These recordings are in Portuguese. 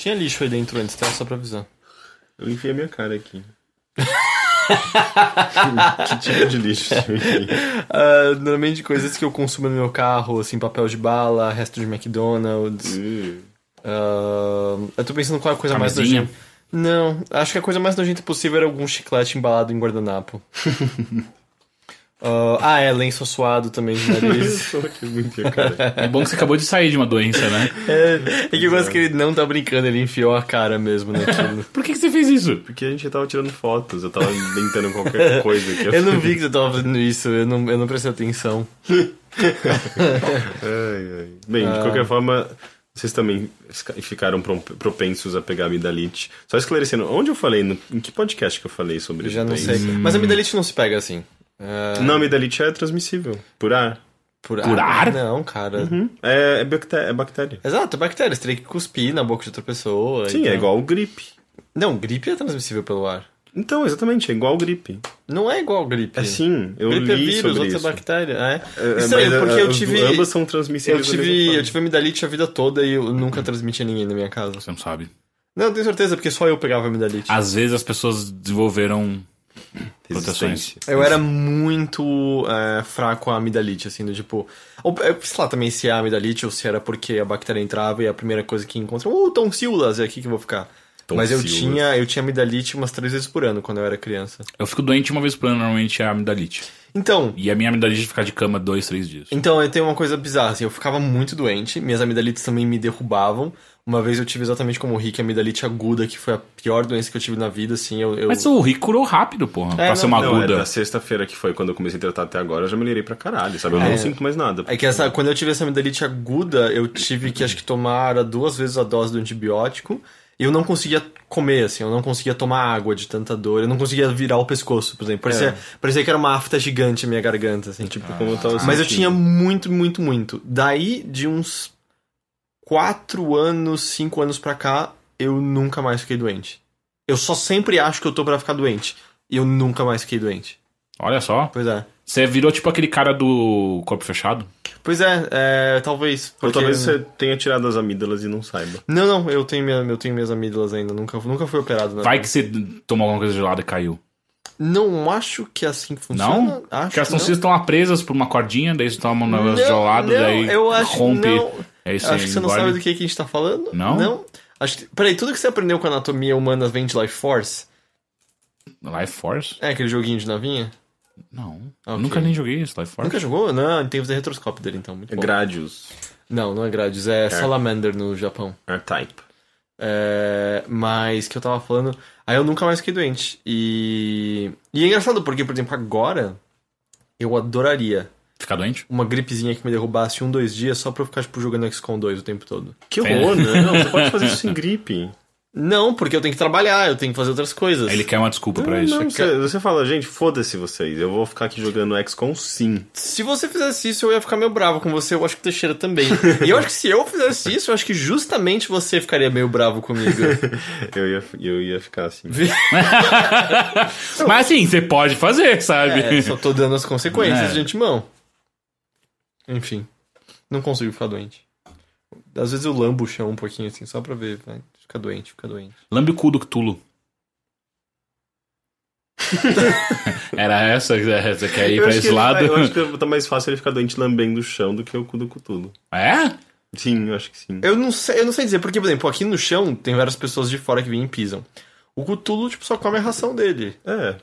Tinha lixo aí dentro antes, tá? Só pra avisar. Eu enfiei a minha cara aqui. que tipo de lixo você enfia? Ah, normalmente coisas que eu consumo no meu carro, assim, papel de bala, resto de McDonald's. Ah, eu tô pensando qual é a coisa mais Camisinha? nojenta. Não, acho que a coisa mais nojenta possível era algum chiclete embalado em guardanapo. Ah, ah, é, lenço suado também de nariz. Que eu. É bom que você acabou de sair de uma doença, né? é, é que eu gosto que ele não tá brincando, ele enfiou a cara mesmo naquilo. Por que, que você fez isso? Porque a gente tava tirando fotos, eu tava inventando qualquer coisa aqui. Eu não vi que você tava fazendo isso, eu não, eu não prestei atenção. Ai, ai. Bem, Ah. de qualquer forma, vocês também fica- ficaram pro- propensos a pegar amidalite. Só esclarecendo, onde eu falei? No- em que podcast que eu falei sobre Eu isso? já não sei. Mas a amidalite não se pega assim. Ah, Não, amidalite é transmissível. Por ar. por, Por ar? Não, cara. É, é, bacté- é bactéria. Exato, bactérias. Teria que cuspir na boca de outra pessoa. Sim, então- é igual o gripe. Não, gripe é transmissível pelo ar. Então, exatamente, é igual o gripe. Não é igual gripe. É sim, eu gripe é li vírus, sobre outra isso. é bactéria. É. É, Estranho, mas, porque é, eu tive. Ambas são Eu transmissíveis. da mesma tive, eu tive amidalite a vida toda e eu nunca transmiti a ninguém na minha casa. Você não sabe. Não, eu tenho certeza, porque só eu pegava amidalite. Às vezes as pessoas desenvolveram proteções. Eu era muito é, fraco a amidalite, assim, do tipo. Ou, é, sei lá também se é a amidalite ou se era porque a bactéria entrava e a primeira coisa que encontra. Uh, tonsilas, é aqui que eu vou ficar. Mas eu tinha, eu tinha amidalite umas três vezes por ano quando eu era criança. Eu fico doente uma vez por ano, normalmente é a amidalite. Então, E a minha amidalite é ficar de cama dois, três dias. Então, eu tenho uma coisa bizarra, assim, eu ficava muito doente, minhas amidalites também me derrubavam. Uma vez eu tive exatamente como o Rick, a amidalite aguda, que foi a pior doença que eu tive na vida, assim, eu... eu... Mas o Rick curou rápido, porra. pra não, ser uma Não, é aguda. da sexta-feira que foi quando eu comecei a tratar até agora, eu já melhorei pra caralho, sabe? Eu É. não sinto mais nada. É que essa, quando eu tive essa amidalite aguda, eu tive que, acho que, tomar duas vezes a dose do antibiótico. Eu não conseguia comer, assim, eu não conseguia tomar água de tanta dor, eu não conseguia virar o pescoço, por exemplo. Parecia, parecia que era uma afta gigante a minha garganta, assim. Tipo, como eu tava Mas eu tinha muito, muito, muito. Daí, de uns quatro anos, cinco anos pra cá, eu nunca mais fiquei doente. Eu só sempre acho que eu tô pra ficar doente. E eu nunca mais fiquei doente. Olha só. Pois é. Você virou tipo aquele cara do corpo fechado? Pois é, é talvez. Ou porque- talvez você tenha tirado as amígdalas e não saiba. Não, não, eu tenho, minha, eu tenho minhas amígdalas ainda. Nunca, nunca fui operado. Na Vai vida. que você tomou alguma coisa gelada e caiu. Não acho que assim funciona. Não? Acho Porque as tonsillas estão lá presas por uma cordinha, daí você toma um negócio gelado, não, daí eu acho rompe. Não. É isso acho aí, que você não sabe do que, que a gente tá falando. Não? Não. Acho que... Peraí, tudo que você aprendeu com anatomia humana vem de Life Force? Life Force? É aquele joguinho de navinha? Não. Ok. Nunca nem joguei isso, Life Force. Nunca jogou? Não, tem que fazer retroscópio dele então. Muito É bom. Gradius, Não, não é Gradius, é, Salamander no Japão. R-Type. É, mas que eu tava falando. Aí eu nunca mais fiquei doente. E. E é engraçado porque, por exemplo, agora eu adoraria Ficar doente? uma gripezinha que me derrubasse um, dois dias só pra eu ficar, tipo, jogando XCOM 2 o tempo todo. Que horror, não. Você pode fazer isso sem gripe. Não, porque eu tenho que trabalhar, eu tenho que fazer outras coisas. Ele quer uma desculpa pra Não, isso. não, você, você fala, gente, foda-se vocês. Eu vou ficar aqui jogando XCOM sim. Se você fizesse isso, eu ia ficar meio bravo com você, eu acho que o Teixeira também. e eu acho que se eu fizesse isso, eu acho que justamente você ficaria meio bravo comigo. Eu ia, eu ia ficar assim. Mas assim, você pode fazer, sabe? É, só tô dando as consequências É. de antemão. Enfim, não consigo ficar doente. Às vezes eu lambo o chão um pouquinho assim, só pra ver, vai, fica doente, fica doente. Lambe o cu do Cthulhu. Era essa? Você quer ir Eu pra acho esse que lado? vai- eu acho que tá mais fácil ele ficar doente lambendo o chão do que o cu do cutulo. É? Sim, eu acho que sim. Eu não sei, eu não sei dizer, porque, por exemplo, aqui no chão tem várias pessoas de fora que vêm e pisam. O Cthulhu, tipo, só come a ração dele. É.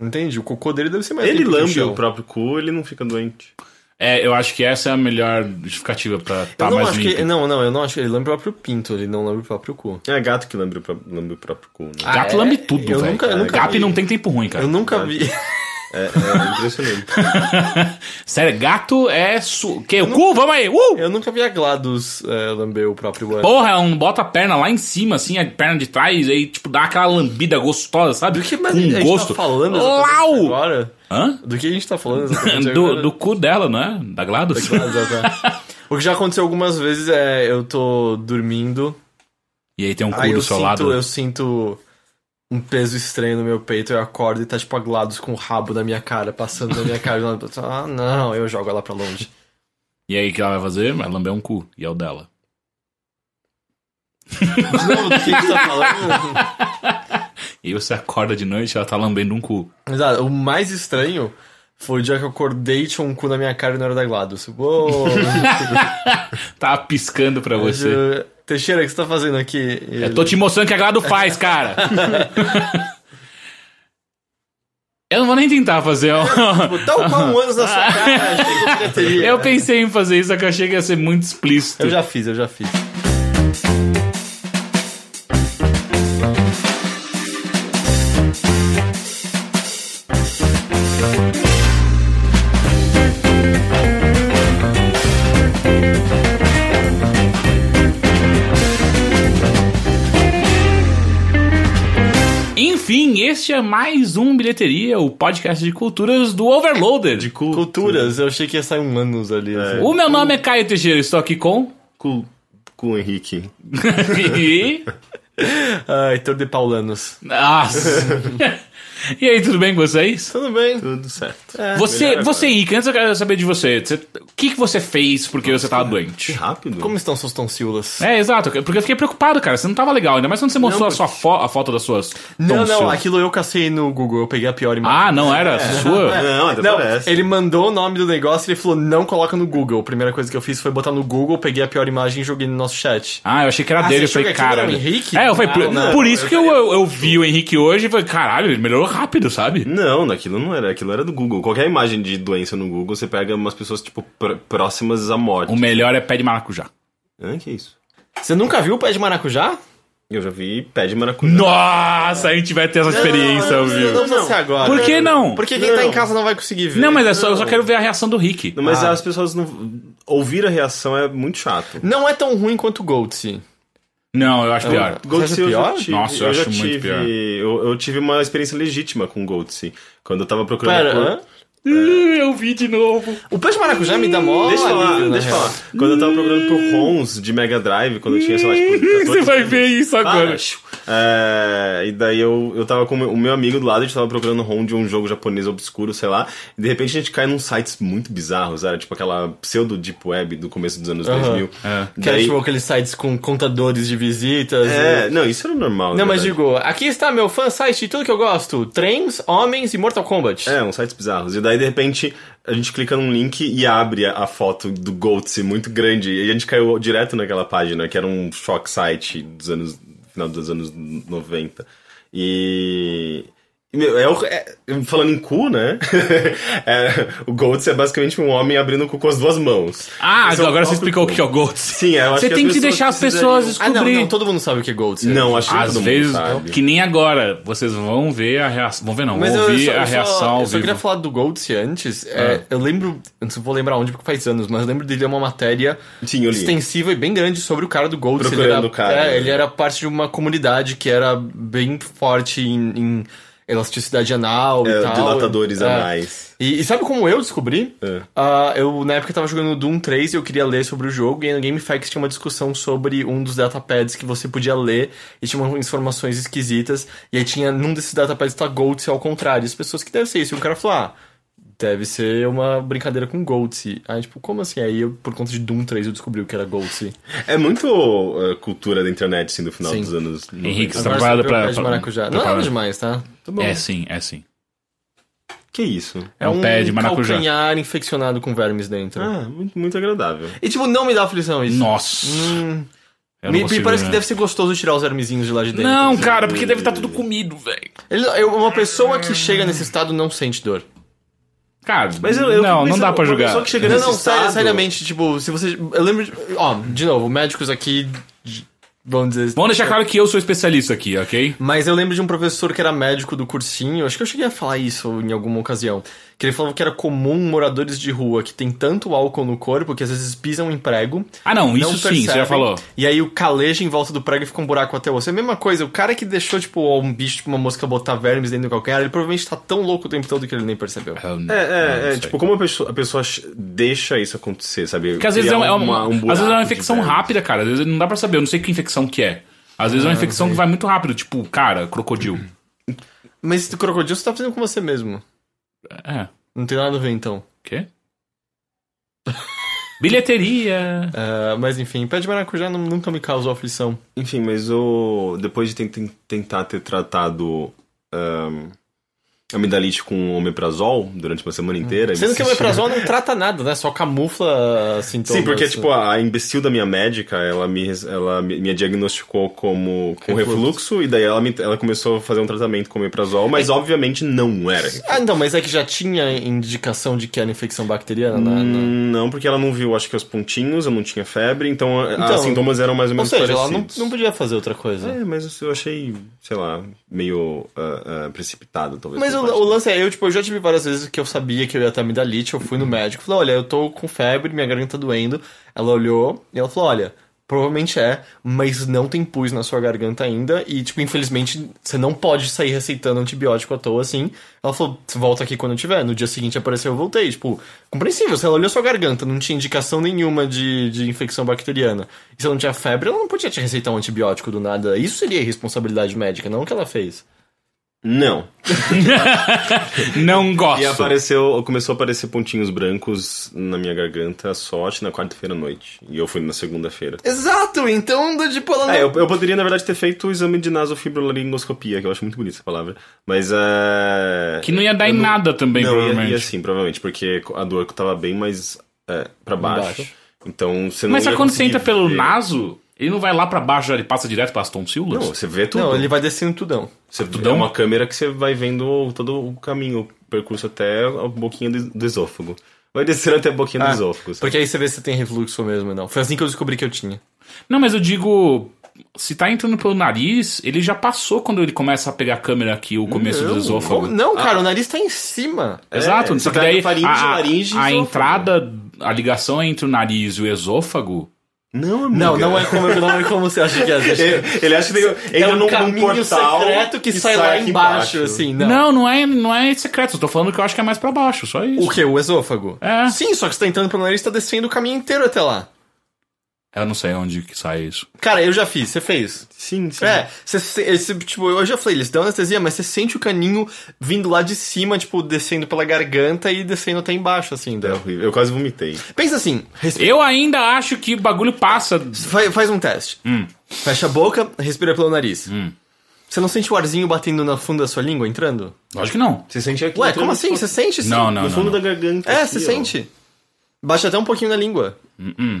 Entende? O cocô dele deve ser mais Ele que lambe o próprio cu, ele não fica doente. É, eu acho que essa é a melhor justificativa pra Eu não mais acho limpo. que. Não, não, eu não acho que ele lambe o próprio pinto, ele não lambe o próprio cu. É gato que lambe o, lambe o próprio cu, né? Gato Ah, lambe é? tudo, Eu velho. nunca- eu nunca Gato vi. não tem tempo ruim, cara. Eu nunca vi. É, é impressionante. Sério, gato é... Su... Que? O cu? Vamos aí! Uh! Eu nunca vi a GLaDOS é, lamber o próprio ano. Porra, um bota a perna lá em cima, assim, a perna de trás, aí, tipo, dá aquela lambida gostosa, sabe? Do que mais Com a gente gosto. tá falando Lau! agora? Hã? Do que a gente tá falando Do, do cu dela, não é? Da GLaDOS? Ah, tá, tá. O que já aconteceu algumas vezes é eu tô dormindo, E aí tem um cu aí do seu sinto, lado. eu sinto um peso estranho no meu peito, eu acordo e tá tipo a GLaDOS com o rabo na minha cara, passando na minha cara. Ah, não, eu jogo ela pra longe. E aí o que ela vai fazer? Vai lamber um cu. E é o dela. De novo, do que gente tá falando? E você acorda de noite e ela tá lambendo um cu. Exato. O mais estranho foi o dia que eu acordei e tinha um cu na minha cara e não era da GLaDOS. Uou! Tava piscando pra você. Teixeira, o que você tá fazendo aqui? E Eu tô te mostrando o que a Glado faz, cara. Eu não vou nem tentar fazer. ó. Tipo, Tal qual um anos na sua cara. Eu pensei em fazer isso, só que eu achei que ia ser muito explícito. Eu já fiz, eu já fiz. Enfim, este é mais um Bilheteria, o podcast de culturas do Overloader. De cu, Culturas, eu achei que ia sair um anos ali. assim. O meu nome é Caio Teixeira, estou aqui com... Cu, cu Henrique. e... Ah, Heitor de Paulanos. Nossa. e aí, tudo bem com vocês? Tudo bem. Tudo certo. Você, melhor você, Ike, antes eu quero saber de você. Você- O que, que você fez porque você tava Que doente? rápido. Como estão suas tonsilas? É, exato, porque eu fiquei preocupado, cara. Você não tava legal, ainda mais quando você mostrou a, sua fo a foto das suas. Não, não, tonsil. aquilo eu cacei no Google, eu peguei a pior imagem. Ah, não era sua? Não, até Não, parece. ele mandou o nome do negócio e ele falou, não coloca no Google. A primeira coisa que eu fiz foi botar no Google, peguei a pior imagem e joguei no nosso chat. Ah, eu achei que era Ah, dele. Eu você falei, que cara. era o Henrique? É, eu falei, por, Não, não. por isso que eu, eu, eu vi o Henrique hoje e falei, caralho, ele melhorou rápido, sabe? Não, aquilo não era, aquilo era do Google. Qualquer imagem de doença no Google, você pega umas pessoas, tipo, pr- próximas à morte. O melhor é pé de maracujá. Ah, que isso? Você nunca viu o pé de maracujá? Eu já vi pé de maracujá. Nossa, a gente vai ter essa experiência, não, viu? não precisa ser agora. Por que não? Porque quem tá Não. em casa não vai conseguir ver. Não, mas é só, eu só quero ver a reação do Rick. Não, mas Ah. as pessoas não. Ouvir a reação é muito chato. Não é tão ruim quanto o Goatsy. Não, eu acho pior. Você Goatsy acha eu pior? tive. Nossa, eu já acho muito tive, pior. Eu, eu tive uma experiência legítima com Goatsy. Quando eu tava procurando. Pera, por- eu vi de novo. O de maracujá me dá mó Deixa eu falar, deixa eu real. falar. Quando eu tava procurando por ROMs de Mega Drive, quando eu tinha, sei lá, tipo. 14 Você vai ver isso agora. É, e daí eu, eu tava com o meu- amigo do lado, a gente tava procurando ROM de um jogo japonês obscuro, sei lá, e de repente a gente cai num sites muito bizarros, era tipo aquela pseudo deep web do começo dos anos Aham. 2000. É. Que era Daí, tipo aqueles sites com contadores de visitas. é, e- não, isso era normal. Não, mas digo, aqui está meu fan site de tudo que eu gosto: trens, homens e Mortal Kombat. É, uns sites bizarros. E daí, de repente, a gente clica num link e abre a, foto do Goatsy muito grande. E a gente caiu direto naquela página, que era um shock site dos anos. final dos anos 90. E. Meu, é, o- é- falando em cu, né? É, o Goatsy é basicamente um homem abrindo o cu com as duas mãos. Ah, Esse é agora você explicou o que é o Gold. Sim, eu acho Você tem que deixar as pessoas Ah, não, descobrir. não, todo mundo sabe o que é Goatsy. Não, acho que Às vezes, que nem agora, vocês vão ver a reação. Vão ver não, Mas vão eu, ouvir só, a eu só- reação ao eu só vivo. queria falar do Goatsy antes. É, Eu lembro, eu não vou lembrar onde porque faz anos, mas eu lembro de ler uma matéria Sim, eu extensiva e bem grande sobre o cara do. Ele Procurando era, o cara, é, né? ele era parte de uma comunidade que era bem forte em, em elasticidade anal É, e tal. dilatadores É. anais. E, e sabe como eu descobri? É. Ah, eu, na época, tava jogando Doom 3 e eu queria ler sobre o jogo, e no GameFAQs tinha uma discussão sobre um dos datapads que você podia ler, e tinha umas informações esquisitas, e aí tinha, num desses datapads tá Goatsy ao contrário, as pessoas que deve ser isso, e o cara falou, ah, deve ser uma brincadeira com Goatsy. Aí, tipo, como assim? Aí, eu, por conta de Doom 3, eu descobri o que era Goatsy. É muito uh, cultura da internet, assim, do final Sim. dos anos 90. Henrique, você tá pra- pé de pra- maracujá. Não é nada demais, tá? Tá bom. É sim, é sim. Que isso? É um pé de maracujá. calcanhar infeccionado com vermes dentro. Ah, muito, muito agradável. E, tipo, não me dá aflição isso. Nossa. Hum, me, me consigo, parece né? que deve ser gostoso tirar os vermezinhos de lá de dentro. Não, assim. cara, porque deve estar tudo comido, velho. Uma pessoa que chega nesse estado não sente dor. Cara, Mas eu- eu não, não dá pra julgar. pessoa que chega Não, não, sério, estado- seriamente, tipo, se você. Eu lembro de. Ó, de novo, médicos aqui. Vamos dizer. Vamos deixar claro que eu sou especialista aqui, ok? Mas eu lembro de um professor que era médico do cursinho, acho que eu cheguei a falar isso em alguma ocasião. Que ele falava que era comum moradores de rua que tem tanto álcool no corpo que às vezes pisam em prego. Ah, não, não isso sim, você percebem, já falou. E aí o caleja em volta do prego e fica um buraco até o osso. É a mesma coisa, o cara que deixou, tipo, um bicho, tipo uma mosca botar vermes dentro do calcanhar, ele provavelmente tá tão louco o tempo todo que ele nem percebeu. É, é, é tipo, como a pessoa, a pessoa deixa isso acontecer, sabe? Porque às vezes é, uma, é uma- um às vezes é uma infecção rápida, cara. Às vezes não dá pra saber, eu não sei que infecção que é. Às vezes é uma Ah, infecção que vai muito rápido, tipo, cara, crocodilo. Mas esse crocodilo você tá fazendo com você mesmo. É. Não tem nada a ver então. Quê? Bilheteria. Ah, mas enfim, pé de maracujá nu- nunca me causou aflição. Enfim, mas o depois de ten- ten- tentar ter tratado ahn, amidalite com omeprazol durante uma semana inteira... Sendo que o me omeprazol não trata nada, né? Só camufla sintomas. Sim, porque, tipo, a, imbecil da minha médica, ela me, ela me, diagnosticou como com Refluxo. refluxo, e daí ela, me, ela começou a fazer um tratamento com omeprazol, mas obviamente não era. Ah, não, mas é que já tinha indicação de que era infecção bacteriana na... na- Hum, Não, porque ela não viu, acho que os pontinhos, eu não tinha febre, então, Então, os sintomas eram mais ou Ou menos seja, ela não, parecidos. não podia fazer outra coisa. É, mas eu achei, sei lá, meio ah, ah, precipitado, talvez. Mas o, o lance é, eu, tipo, eu já tive várias vezes que eu sabia que eu ia ter amidalite, eu fui no médico, falei, olha, eu tô com febre, minha garganta doendo. Ela olhou e ela falou, olha, provavelmente é, mas não tem pus na sua garganta ainda, e, tipo, infelizmente, você não pode sair receitando antibiótico à toa, assim. Ela falou, "Você volta aqui quando tiver. No dia seguinte apareceu, eu voltei. Tipo, compreensível, se ela olhou sua garganta, não tinha indicação nenhuma de, de infecção bacteriana, e se ela não tinha febre, ela não podia te receitar um antibiótico do nada. Isso seria irresponsabilidade médica, não o que ela fez. Não. Não gosto. E apareceu, começou a aparecer pontinhos brancos na minha garganta só acho, na quarta-feira à noite. E eu fui na segunda-feira. Exato, então, tipo, ela não... É, eu, eu poderia, na verdade, ter feito o exame de nasofibrolaringoscopia, que eu acho muito bonita essa palavra. Mas é. Que não ia dar em eu nada também, não, ia, provavelmente. ia sim, provavelmente, porque a dor tava bem mais é, pra baixo. Baixo. Então você não Mas só ia quando você entra pelo ver. naso, ele não vai lá pra baixo, ele passa direto pelas tonsilas? Não, você vê tudo. Não, ele vai descendo tudão. Você tudão? É uma câmera que você vai vendo todo o caminho, o percurso até a boquinha do, do esôfago. Vai descendo até a boquinha Ah, do esôfago. sabe? Porque aí você vê se tem refluxo mesmo ou não. Foi assim que eu descobri que eu tinha. Não, mas eu digo. Se tá entrando pelo nariz, ele já passou quando ele começa a pegar a câmera aqui, o começo do esôfago. Como- Não, cara, o nariz tá em cima. Exato, É, só você que tá daí com faringe, a, laringe a esôfago. entrada, a ligação entre o nariz e o esôfago. Não, amiga. Não, não é como, não é como você acha que é. Ele, acha ele acha que tem, que é um num, num caminho portal secreto que, sai lá aqui embaixo, assim. Não. Não, não, é, não é secreto, eu tô falando que eu acho que é mais pra baixo, só isso. O que? O esôfago? É. Sim, só que você tá entrando pelo nariz e tá descendo o caminho inteiro até lá. Eu não sei onde que sai isso. Cara, eu já fiz, você fez. Sim, sim. É, você, se- esse, tipo, eu já falei, eles dão anestesia, mas você sente o caninho vindo lá de cima, tipo, descendo pela garganta e descendo até embaixo, assim. É daí. horrível. Eu quase vomitei. Pensa assim, respi- Eu ainda acho que o bagulho passa. Fa- faz um teste. Hum. Fecha a boca, respira pelo nariz. Você não sente o arzinho batendo na fundo da sua língua, entrando? Lógico que não. Você sente aqui. Ué, como no assim? Você sente sim? Não, não, No não. fundo não. da garganta. É, você ó. sente. Baixa até um pouquinho na língua.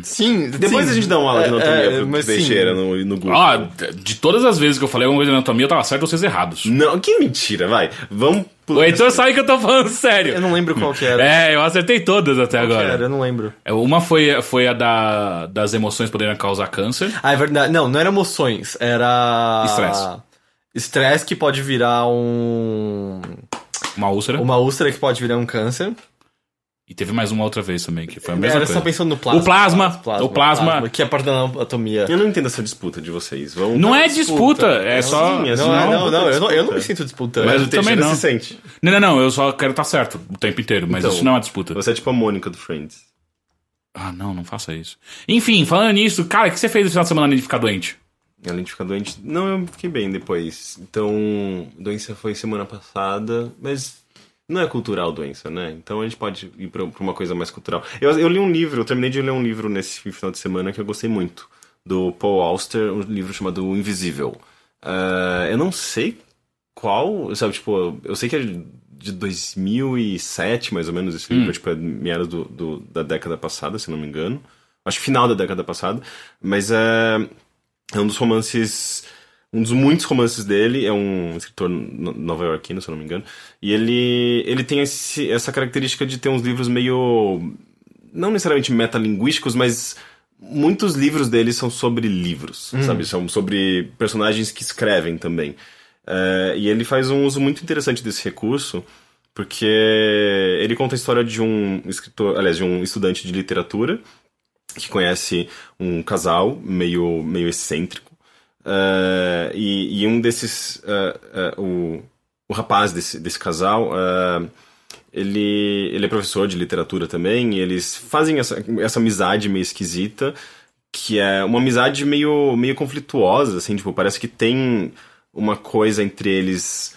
Sim. Depois sim. a gente dá uma aula de É, anatomia é, pro sim. Teixeira no, no Google. Ó, de todas as vezes que eu falei alguma coisa de anatomia, eu tava certo vocês errados. Não, que mentira, vai. Vamos... O Heitor sabe que eu tô falando Eu sério. não lembro qual que era. É, eu acertei todas até Qual que agora. era, eu não lembro. É, Uma foi, foi a da, das emoções poderem causar câncer. Ah, é verdade. Não, não era emoções. Era... Estresse. Estresse que pode virar um... Uma úlcera. Uma úlcera que pode virar um câncer. E teve mais uma outra vez também, que foi a mesma Era, coisa. tá pensando no plasma. O plasma, o plasma. Que é parte da anatomia. Eu não entendo essa disputa de vocês. Vamos... Não é disputa, é só... sim, é Não, Não, não, não, não, eu, não, eu não me sinto disputando. Mas o Eu também não. se sente. Não, não, não, eu só quero estar certo o tempo inteiro, mas Então, isso não é uma disputa. Você é tipo a Mônica do Friends. Ah, não, não faça isso. Enfim, falando nisso, cara, o que você fez no final de semana além de ficar doente? Além de ficar doente. Não, eu fiquei bem depois. Então, doença foi semana passada, mas não é cultural doença, né? Então a gente pode ir pra, pra uma coisa mais cultural. Eu, eu li um livro, eu terminei de ler um livro nesse final de semana que eu gostei muito. Do Paul Auster, um livro chamado O Invisível. Ah, eu não sei qual, sabe, tipo, eu sei que é de 2007, mais ou menos, esse livro, tipo, é meados do, do- da década passada, se não me engano. Acho que final da década passada. Mas é, é um dos romances. Um dos muitos romances dele é um escritor no- nova-iorquino, se eu não me engano. E ele, ele tem esse- essa característica de ter uns livros meio. Não necessariamente metalinguísticos, mas muitos livros dele são sobre livros, sabe? São sobre personagens que escrevem também. É, e ele faz um uso muito interessante desse recurso, porque ele conta a história de um escritor, aliás, de um estudante de literatura que conhece um casal meio, meio excêntrico. Eh, e, e um desses. eh, eh, o, o rapaz desse, desse casal. ele, ele é professor de literatura também, e eles fazem essa, essa amizade meio esquisita, que é uma amizade meio, meio conflituosa, assim, tipo, parece que tem uma coisa entre eles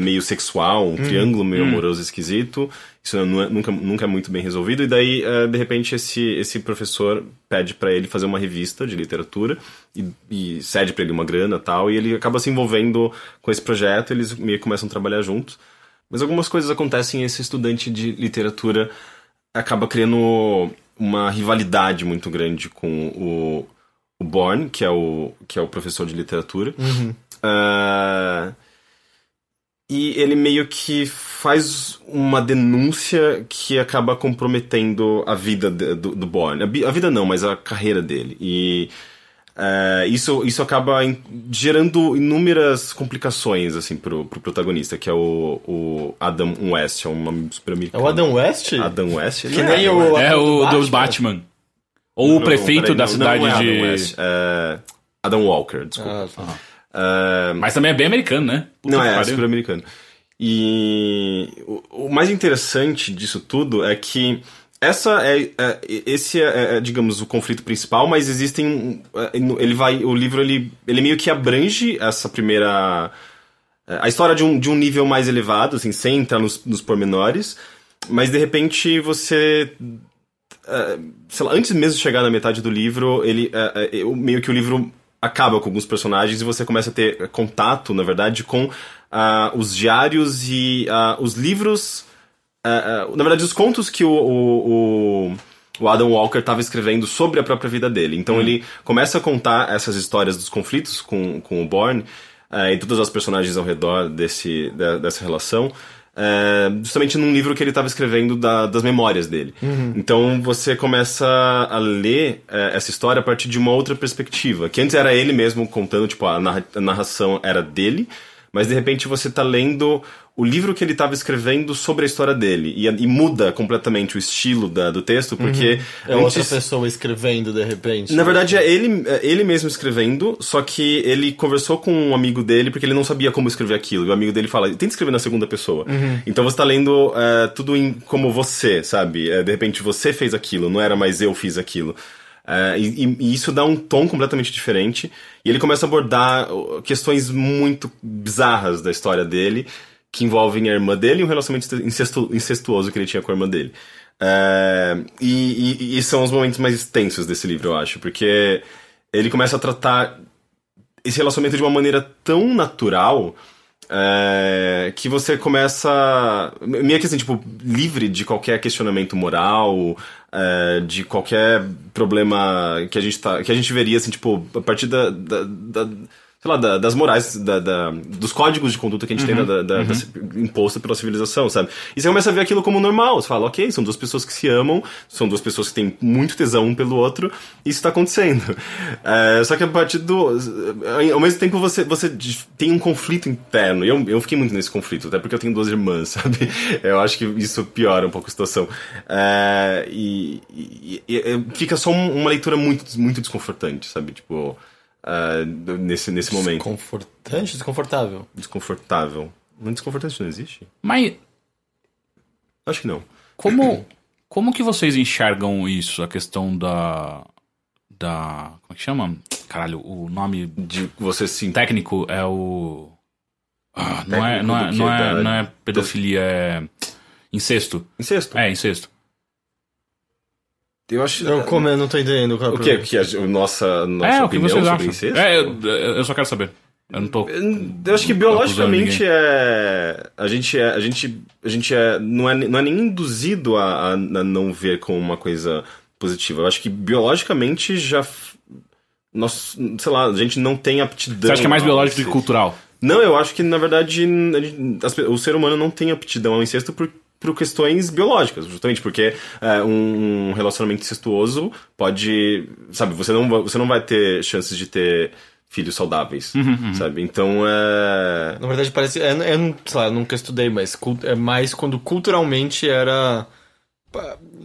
meio sexual, um triângulo meio amoroso esquisito. Isso é- nunca, nunca é muito bem resolvido. E daí, é, de repente, esse, esse professor pede pra ele fazer uma revista de literatura e, e cede pra ele uma grana e tal. E ele acaba se envolvendo com esse projeto, eles meio que começam a trabalhar juntos. Mas algumas coisas acontecem e esse estudante de literatura acaba criando uma rivalidade muito grande com o, o Born, que é o, que é o professor de literatura. Ah, e ele meio que faz uma denúncia que acaba comprometendo a vida de- do, do Born. A, a vida não, mas a carreira dele. E é, isso, isso acaba em- gerando inúmeras complicações assim pro, pro protagonista, que é o, o Adam West, é um nome super É americano. o Adam West? Adam West? Que nem o. É o do Batman. Batman. Ou o Não, prefeito peraí, da não, cidade não é Adam de. West, é Adam Walker, desculpa. Ah, tá. É, Mas também é bem americano, né? Puta Não, é, é super americano. E o, o mais interessante disso tudo é que essa é, é- esse é, é, digamos o conflito principal, mas existem é, ele vai o livro ele ele meio que abrange essa primeira é, a história de um, de um nível mais elevado, assim, sem entrar nos, nos pormenores, mas de repente você é, sei lá, antes mesmo de chegar na metade do livro, ele meio que o livro acaba com alguns personagens e você começa a ter contato, na verdade, com ah, os diários e ah, os livros. ah, na verdade, os contos que o, o, o- Adam Walker estava escrevendo sobre a própria vida dele. Então ele começa a contar essas histórias dos conflitos com, com o Born ah, e todas as personagens ao redor desse, da- dessa relação é, justamente num livro que ele estava escrevendo da- das memórias dele. Então você começa a ler é, essa história a partir de uma outra perspectiva, que antes era ele mesmo contando, tipo, a, narra- a narração era dele, mas de repente você tá lendo o livro que ele estava escrevendo sobre a história dele e, e muda completamente o estilo da- do texto, porque É outra antes- pessoa escrevendo de repente. na verdade, é ele, é ele mesmo escrevendo, só que ele conversou com um amigo dele porque ele não sabia como escrever aquilo. E o amigo dele fala, tenta escrever na segunda pessoa. Então você tá lendo é, tudo em, como você, sabe? É, de repente você fez aquilo, não era mais eu fiz aquilo. É, e, e- isso dá um tom completamente diferente. E ele começa a abordar uh, questões muito bizarras da história dele, que envolvem a irmã dele e um relacionamento incestu- incestuoso que ele tinha com a irmã dele. É, e, e- e são os momentos mais tensos desse livro, eu acho, porque ele começa a tratar esse relacionamento de uma maneira tão natural é, que você começa. Meio que assim, tipo, livre de qualquer questionamento moral, é, de qualquer problema que a gente tá. Que a gente veria, assim, tipo, a partir da. da- da- sei lá, da- das morais, da- da- dos códigos de conduta que a gente tem da, da- imposto pela civilização, sabe? E você começa a ver aquilo como normal. Você fala, ok, são duas pessoas que se amam, são duas pessoas que têm muito tesão um pelo outro, e isso tá acontecendo. É, só que a partir do. Ao mesmo tempo você, você tem um conflito interno, e eu, eu fiquei muito nesse conflito, até porque eu tenho duas irmãs, sabe? Eu acho que isso piora um pouco a situação. É, e, e- e- fica só um- uma leitura muito, muito desconfortante, sabe? Tipo. É, nesse, nesse momento. Desconfortante, desconfortável. Desconfortável. Não desconfortante não existe? Mas Acho que não. como, como que vocês enxergam isso? A questão da. Da. Como é que chama? Caralho, o nome De você se técnico é o. Ah, não, é, não, é, quê? não, é, Da- não é pedofilia, é. Incesto. Incesto. É, incesto. Eu acho. Eu, como eu não tô entendendo qual é O que? Que a, a nossa, nossa é, o que opinião vocês sobre acham? incesto? É, eu, eu só quero saber. Eu não tô. Eu acho que biologicamente é a gente é a gente a gente é não é não é nem induzido a, a não ver como uma coisa positiva. Eu acho que biologicamente já nós, sei lá, a gente não tem aptidão. Você acha que é mais biológico do que cultural? Não, eu acho que na verdade a gente- as o ser humano não tem aptidão ao incesto por, por questões biológicas, justamente porque é, um relacionamento incestuoso pode, sabe, você não, você não vai ter chances de ter filhos saudáveis, sabe? Então é. Na verdade, parece. É, é, não- sei lá, eu nunca estudei, mas cult- é mais quando culturalmente era.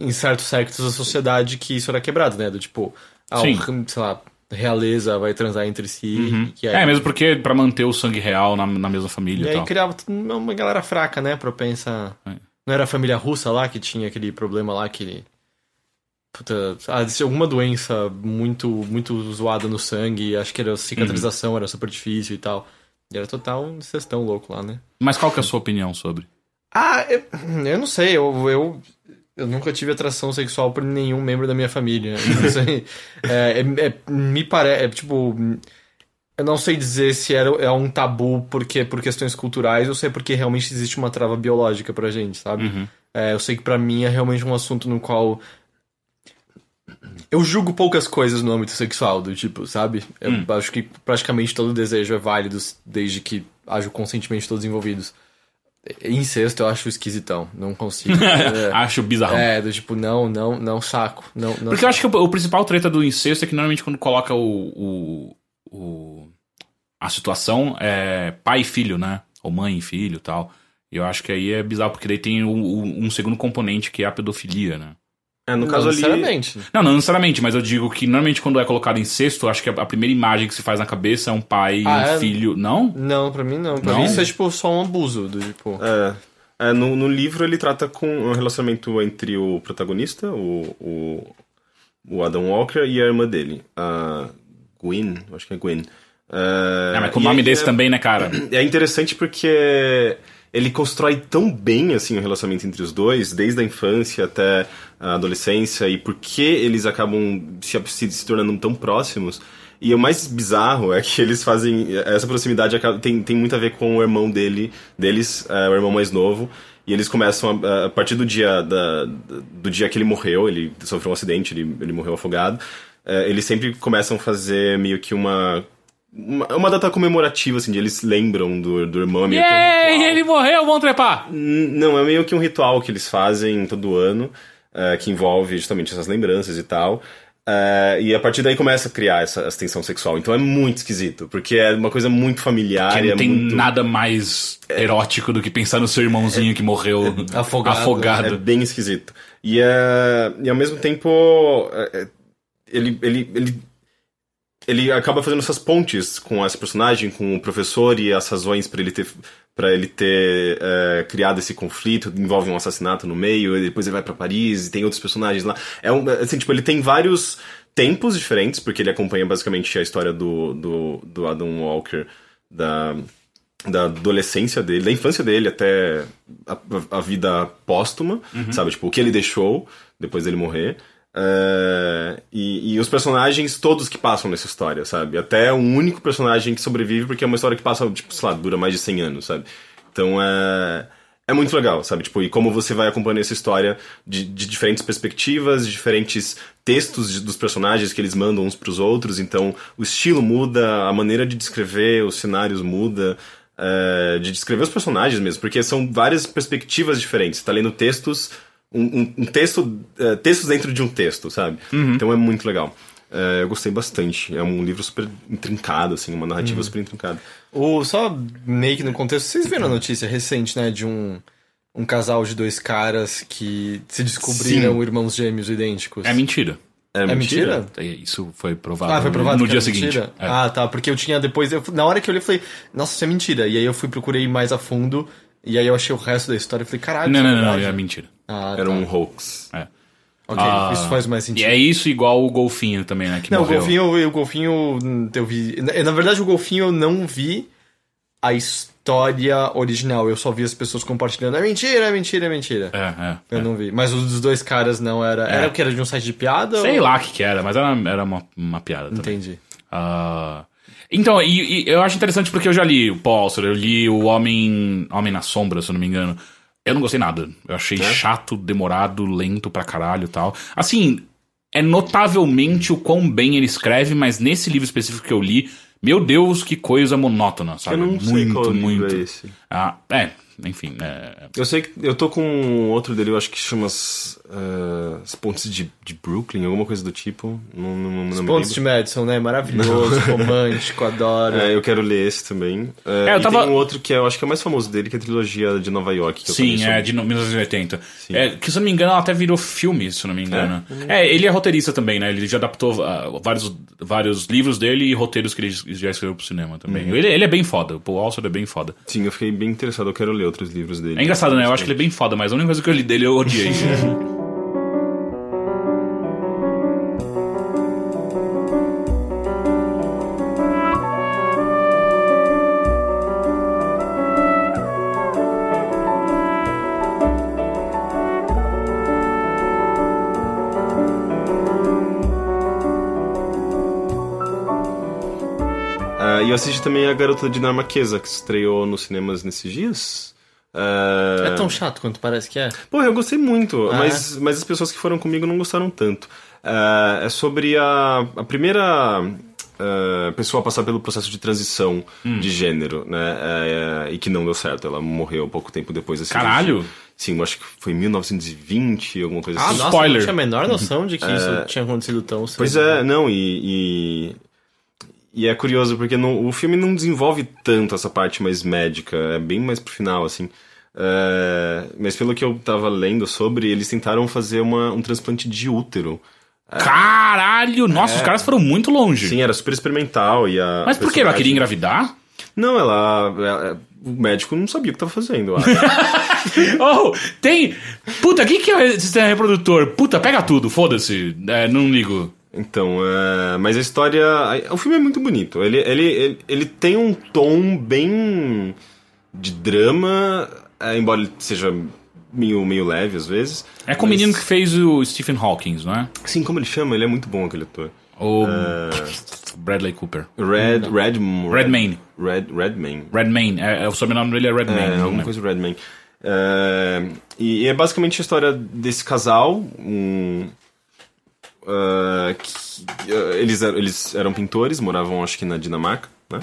Em certos sectos da sociedade que isso era quebrado, né? Do tipo, ah, Sim. o, sei lá, realeza vai transar entre si. Que É, mesmo porque pra manter o sangue real na, na mesma família E e, aí tal. criava uma galera fraca, né? Propensa. É. Não era a família russa lá que tinha aquele problema lá que. Puta, ah, alguma doença muito muito zoada no sangue, acho que era cicatrização, Uhum. era super difícil e tal. E era total um cestão louco lá, né? Mas qual que é a sua opinião sobre? Ah, eu, eu não sei, eu, eu, eu nunca tive atração sexual por nenhum membro da minha família. Não sei. É, é- é- me parece, é, tipo, eu não sei dizer se era, é um tabu porque por questões culturais ou se é porque realmente existe uma trava biológica pra gente, sabe? Uhum. É, eu sei que pra mim é realmente um assunto no qual eu julgo poucas coisas no âmbito sexual, do tipo, sabe? Eu Hum. acho que praticamente todo desejo é válido desde que haja o consentimento de todos os envolvidos. Incesto eu acho esquisitão, não consigo. É, Acho bizarro. é, do tipo, não, não, não saco. Não, não Porque eu acho que o, o principal treta do incesto é que normalmente quando coloca o, o, o- a situação é pai e filho, né? Ou mãe e filho e tal. E eu acho que aí é bizarro, porque daí tem o- o- um segundo componente que é a pedofilia, né? É, no não caso ali. necessariamente. Não, não necessariamente, mas eu digo que normalmente quando é colocado incesto, eu acho que a, a primeira imagem que se faz na cabeça é um pai e Ah, um é? filho. Não? Não, pra mim não. Pra Não? mim isso é tipo só um abuso, do tipo. É, é, no, no livro ele trata com um relacionamento entre o protagonista, o, o, o Adam Walker, e a irmã dele, a Gwen, acho que é Gwen. É, É, mas com o nome é- desse também, né, cara? É interessante porque ele constrói tão bem assim o relacionamento entre os dois, desde a infância até a adolescência, e por que eles acabam se, se, se tornando tão próximos. E o mais bizarro é que eles fazem. Essa proximidade tem, tem muito a ver com o irmão dele, deles, é, o irmão mais novo. E eles começam a, a partir do dia da, do dia que ele morreu, ele sofreu um acidente, ele, ele morreu afogado. É, eles sempre começam a fazer meio que uma uma, uma data comemorativa, assim, de eles lembram do, do irmão. é meio que um ele morreu, vamos trepar! Não, é meio que um ritual que eles fazem todo ano, é, que envolve justamente essas lembranças e tal. É, e a partir daí começa a criar essa, essa tensão sexual. Então é muito esquisito, porque é uma coisa muito familiar. Que e não é tem muito... nada mais erótico do que pensar no seu irmãozinho que morreu Afogado. afogado. É bem esquisito. E, é, e ao mesmo tempo, é, é, ele, ele, ele, ele acaba fazendo essas pontes com essa personagem, com o professor e as razões para ele ter, pra ele ter é, criado esse conflito. Envolve um assassinato no meio, e depois ele vai para Paris e tem outros personagens lá. É um, assim, tipo, ele tem vários tempos diferentes, porque ele acompanha basicamente a história do, do, do Adam Walker, da da adolescência dele, da infância dele até a, a vida póstuma, sabe? Tipo, o que ele deixou depois dele morrer. É, e, e os personagens todos que passam nessa história, sabe? Até um único personagem que sobrevive, porque é uma história que passa, tipo, sei lá, dura mais de 100 anos, sabe? Então é. É muito legal, sabe? Tipo, e como você vai acompanhando essa história de, de diferentes perspectivas, de diferentes textos de- dos personagens que eles mandam uns pros outros, então o estilo muda, a maneira de descrever os cenários muda, é, de descrever os personagens mesmo, porque são várias perspectivas diferentes. Você tá lendo textos, um, um- texto, é, textos dentro de um texto, sabe? Então é muito legal. É, eu gostei bastante. É um livro super intrincado, assim, uma narrativa super intrincada. O, só meio que no contexto, vocês viram a notícia recente, né, de um, um casal de dois caras que se descobriram Sim. irmãos gêmeos idênticos. É mentira. É, É mentira? É, Isso foi provado, Ah, foi provado no dia seguinte. É. Ah, tá, porque eu tinha depois, eu, na hora que eu li, eu falei, nossa, isso é mentira. E aí eu fui, procurei mais a fundo, e aí eu achei o resto da história e falei, caralho, Não, é não, não, não, é mentira. Ah, Era tá. um hoax. É. Ok, Ah, isso faz mais E sentido. é isso igual o golfinho também, né? Que Não, o golfinho, o golfinho eu vi. Na, verdade, o golfinho eu não vi a história original. Eu só vi as pessoas compartilhando. É mentira, é mentira, é mentira. É, é. Eu não vi. Mas os dos dois caras não era. Era o que era de um site de piada? Sei ou... lá o que, que era, mas era, era uma, uma piada também. Entendi. Ah, então, e, e eu acho interessante porque eu já li o Paul Auster, eu li o Homem, Homem na Sombra, se eu não me engano. Eu não gostei nada. Eu achei chato, demorado, lento pra caralho e tal. Assim, é notavelmente o quão bem ele escreve, mas nesse livro específico que eu li, meu Deus, que coisa monótona, sabe? Eu não sei muito, qual livro muito. é esse. Ah, é, enfim. É, Eu sei que eu tô com outro dele, eu acho que chama as, eh, as Pontes de, de Brooklyn, alguma coisa do tipo. Não, não, não Os me pontos de. Madison, né? Maravilhoso, romântico, adoro. É, eu quero ler esse também. Eh, É, eu e tava- tem um outro que é, eu acho que é o mais famoso dele, que é a trilogia de Nova York. Sim, é de no- 1980. É, que se eu não me engano, ela até virou filme, se eu não me engano. Uhum. É, ele é roteirista também, né? Ele já adaptou ah, vários, vários livros dele e roteiros que ele já escreveu pro cinema também. Uhum. Ele, ele é bem foda, o Paul Auster é bem foda. Sim, eu fiquei bem interessado, eu quero ler ler outros livros dele. É engraçado, né? Eu acho que ele é bem foda, mas a única coisa que eu li dele eu odiei. Ah, eu assisti também a Garota Dinamarquesa, que estreou nos cinemas nesses dias. Uh, É tão chato quanto parece que é. Pô, eu gostei muito, Ah, mas, mas as pessoas que foram comigo não gostaram tanto. Ah, é sobre a, a primeira ah, pessoa a passar pelo processo de transição Hum. de gênero, né? É, e que não deu certo. Ela morreu pouco tempo depois desse Caralho! Sim, eu acho que foi em 1920, alguma coisa Ah, assim. nossa, Spoiler. eu não tinha a menor noção de que isso tinha acontecido tão cedo. Pois é, não, e. E, e é curioso porque não- o filme não desenvolve tanto essa parte mais médica, é bem mais pro final, assim. É, mas pelo que eu tava lendo sobre, eles tentaram fazer uma, um transplante de útero. Caralho! Nossa, os caras foram muito longe. É. Sim, era super experimental e a. Mas por que? Ela queria engravidar? Não, ela, ela- O médico não sabia o que tava fazendo. Oh, tem. Puta, o que, que é o sistema reprodutor? Puta, pega tudo, foda-se. É, não ligo. Então, é, mas a história. O filme é muito bonito. Ele, ele, ele, ele tem um tom bem de drama, é, embora ele seja meio, meio leve às vezes. É com o Mas- menino que fez o Stephen Hawking, não é? Sim, como ele chama? Ele é muito bom aquele ator. O É. Bradley Cooper. Red. Red. Redmayne. Red, Redmayne. Redmayne. É, é, o sobrenome dele é Redmayne. É, não alguma coisa Redman. É, e, e é basicamente a história desse casal. Um, ah, que, ah, eles, eram, eles eram pintores, moravam acho que na Dinamarca, né?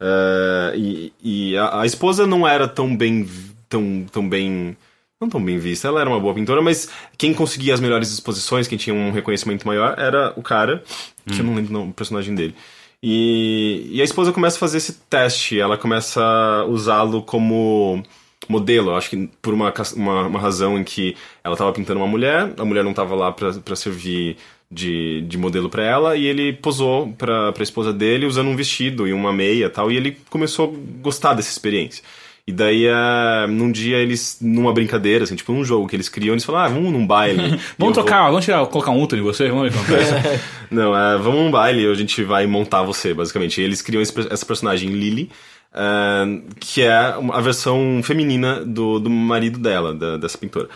Ah, e e a, a esposa não era tão bem. Tão, tão bem. Não tão bem vista, ela era uma boa pintora, mas quem conseguia as melhores exposições, quem tinha um reconhecimento maior, era o cara, que eu não lembro o personagem dele. E, e a esposa começa a fazer esse teste, ela começa a usá-lo como modelo. Acho que por uma, uma, uma razão em que ela estava pintando uma mulher, a mulher não estava lá para servir de, de modelo para ela, e ele posou para a esposa dele usando um vestido e uma meia e tal, e ele começou a gostar dessa experiência. E daí, eh, num dia, eles, numa brincadeira, assim, tipo, num jogo que eles criam, eles falaram, ah, vamos num baile. Vamos vou- trocar, vamos tirar, colocar um útero em você? Vamos ver o que acontece. não, é, vamos num baile e a gente vai montar você, basicamente. E eles criam esse essa personagem, Lily, ah, que é a versão feminina do, do marido dela, da- dessa pintora.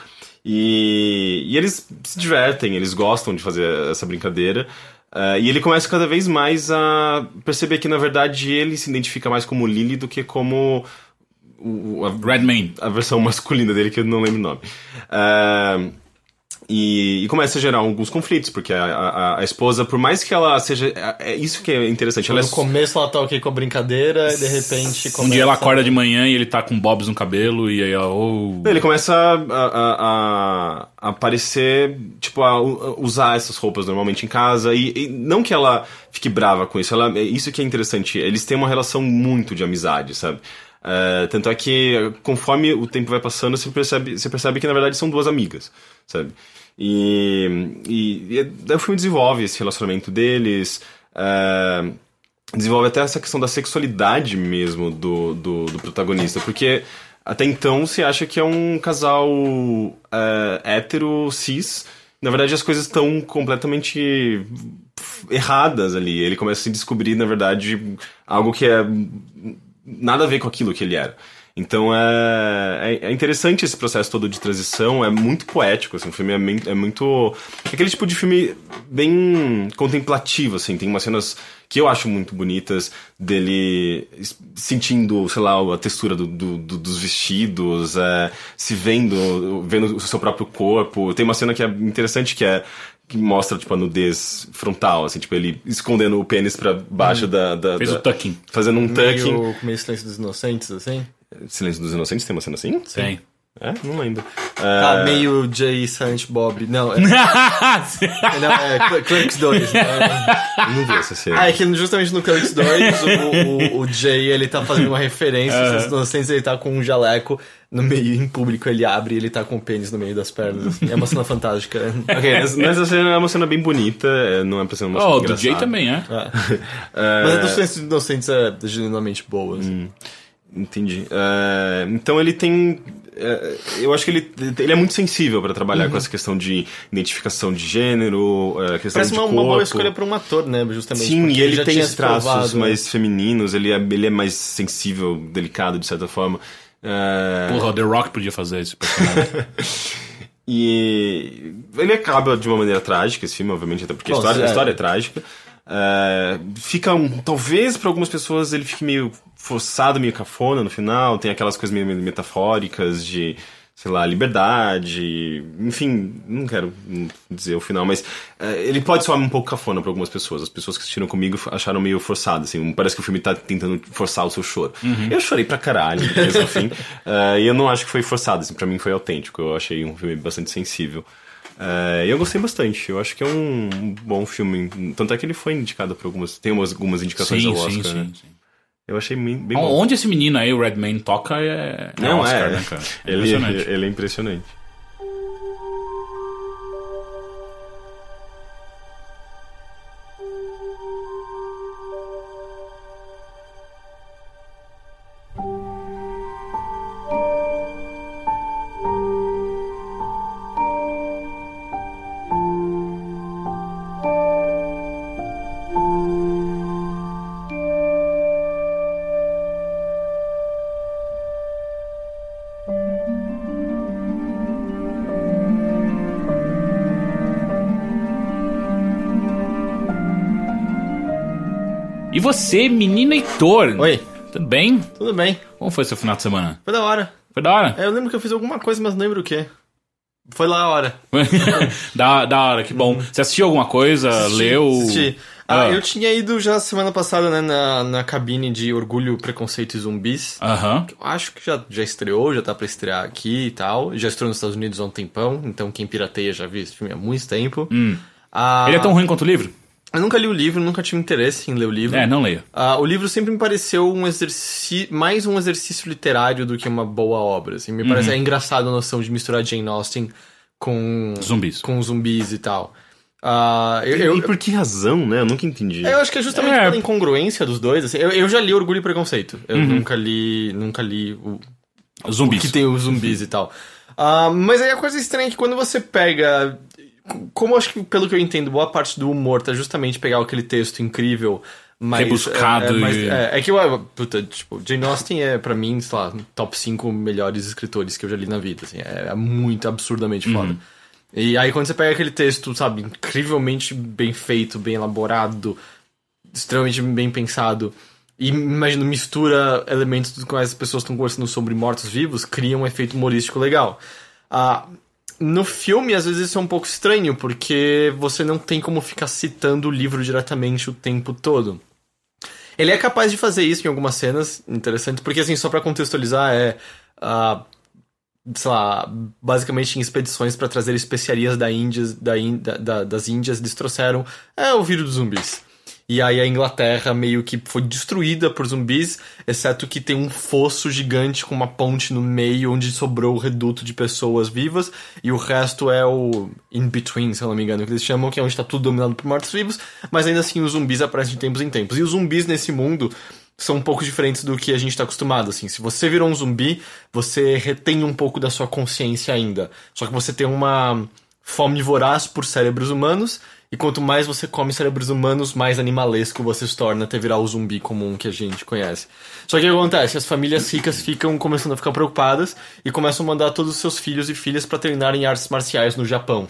E, e eles se divertem, eles gostam de fazer essa brincadeira. ah, e ele começa cada vez mais a perceber que, na verdade, ele se identifica mais como Lily do que como o, a, Redmayne. a versão masculina dele, que eu não lembro o nome. Ah, e, e começa a gerar alguns conflitos, porque a, a, a esposa, por mais que ela seja. É, é isso que é interessante. Ela é No começo ela tá ok com a brincadeira e de repente Um dia ela começa- acorda de manhã e ele tá com bobs no cabelo e aí ela. Oh. Ele começa a, a, aparecer, tipo, a usar essas roupas normalmente em casa. E, e não que ela fique brava com isso, ela, é isso que é interessante. Eles têm uma relação muito de amizade, sabe? É, tanto é que conforme o tempo vai passando, você percebe, você percebe que na verdade são duas amigas, sabe? E, e, e o filme desenvolve esse relacionamento deles. é, desenvolve até essa questão da sexualidade mesmo do, do, do protagonista, porque até então se acha que é um casal é, hétero, cis. Na verdade, as coisas estão completamente erradas ali. Ele começa a se descobrir, na verdade, algo que é nada a ver com aquilo que ele era. Então é, é, é interessante esse processo todo de transição, é muito poético, assim, o filme é, é muito... É aquele tipo de filme bem contemplativo, assim, tem umas cenas que eu acho muito bonitas dele sentindo, sei lá, a textura do, do- do- dos vestidos, é, se vendo, vendo o seu próprio corpo. Tem uma cena que é interessante que é que mostra, tipo, a nudez frontal, assim, tipo, ele escondendo o pênis pra baixo da, da- Fez da- o tucking. Fazendo um tucking. meio, meio silêncio dos inocentes, assim. Silêncio dos Inocentes tem uma cena assim? Tem. É? Não lembro. Tá É, meio Jay Silent Bob. Não, é, não, é Cl- Clerks 2. né? não vi essa cena. Ah, é que justamente no Clerks 2, o, o, o Jay, ele tá fazendo uma referência, os inocentes, ele tá com um jaleco no meio, em público, ele abre e ele tá com o pênis no meio das pernas. assim. É uma cena fantástica. Ok, mas, mas essa cena é uma cena bem bonita, é, não é pra ser uma cena Oh, do engraçada. Jay também, é. Mas a dos silêncios dos inocentes é genuinamente boa. assim. Entendi. É, então ele tem. é, eu acho que ele, ele é muito sensível pra trabalhar Uhum. com essa questão de identificação de gênero, é, questão Parece de uma, corpo. uma boa escolha pra um ator, né? Justamente. Sim, e ele já tem esses se traços provado, né? mais femininos, ele é, ele é mais sensível, delicado de certa forma. É, Porra, o The Rock podia fazer esse personagem. E ele acaba de uma maneira trágica, esse filme, obviamente, até porque a Bom, história, a é. história é trágica. É, fica, um, talvez para algumas pessoas ele fique meio forçado, meio cafona no final, tem aquelas coisas meio metafóricas de sei lá, liberdade, enfim, não quero dizer o final, mas é, ele pode soar um pouco cafona para algumas pessoas. As pessoas que assistiram comigo acharam meio forçado, assim, parece que o filme tá tentando forçar o seu choro. Uhum. Eu chorei pra caralho ao fim, uh, e eu não acho que foi forçado, assim, pra mim foi autêntico, eu achei um filme bastante sensível. Uh, e eu gostei bastante, eu acho que é um bom filme, tanto é que ele foi indicado para algumas, tem algumas indicações sim, ao Oscar, sim, né? sim, sim. Eu achei bem, bom. Onde esse menino aí, o Redman, toca é. é Não, Oscar, é. Né, cara? É ele, ele é impressionante. Você, menino Heitor? Oi. Tudo bem? Tudo bem. Como foi seu final de semana? Foi da hora. Foi da hora? É, eu lembro que eu fiz alguma coisa, mas não lembro o que. Foi lá a hora. da, da hora, que bom. Uhum. Você assistiu alguma coisa? Assisti, leu? Assisti. Ah, ah, eu tinha ido já semana passada, né, na, na cabine de Orgulho, Preconceito e Zumbis. Aham. Eu acho que já, já estreou, já tá pra estrear aqui e tal. Já estreou nos Estados Unidos há um tempão, então quem pirateia já viu esse filme há muito tempo. Hum. Ah, Ele é tão ruim quanto o livro? Eu nunca li o livro, nunca tive interesse em ler o livro. É, não leio. Uh, o livro sempre me pareceu um exercício, mais um exercício literário do que uma boa obra. Assim. Me uhum. parece é engraçado a noção de misturar Jane Austen com zumbis, com zumbis e tal. Uh, eu, eu, e por que razão, né? Eu nunca entendi. Eu acho que é justamente é. pela incongruência dos dois. Assim. Eu, eu já li Orgulho e Preconceito. Eu uhum. nunca li, nunca li o, zumbis. o que tem os zumbis e tal. Uh, mas aí a coisa estranha é que quando você pega como acho que, pelo que eu entendo, boa parte do humor tá justamente pegar aquele texto incrível, mas. Rebuscado. É, é, mas, é, é que, eu, puta, tipo, Jane Austen é, pra mim, sei lá, top 5 melhores escritores que eu já li na vida, assim, é, é muito absurdamente foda. Uhum. E aí quando você pega aquele texto, sabe, incrivelmente bem feito, bem elaborado, extremamente bem pensado, e imagino mistura elementos com as pessoas estão conversando sobre mortos-vivos, cria um efeito humorístico legal. Ah, no filme, às vezes isso é um pouco estranho, porque você não tem como ficar citando o livro diretamente o tempo todo. Ele é capaz de fazer isso em algumas cenas, interessante, porque assim, só para contextualizar, é. Uh, sei lá, basicamente em expedições para trazer especiarias da Índias, da, da, das Índias, eles trouxeram é, o vírus dos zumbis. E aí a Inglaterra meio que foi destruída por zumbis, exceto que tem um fosso gigante com uma ponte no meio onde sobrou o reduto de pessoas vivas, e o resto é o in-between, se eu não me engano, que eles chamam, que é onde está tudo dominado por mortos-vivos, mas ainda assim os zumbis aparecem de tempos em tempos. E os zumbis nesse mundo são um pouco diferentes do que a gente está acostumado, assim. Se você virou um zumbi, você retém um pouco da sua consciência ainda. Só que você tem uma fome voraz por cérebros humanos e quanto mais você come cérebros humanos, mais animalesco você se torna até virar o zumbi comum que a gente conhece. Só que o que acontece? As famílias ricas ficam começando a ficar preocupadas e começam a mandar todos os seus filhos e filhas para treinarem artes marciais no Japão.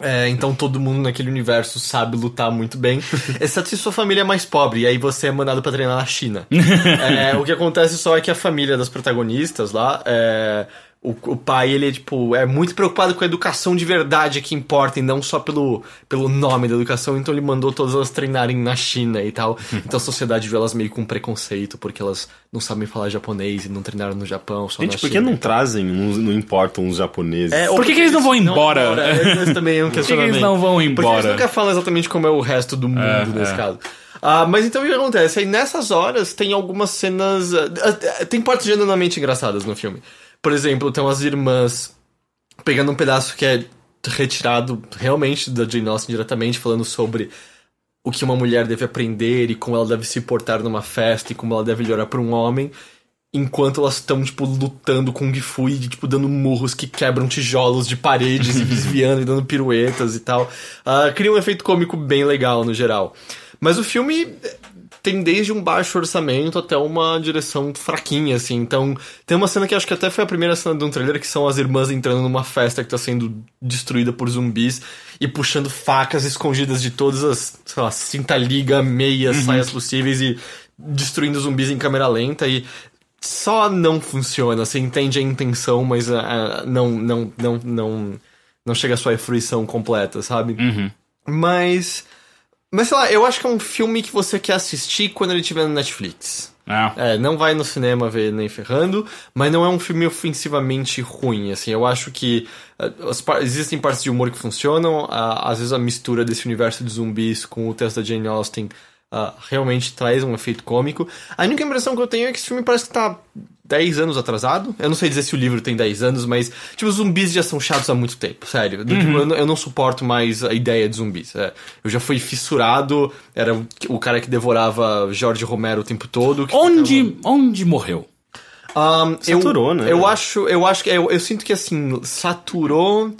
É, então todo mundo naquele universo sabe lutar muito bem, exceto se sua família é mais pobre, e aí você é mandado para treinar na China. é, o que acontece só é que a família das protagonistas lá é, o, o pai, ele, tipo, é muito preocupado com a educação de verdade que importa e não só pelo, pelo nome da educação, então ele mandou todas elas treinarem na China e tal. Então a sociedade viu elas meio com preconceito, porque elas não sabem falar japonês e não treinaram no Japão, só Gente, por que não trazem, não importam os japoneses? É, por que, que eles não vão embora? Não, embora. também é um questionamento. Por que, que eles não vão embora? Porque eles nunca falam exatamente como é o resto do mundo é, nesse é. caso. Uh, mas então o que acontece? Aí nessas horas tem algumas cenas. Uh, uh, tem partes genuinamente engraçadas no filme. Por exemplo, tem umas irmãs pegando um pedaço que é retirado realmente da Jane Austen diretamente, falando sobre o que uma mulher deve aprender e como ela deve se portar numa festa e como ela deve olhar para um homem, enquanto elas estão, tipo, lutando com Gifu e, tipo, dando murros que quebram tijolos de paredes e desviando e dando piruetas e tal. Uh, cria um efeito cômico bem legal no geral. Mas o filme tem desde um baixo orçamento até uma direção fraquinha, assim. Então, tem uma cena que acho que até foi a primeira cena de um trailer, que são as irmãs entrando numa festa que tá sendo destruída por zumbis e puxando facas escondidas de todas as, sei lá, cinta liga, meias, saias possíveis e destruindo zumbis em câmera lenta e só não funciona. Você entende a intenção, mas uh, não, não, não, não, não chega à sua fruição completa, sabe? Mas. Mas sei lá, eu acho que é um filme que você quer assistir quando ele estiver no Netflix. É. É, não vai no cinema ver nem ferrando, mas não é um filme ofensivamente ruim, assim, eu acho que uh, par- existem partes de humor que funcionam, uh, às vezes a mistura desse universo de zumbis com o texto da Jane Austen uh, realmente traz um efeito cômico. A única impressão que eu tenho é que esse filme parece que tá 10 anos atrasado, eu não sei dizer se o livro tem 10 anos, mas, tipo, os zumbis já são chatos há muito tempo, sério, Do- tipo, eu, não- eu não suporto mais a ideia de zumbis, é, eu já fui fissurado, era o- cara que devorava George Romero o tempo todo, que Onde, onde morreu? um, Saturou, eu, né? Eu acho, eu acho que eu, eu sinto que assim saturou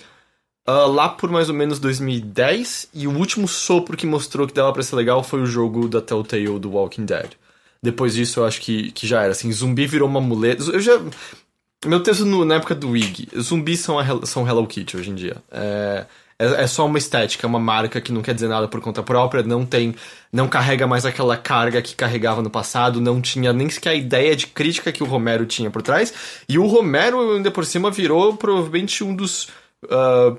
ah, lá por mais ou menos 2010 e o último sopro que mostrou que dava pra ser legal foi o jogo da Telltale do Walking Dead. Depois disso eu acho que, que já era assim, zumbi virou uma muleta. Eu já meu texto no- na época do Wig, zumbis são, a, são Hello Kitty hoje em dia. É, é, é só uma estética, uma marca que não quer dizer nada por conta própria, não tem, não carrega mais aquela carga que carregava no passado, não tinha nem sequer a ideia de crítica que o Romero tinha por trás. E o Romero, ainda por cima, virou provavelmente um dos ah,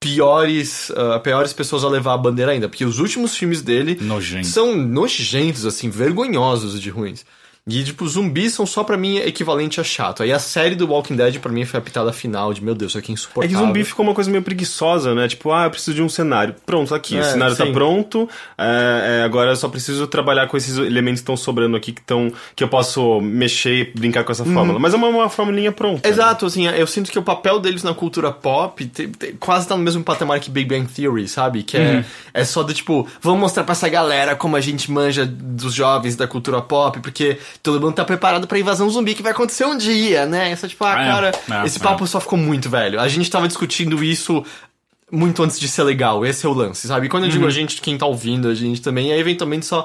piores, ah, piores pessoas a levar a bandeira ainda, porque os últimos filmes dele Nojento. são nojentos, assim, vergonhosos de ruins. E, tipo, zumbis são só pra mim equivalente a chato. Aí a série do Walking Dead pra mim foi a pitada final de, meu Deus, isso aqui é É insuportável. que zumbi ficou uma coisa meio preguiçosa, né? Tipo, ah, eu preciso de um cenário. Pronto, aqui. É, o cenário tá sim. pronto. é, é, agora eu só preciso trabalhar com esses elementos que estão sobrando aqui que, tão, que eu posso mexer e brincar com essa fórmula. Mas é uma, uma formulinha pronta. Exato, assim, eu sinto que o papel deles na cultura pop te- te- quase tá no mesmo patamar que Big Bang Theory, sabe? Que é, é só do tipo, vamos mostrar pra essa galera como a gente manja dos jovens da cultura pop, porque todo mundo tá preparado pra invasão zumbi que vai acontecer um dia, né? Essa, tipo, ah, É, cara, é, esse é. papo só ficou muito velho. A gente tava discutindo isso muito antes de ser legal, esse é o lance, sabe? E quando eu digo a gente, quem tá ouvindo a gente também, é eventualmente só.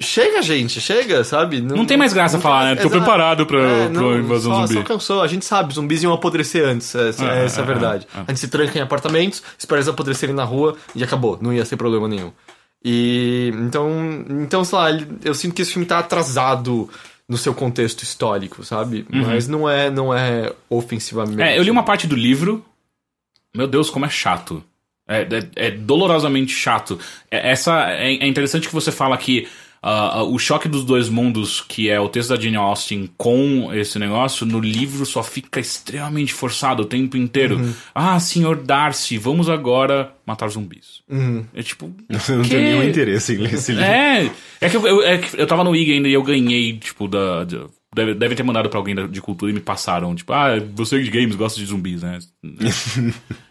Chega, gente, chega, sabe? Não tem mais graça não falar, né? Tô exato. preparado pra, É, pra não, invasão só, zumbi. Só cansou, a gente sabe, zumbis iam apodrecer antes, essa, É, essa é a é, verdade. é, é. A gente se tranca em apartamentos, espera eles apodrecerem na rua e acabou, não ia ser problema nenhum. E então, então sei lá, eu sinto que esse filme tá atrasado no seu contexto histórico, sabe? Mas não é, não é ofensivamente. Uhum. É, eu li uma parte do livro. Meu Deus, como é chato. É, é- é dolorosamente chato. É, essa é, é interessante que você fala que ah, o choque dos dois mundos, que é o texto da Jane Austen com esse negócio, no livro só fica extremamente forçado o tempo inteiro. Ah, senhor Darcy, vamos agora matar zumbis. É tipo. Eu não que- tenho nenhum interesse em ler esse livro. É, é que eu, eu, é que eu tava no IG ainda e eu ganhei, tipo, da. da- deve, devem ter mandado pra alguém da- de cultura e me passaram, tipo, ah, você de games gosta de zumbis, né?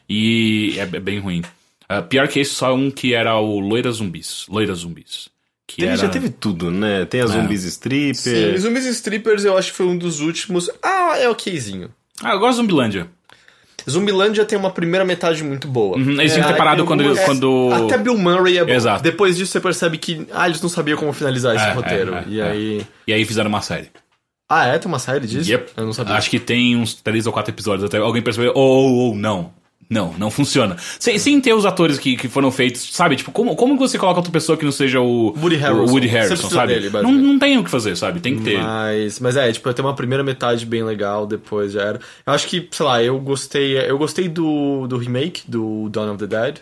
e é, é bem ruim. Ah, pior que esse, só um que era o Loira Zumbis. Loira Zumbis. Que Teve- era... Já teve tudo, né? Tem as zumbis stripper. Sim, Zumbis Strippers eu acho que foi um dos últimos. Ah, é okzinho. Ah, eu gosto de Zumbilândia. Zumbilândia tem uma primeira metade muito boa. Uhum, eles tinham que ter aí parado tem quando- algumas- quando- Até Bill Murray é bom. Exato. Depois disso você percebe que ah, eles não sabiam como finalizar esse É, roteiro. é, é, e é. aí. E aí fizeram uma série. Ah, é? Tem uma série disso? Yep. Eu não sabia. Acho que tem uns três ou quatro episódios até alguém percebeu, oh, oh, oh, não. Não, não funciona. Sem, sem ter os atores que, que foram feitos, sabe? Tipo, como, como você coloca outra pessoa que não seja o Woody Harrelson. o Woody Harrelson, sabe? dele, não, não tem o que fazer, sabe? Tem que ter. Mas, mas é, tipo, tem uma primeira metade bem legal, depois já era. Eu acho que, sei lá, eu gostei. Eu gostei do, do remake do Dawn of the Dead.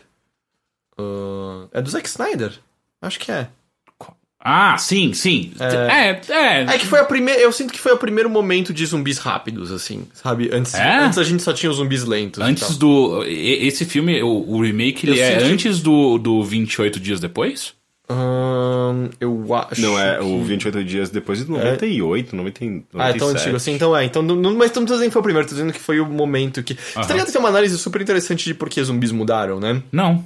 Ah, é do Zack Snyder? Acho que é. Ah, sim, sim. É, é. É que foi a primeira. Eu sinto que foi o primeiro momento de zumbis rápidos, assim, sabe? Antes, É? antes a gente só tinha os zumbis lentos. Antes do. Esse filme, o, o remake, ele Eu é senti- antes do, do 28 dias depois? Ahn, eu acho. Não, é que- o 28 dias depois de 98, 90, 97. Ah, é tão antigo assim, então é. Então, não, não- mas não tô dizendo que foi o primeiro, tô dizendo que foi o momento que. Você tá ligado que tem uma análise super interessante de por que zumbis mudaram, né? Não.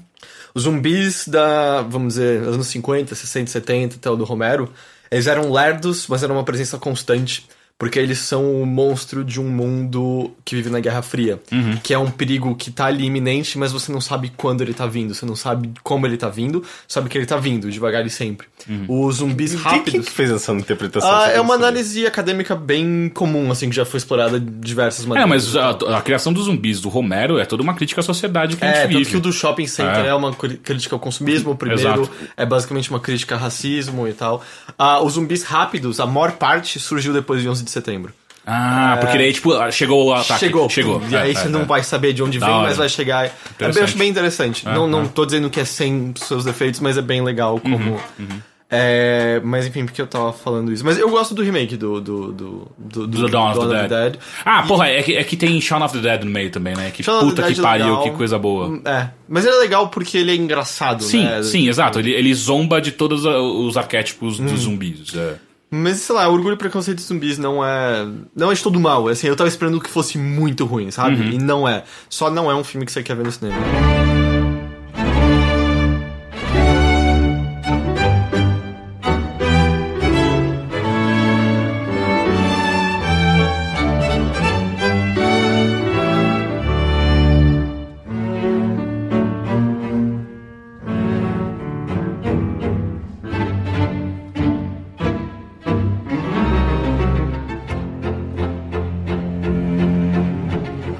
Zumbis da, vamos dizer, anos 50, 60, 70, até o do Romero, eles eram lerdos, mas eram uma presença constante. Porque eles são o monstro de um mundo que vive na Guerra Fria. Uhum. Que é um perigo que tá ali iminente, mas você não sabe quando ele tá vindo. Você não sabe como ele tá vindo, sabe que ele tá vindo, devagar e sempre. Os zumbis Quem rápidos. que fez essa interpretação? Ah, é uma saber. análise acadêmica bem comum, assim, que já foi explorada de diversas É, maneiras. mas a, a criação dos zumbis do Romero é toda uma crítica à sociedade que a É, gente tanto vive. que o do Shopping Center É. é, uma crítica ao consumismo, o primeiro Exato. é basicamente uma crítica ao racismo e tal. Ah, os zumbis rápidos, a maior parte surgiu depois de 11 de setembro. Ah, porque daí, tipo, chegou o ataque. Chegou. Chegou. E aí É, você é, não é. vai saber de onde vem, mas vai chegar. É bem, eu acho bem interessante. não, não tô dizendo que é sem seus defeitos, mas é bem legal como. Uhum, É, mas enfim, porque eu tava falando isso. Mas eu gosto do remake do. Do, do, do, Do Dawn of the Dead. Ah, porra, é que, é que tem Shaun of the Dead no meio também, né? Que Shaun puta Dead que é pariu, legal. que coisa boa. É. Mas ele é legal porque ele é engraçado, Sim, né? sim, exato. Ele, ele zomba de todos os arquétipos Uhum. dos zumbis. é. Mas sei lá, Orgulho e Preconceito de Zumbis não é. Não é de todo mal. Assim, eu tava esperando que fosse muito ruim, sabe? Uhum. E não é. Só não é um filme que você quer ver no cinema.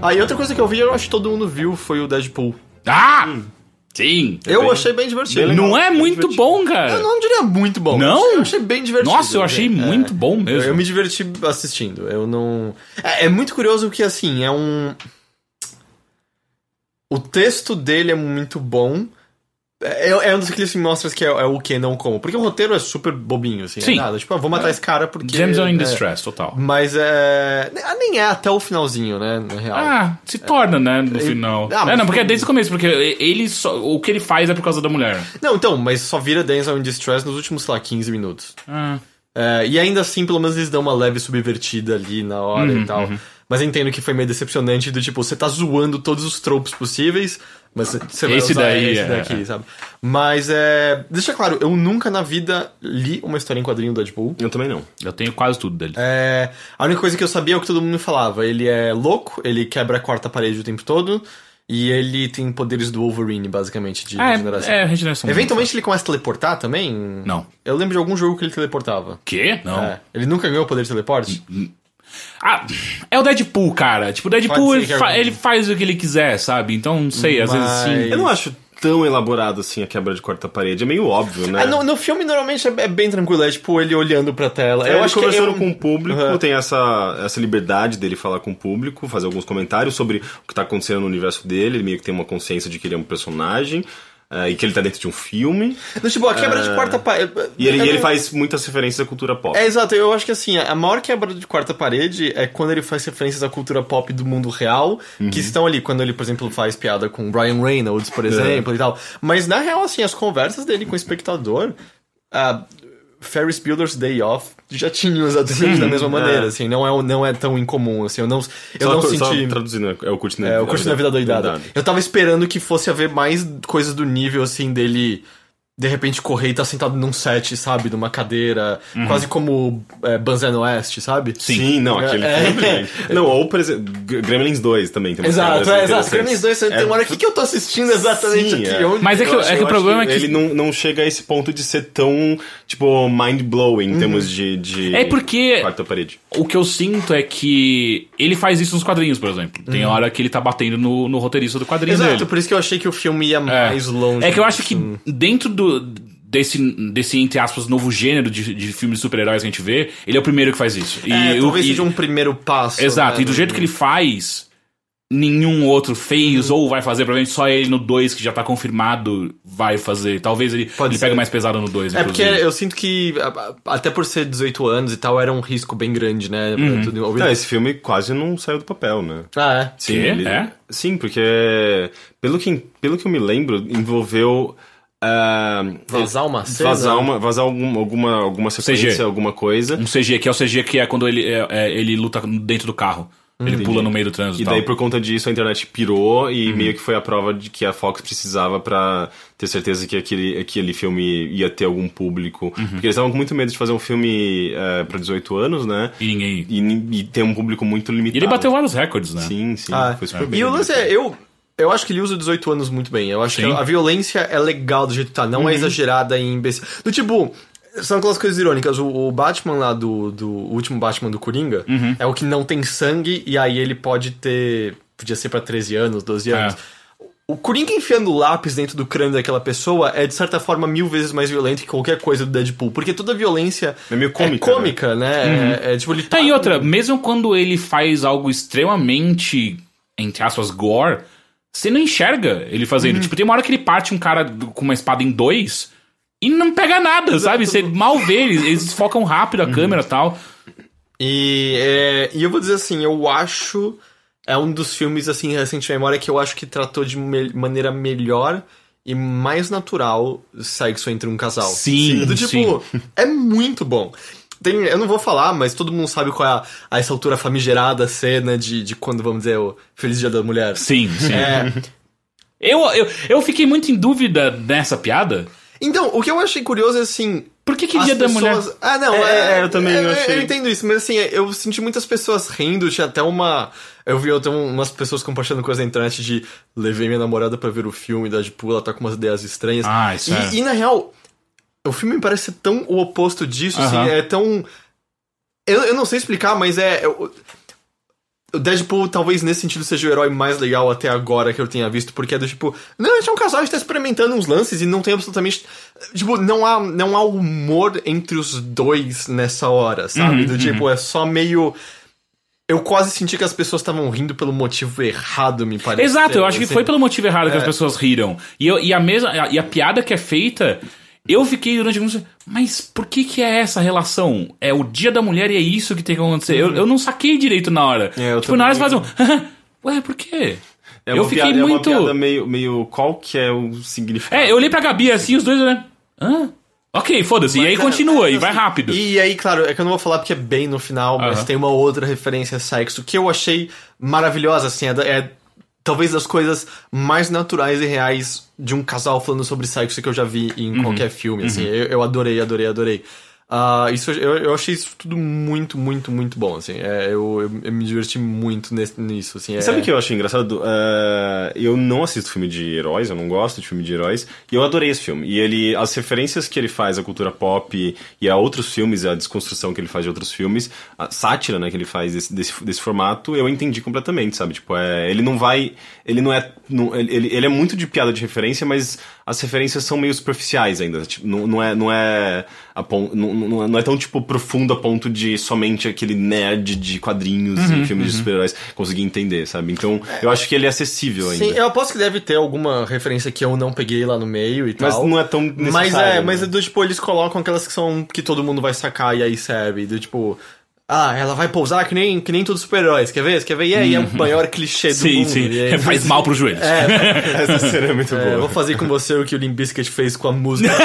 Ah, e outra coisa que eu vi, eu acho que todo mundo viu, foi o Deadpool. Ah! Sim! eu bem- achei bem divertido. bem Não é bem muito divertido. bom, cara. Eu não diria muito bom. Não? Eu achei bem divertido. Nossa, eu achei É. muito bom mesmo. Eu me diverti assistindo. Eu não. É, é muito curioso que, assim, é um. O texto dele é muito bom. É, é um dos aqueles mostras que é, é o que, não como. Porque o roteiro é super bobinho, assim. Sim. É nada. Tipo, ah, vou matar esse cara porque. Are in é, distress, total. Mas é. Nem é até o finalzinho, né? Na real. Ah, se torna, né, no final. Ah, mas- é, não, porque é desde o começo, porque ele só, o que ele faz é por causa da mulher. Não, então, mas só vira Denzel in Distress nos últimos, sei lá, 15 minutos. Ah, É, e ainda assim, pelo menos eles dão uma leve subvertida ali na hora Uhum, e tal. Mas eu entendo que foi meio decepcionante do tipo, você tá zoando todos os tropos possíveis, mas você- você vai Esse usar daí, esse é. daqui, sabe? Mas é. Deixa claro, eu nunca na vida li uma história em quadrinho do Deadpool. Eu também não. eu tenho quase tudo dele. É, a única coisa que eu sabia é o que todo mundo falava. Ele é louco, ele quebra a quarta parede o tempo todo, e ele tem poderes do Wolverine, basicamente, de Ah, regeneração. é, é regeneração. Eventualmente ele começa a teleportar também? Não. Eu lembro de algum jogo que ele teleportava. Quê? Não. É. Ele nunca ganhou o poder de teleporte? Ah, é o Deadpool, cara. Tipo, o Deadpool, ele, que fa- ele faz o que ele quiser, sabe? Então, não sei, às vezes Mas- sim. Eu não acho tão elaborado assim a quebra de quarta parede. É meio óbvio, né? É, no, no filme normalmente é, é bem tranquilo, é tipo ele olhando pra tela. É, eu ele acho que conversando eu- com o público, Uhum. tem essa, essa liberdade dele falar com o público, fazer alguns comentários sobre o que tá acontecendo no universo dele. Ele meio que tem uma consciência de que ele é um personagem eh, e que ele tá dentro de um filme. No, tipo, a quebra de quarta parede. E ele, e ele faz muitas referências à cultura pop. É, exato. Eu acho que assim, a maior quebra de quarta parede é quando ele faz referências à cultura pop do mundo real, Uhum. que estão ali, quando ele, por exemplo, faz piada com Ryan Reynolds, por exemplo, e tal. Mas na real, assim, as conversas dele com o espectador. a Ferris Bueller's Day Off já tinham exatamente da mesma maneira, é. assim, não é, não é tão incomum, assim, eu não, eu só, não só senti... traduzindo, é o curso na, É, o curso da vida doidada. Eu tava esperando que fosse haver mais coisas do nível, assim, dele de repente correr e tá sentado num set, sabe? Numa cadeira, quase como é, Banzano Oeste, sabe? Sim, não, aquele É. filme. é. Não, ou por exemplo, Gremlins 2 também tem Exato, é, exato. Gremlins 2, você tem uma hora, o que, que eu tô assistindo exatamente Sim, aqui? é. Onde- Mas é que, Eu é que o problema acho é que. Ele não, não chega a esse ponto de ser tão, tipo, mind-blowing em termos de, de. É porque- Quarta parede. O que eu sinto é que ele faz isso nos quadrinhos, por exemplo. Tem hora que ele tá batendo no, no roteirista do quadrinho Exato, dele. por isso que eu achei que o filme ia É. mais longe. É que eu acho que dentro do. Desse, desse, entre aspas, novo gênero de, de filmes de super-heróis que a gente vê, ele é o primeiro que faz isso. E, É, o- talvez e- seja um primeiro passo. Exato, né? e do jeito que ele faz, nenhum outro fez ou vai fazer, provavelmente só ele no 2, que já tá confirmado, vai fazer. Talvez ele, Pode ele ser. pegue mais pesado no 2, É porque eu sinto que, até por ser 18 anos e tal, era um risco bem grande, né? Uhum. Tudo. Não, esse filme quase não saiu do papel, né? Ah, é. Sim, Quê? É? Sim, porque pelo que, pelo que eu me lembro, envolveu ah, Vazar uma cena? vazar uma, vazar algum, alguma alguma sequência, CG. alguma coisa. Um CG, que é o CG que é quando ele, é, é, ele luta dentro do carro. Ele Entendi. pula no meio do trânsito. E tal. daí, por conta disso, a internet pirou e meio que foi a prova de que a Fox precisava pra ter certeza que aquele, aquele filme ia ter algum público. Porque eles estavam com muito medo de fazer um filme é, pra 18 anos, né? E ninguém. E, e ter um público muito limitado. E ele bateu vários recordes, né? Sim, sim. Ah, foi super bem. E o lance é, eu, eu acho que ele usa 18 anos muito bem. Eu acho Sim. que a violência é legal do jeito que tá, não é exagerada e imbecil. Do tipo, são aquelas coisas irônicas. O, Batman lá do, do o último Batman do Coringa é o que não tem sangue e aí ele pode ter. Podia ser pra 13 anos, 12 anos. É. O Coringa enfiando o lápis dentro do crânio daquela pessoa é, de certa forma, mil vezes mais violento que qualquer coisa do Deadpool. Porque toda violência É meio cômica, é cômica, né? É, é, tipo, ele tá... Tá, e outra, mesmo quando ele faz algo extremamente, entre aspas, gore, você não enxerga ele fazendo. Tipo, tem uma hora que ele parte um cara com uma espada em dois e não pega nada, sabe? Você mal vê, eles, eles focam rápido a câmera e tal. E, é, e eu vou dizer assim, eu acho. É um dos filmes, assim, recente memória que eu acho que tratou de me- maneira melhor e mais natural sexo entre um casal. Sim, Do tipo, sim. é muito bom. Tem, eu não vou falar, mas todo mundo sabe qual é a, a essa altura famigerada cena de, de quando, vamos dizer, o Feliz Dia da Mulher. Sim, sim. É, Eu, eu, eu fiquei muito em dúvida nessa piada. então, o que eu achei curioso é assim. Por que que Dia da Mulher... pessoas- Ah, não, É, é, é, eu também é, achei. Eu entendo isso, mas assim, eu senti muitas pessoas rindo, tinha até uma. Eu vi até umas pessoas compartilhando coisa na internet de levei minha namorada pra ver o filme da Deadpool, ela tá com umas ideias estranhas. Ah, isso e, é. e, na real, o filme me parece tão o oposto disso, assim, é tão. Eu, eu não sei explicar, mas é. eu- o Deadpool talvez nesse sentido seja o herói mais legal até agora que eu tenha visto, porque é do tipo, não, a gente é um casal, a gente tá experimentando uns lances e não tem absolutamente. Tipo, não há, não há humor entre os dois nessa hora, sabe? Uhum, do tipo, é só meio. Eu quase senti que as pessoas estavam rindo pelo motivo errado, me parece. Exato, eu acho que assim. foi pelo motivo errado que as pessoas riram. E, eu- e a mesma, e a piada que é feita, eu fiquei durante alguns mas por que que é essa relação? É o dia da mulher e é isso que tem que acontecer. Eu, eu não saquei direito na hora. É, eu tipo, na hora você faz um, ué, por quê? É eu uma fiquei piada, muito... É uma piada meio, meio... Qual que é o significado? É, eu olhei pra Gabi assim, os dois olhando, hã? Ok, foda-se. E aí Mas, continua, é, e vai assim, rápido. E aí, claro, é que eu não vou falar porque é bem no final, mas Aham. tem uma outra referência a sexo que eu achei maravilhosa, assim, é, da- é talvez das coisas mais naturais e reais de um casal falando sobre sexo que eu já vi em Uhum. qualquer filme, assim. Eu, eu adorei, adorei, adorei. Ah, isso, eu, eu achei isso tudo muito, muito, muito bom, assim. É, eu, eu, eu me diverti muito nesse- nisso, assim. E é- Sabe o que eu achei engraçado? É, eu não assisto filme de heróis, eu não gosto de filme de heróis, e eu adorei esse filme. E ele, as referências que ele faz à cultura pop e, e a outros filmes, a desconstrução que ele faz de outros filmes, a sátira, né, que ele faz desse, desse, desse formato, eu entendi completamente, sabe? Tipo, é, ele não vai. Ele não é. Não, ele, ele é muito de piada de referência, mas as referências são meio superficiais ainda. Tipo, não, não é. Não é, a pon- não, não, é- não é tão, tipo, profundo a ponto de somente aquele nerd de quadrinhos e filmes de super-heróis conseguir entender, sabe? Então, eu acho que ele é acessível ainda. Sim, eu aposto que deve ter alguma referência que eu não peguei lá no meio e Mas tal. não é tão Mas necessário, é, né? mas é do tipo, eles colocam aquelas que são que todo mundo vai sacar e aí serve. Do tipo, ah, ela vai pousar que nem, que nem todos os super-heróis, quer ver? Quer ver? E aí é o maior clichê do Sim, mundo. sim. E aí- Faz mal pros joelhos. É, Essa cena é muito é, boa. eu vou fazer com você o que o Limp Bizkit fez com a música.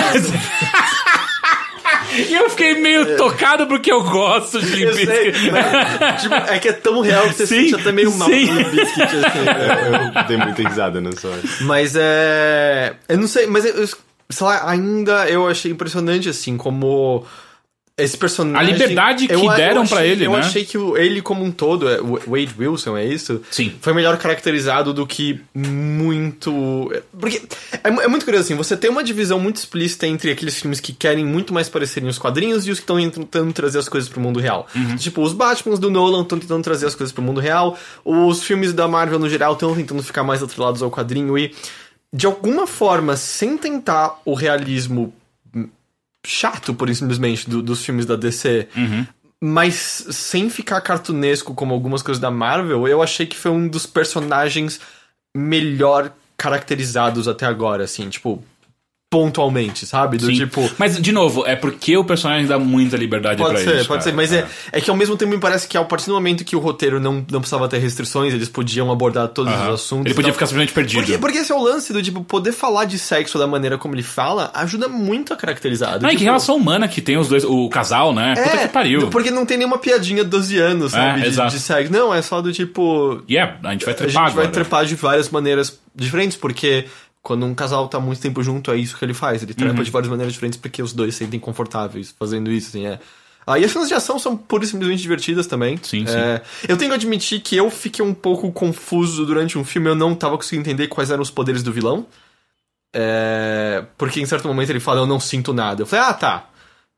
E eu fiquei meio tocado porque eu gosto de É. eu Limp Bizkit. tipo, é que é tão real que você Sim, sente até meio mal sim. com o Limp Bizkit, assim. né? Eu dei muita risada nessa hora. Mas é. Eu não sei, mas eu, eu- sei lá, ainda eu achei impressionante, assim, como. Esse personagem. A liberdade que eu- eu deram pra achei- ele, Eu né? achei que ele, como um todo, é, Wade Wilson, é isso? Sim. Foi melhor caracterizado do que muito. Porque é, é muito curioso, assim, você tem uma divisão muito explícita entre aqueles filmes que querem muito mais parecerem os quadrinhos e os que estão tentando trazer as coisas pro mundo real. Uhum. Tipo, os Batmans do Nolan estão tentando trazer as coisas pro mundo real, os filmes da Marvel no geral estão tentando ficar mais atrelados ao quadrinho e, de alguma forma, sem tentar o realismo chato, por simplesmente, do- dos filmes da DC, mas sem ficar cartunesco como algumas coisas da Marvel, eu achei que foi um dos personagens melhor caracterizados até agora, assim, tipo. Pontualmente, sabe? Do Sim. tipo. Mas, de novo, é porque o personagem dá muita liberdade Pode pra ser, eles. pode cara. ser, mas é, é que ao mesmo tempo me parece que a partir do momento que o roteiro não, não precisava ter restrições, eles podiam abordar todos os assuntos. Ele podia ficar simplesmente perdido. Porque, porque esse é o lance do tipo, poder falar de sexo da maneira como ele fala ajuda muito a caracterizar. Não, e que tipo, relação humana que tem os dois, o casal, né? Puta que pariu. Porque não tem nenhuma piadinha 12 anos, sabe? É, de, exato. de sexo. Não, é só do tipo. É, a gente vai A trepar gente vai agora. trepar de várias maneiras diferentes, porque quando um casal tá muito tempo junto, é isso que ele faz. Ele Uhum. trepa de várias maneiras diferentes porque os dois se sentem confortáveis fazendo isso, assim, é. Ah, e as cenas de ação são pura e simplesmente divertidas também. Sim, É, eu tenho que admitir que eu fiquei um pouco confuso durante um filme, eu não tava conseguindo entender quais eram os poderes do vilão. É, porque em certo momento ele fala, eu não sinto nada. Eu falei, ah, tá.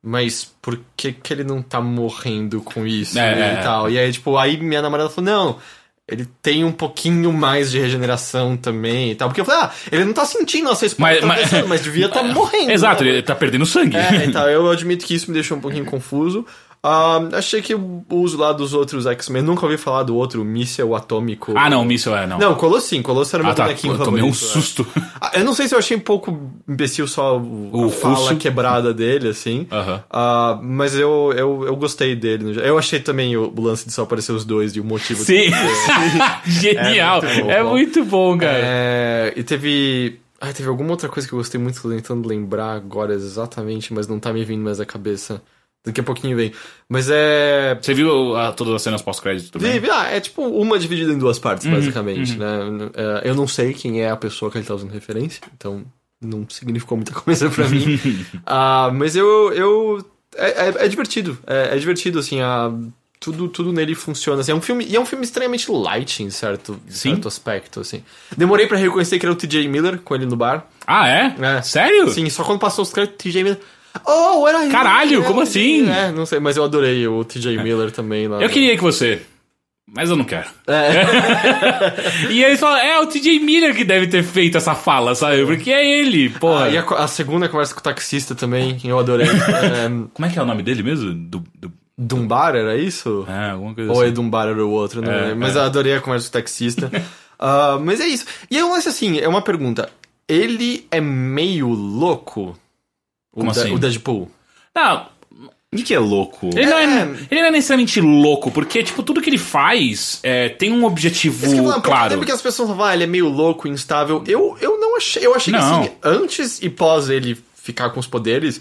Mas por que, que ele não tá morrendo com isso É, e é, é. tal? E aí, tipo, aí minha namorada falou, não, ele tem um pouquinho mais de regeneração também e tal. Porque eu falei, ah, ele não tá sentindo a espada, Mas- tá mas- mas devia estar morrendo. Exato, né? ele tá perdendo sangue. É, então, eu admito que isso me deixou um pouquinho confuso. Ah, achei que o uso lá dos outros X-Men, nunca ouvi falar do outro, míssel atômico. Ah, não, o míssil é, não. Não, Colosso sim, Colosso era meu ah, tá. bonequinho Eu tomei um né? susto. Ah, Eu não sei se eu achei um pouco imbecil só o, a fala quebrada dele, assim. Aham. Ah, mas eu, eu, eu gostei dele. Eu achei também o, o lance de só aparecer os dois de um motivo. Sim. Genial. É muito bom. É muito bom, cara. É, e teve. Ah, teve alguma outra coisa que eu gostei muito, tô tentando lembrar agora exatamente, mas não tá me vindo mais à cabeça. Daqui a pouquinho vem. Mas é. Você viu ah, todas as cenas pós-crédito também? Vi- ah, é tipo uma dividida em duas partes, Uhum, basicamente, né? É, Eu não sei quem é a pessoa que ele tá usando referência, então não significou muita coisa pra mim. Ah, mas eu. eu é, é- é divertido. É, é divertido, assim, a, tudo, tudo nele funciona. Assim, é um filme, e é um filme extremamente light em certo, Sim. certo aspecto, assim. Demorei pra reconhecer que era o TJ Miller com ele no bar. Ah, é? É. Sério? Sim, só quando passou os créditos, TJ Miller. Oh, era! Caralho, é, como é, assim? É, não sei, mas eu adorei o TJ Miller também lá. Eu queria que você. Mas eu não quero. É. E aí só é o TJ Miller que deve ter feito essa fala, sabe? Porque é ele, porra. Ah, e a, a segunda conversa com o taxista também, que eu adorei. é, Como é que é o nome dele mesmo? Do, do... Dumbar, era isso? É, alguma coisa Ou é assim. Dumbar era o outro, não É. Mas é. eu adorei a conversa com o taxista. Ah, mas é isso. E é um lance assim, é uma pergunta. Ele é meio louco? O Como Da- assim? O Deadpool. Não, O que, que é louco? ele não, é, É. ele não é necessariamente louco, porque, tipo, tudo que ele faz é, tem um objetivo Isso que porque claro. Lembra que as pessoas falam, ah, ele é meio louco, instável. Eu, eu não achei. Eu achei Não. que assim, antes e pós ele ficar com os poderes,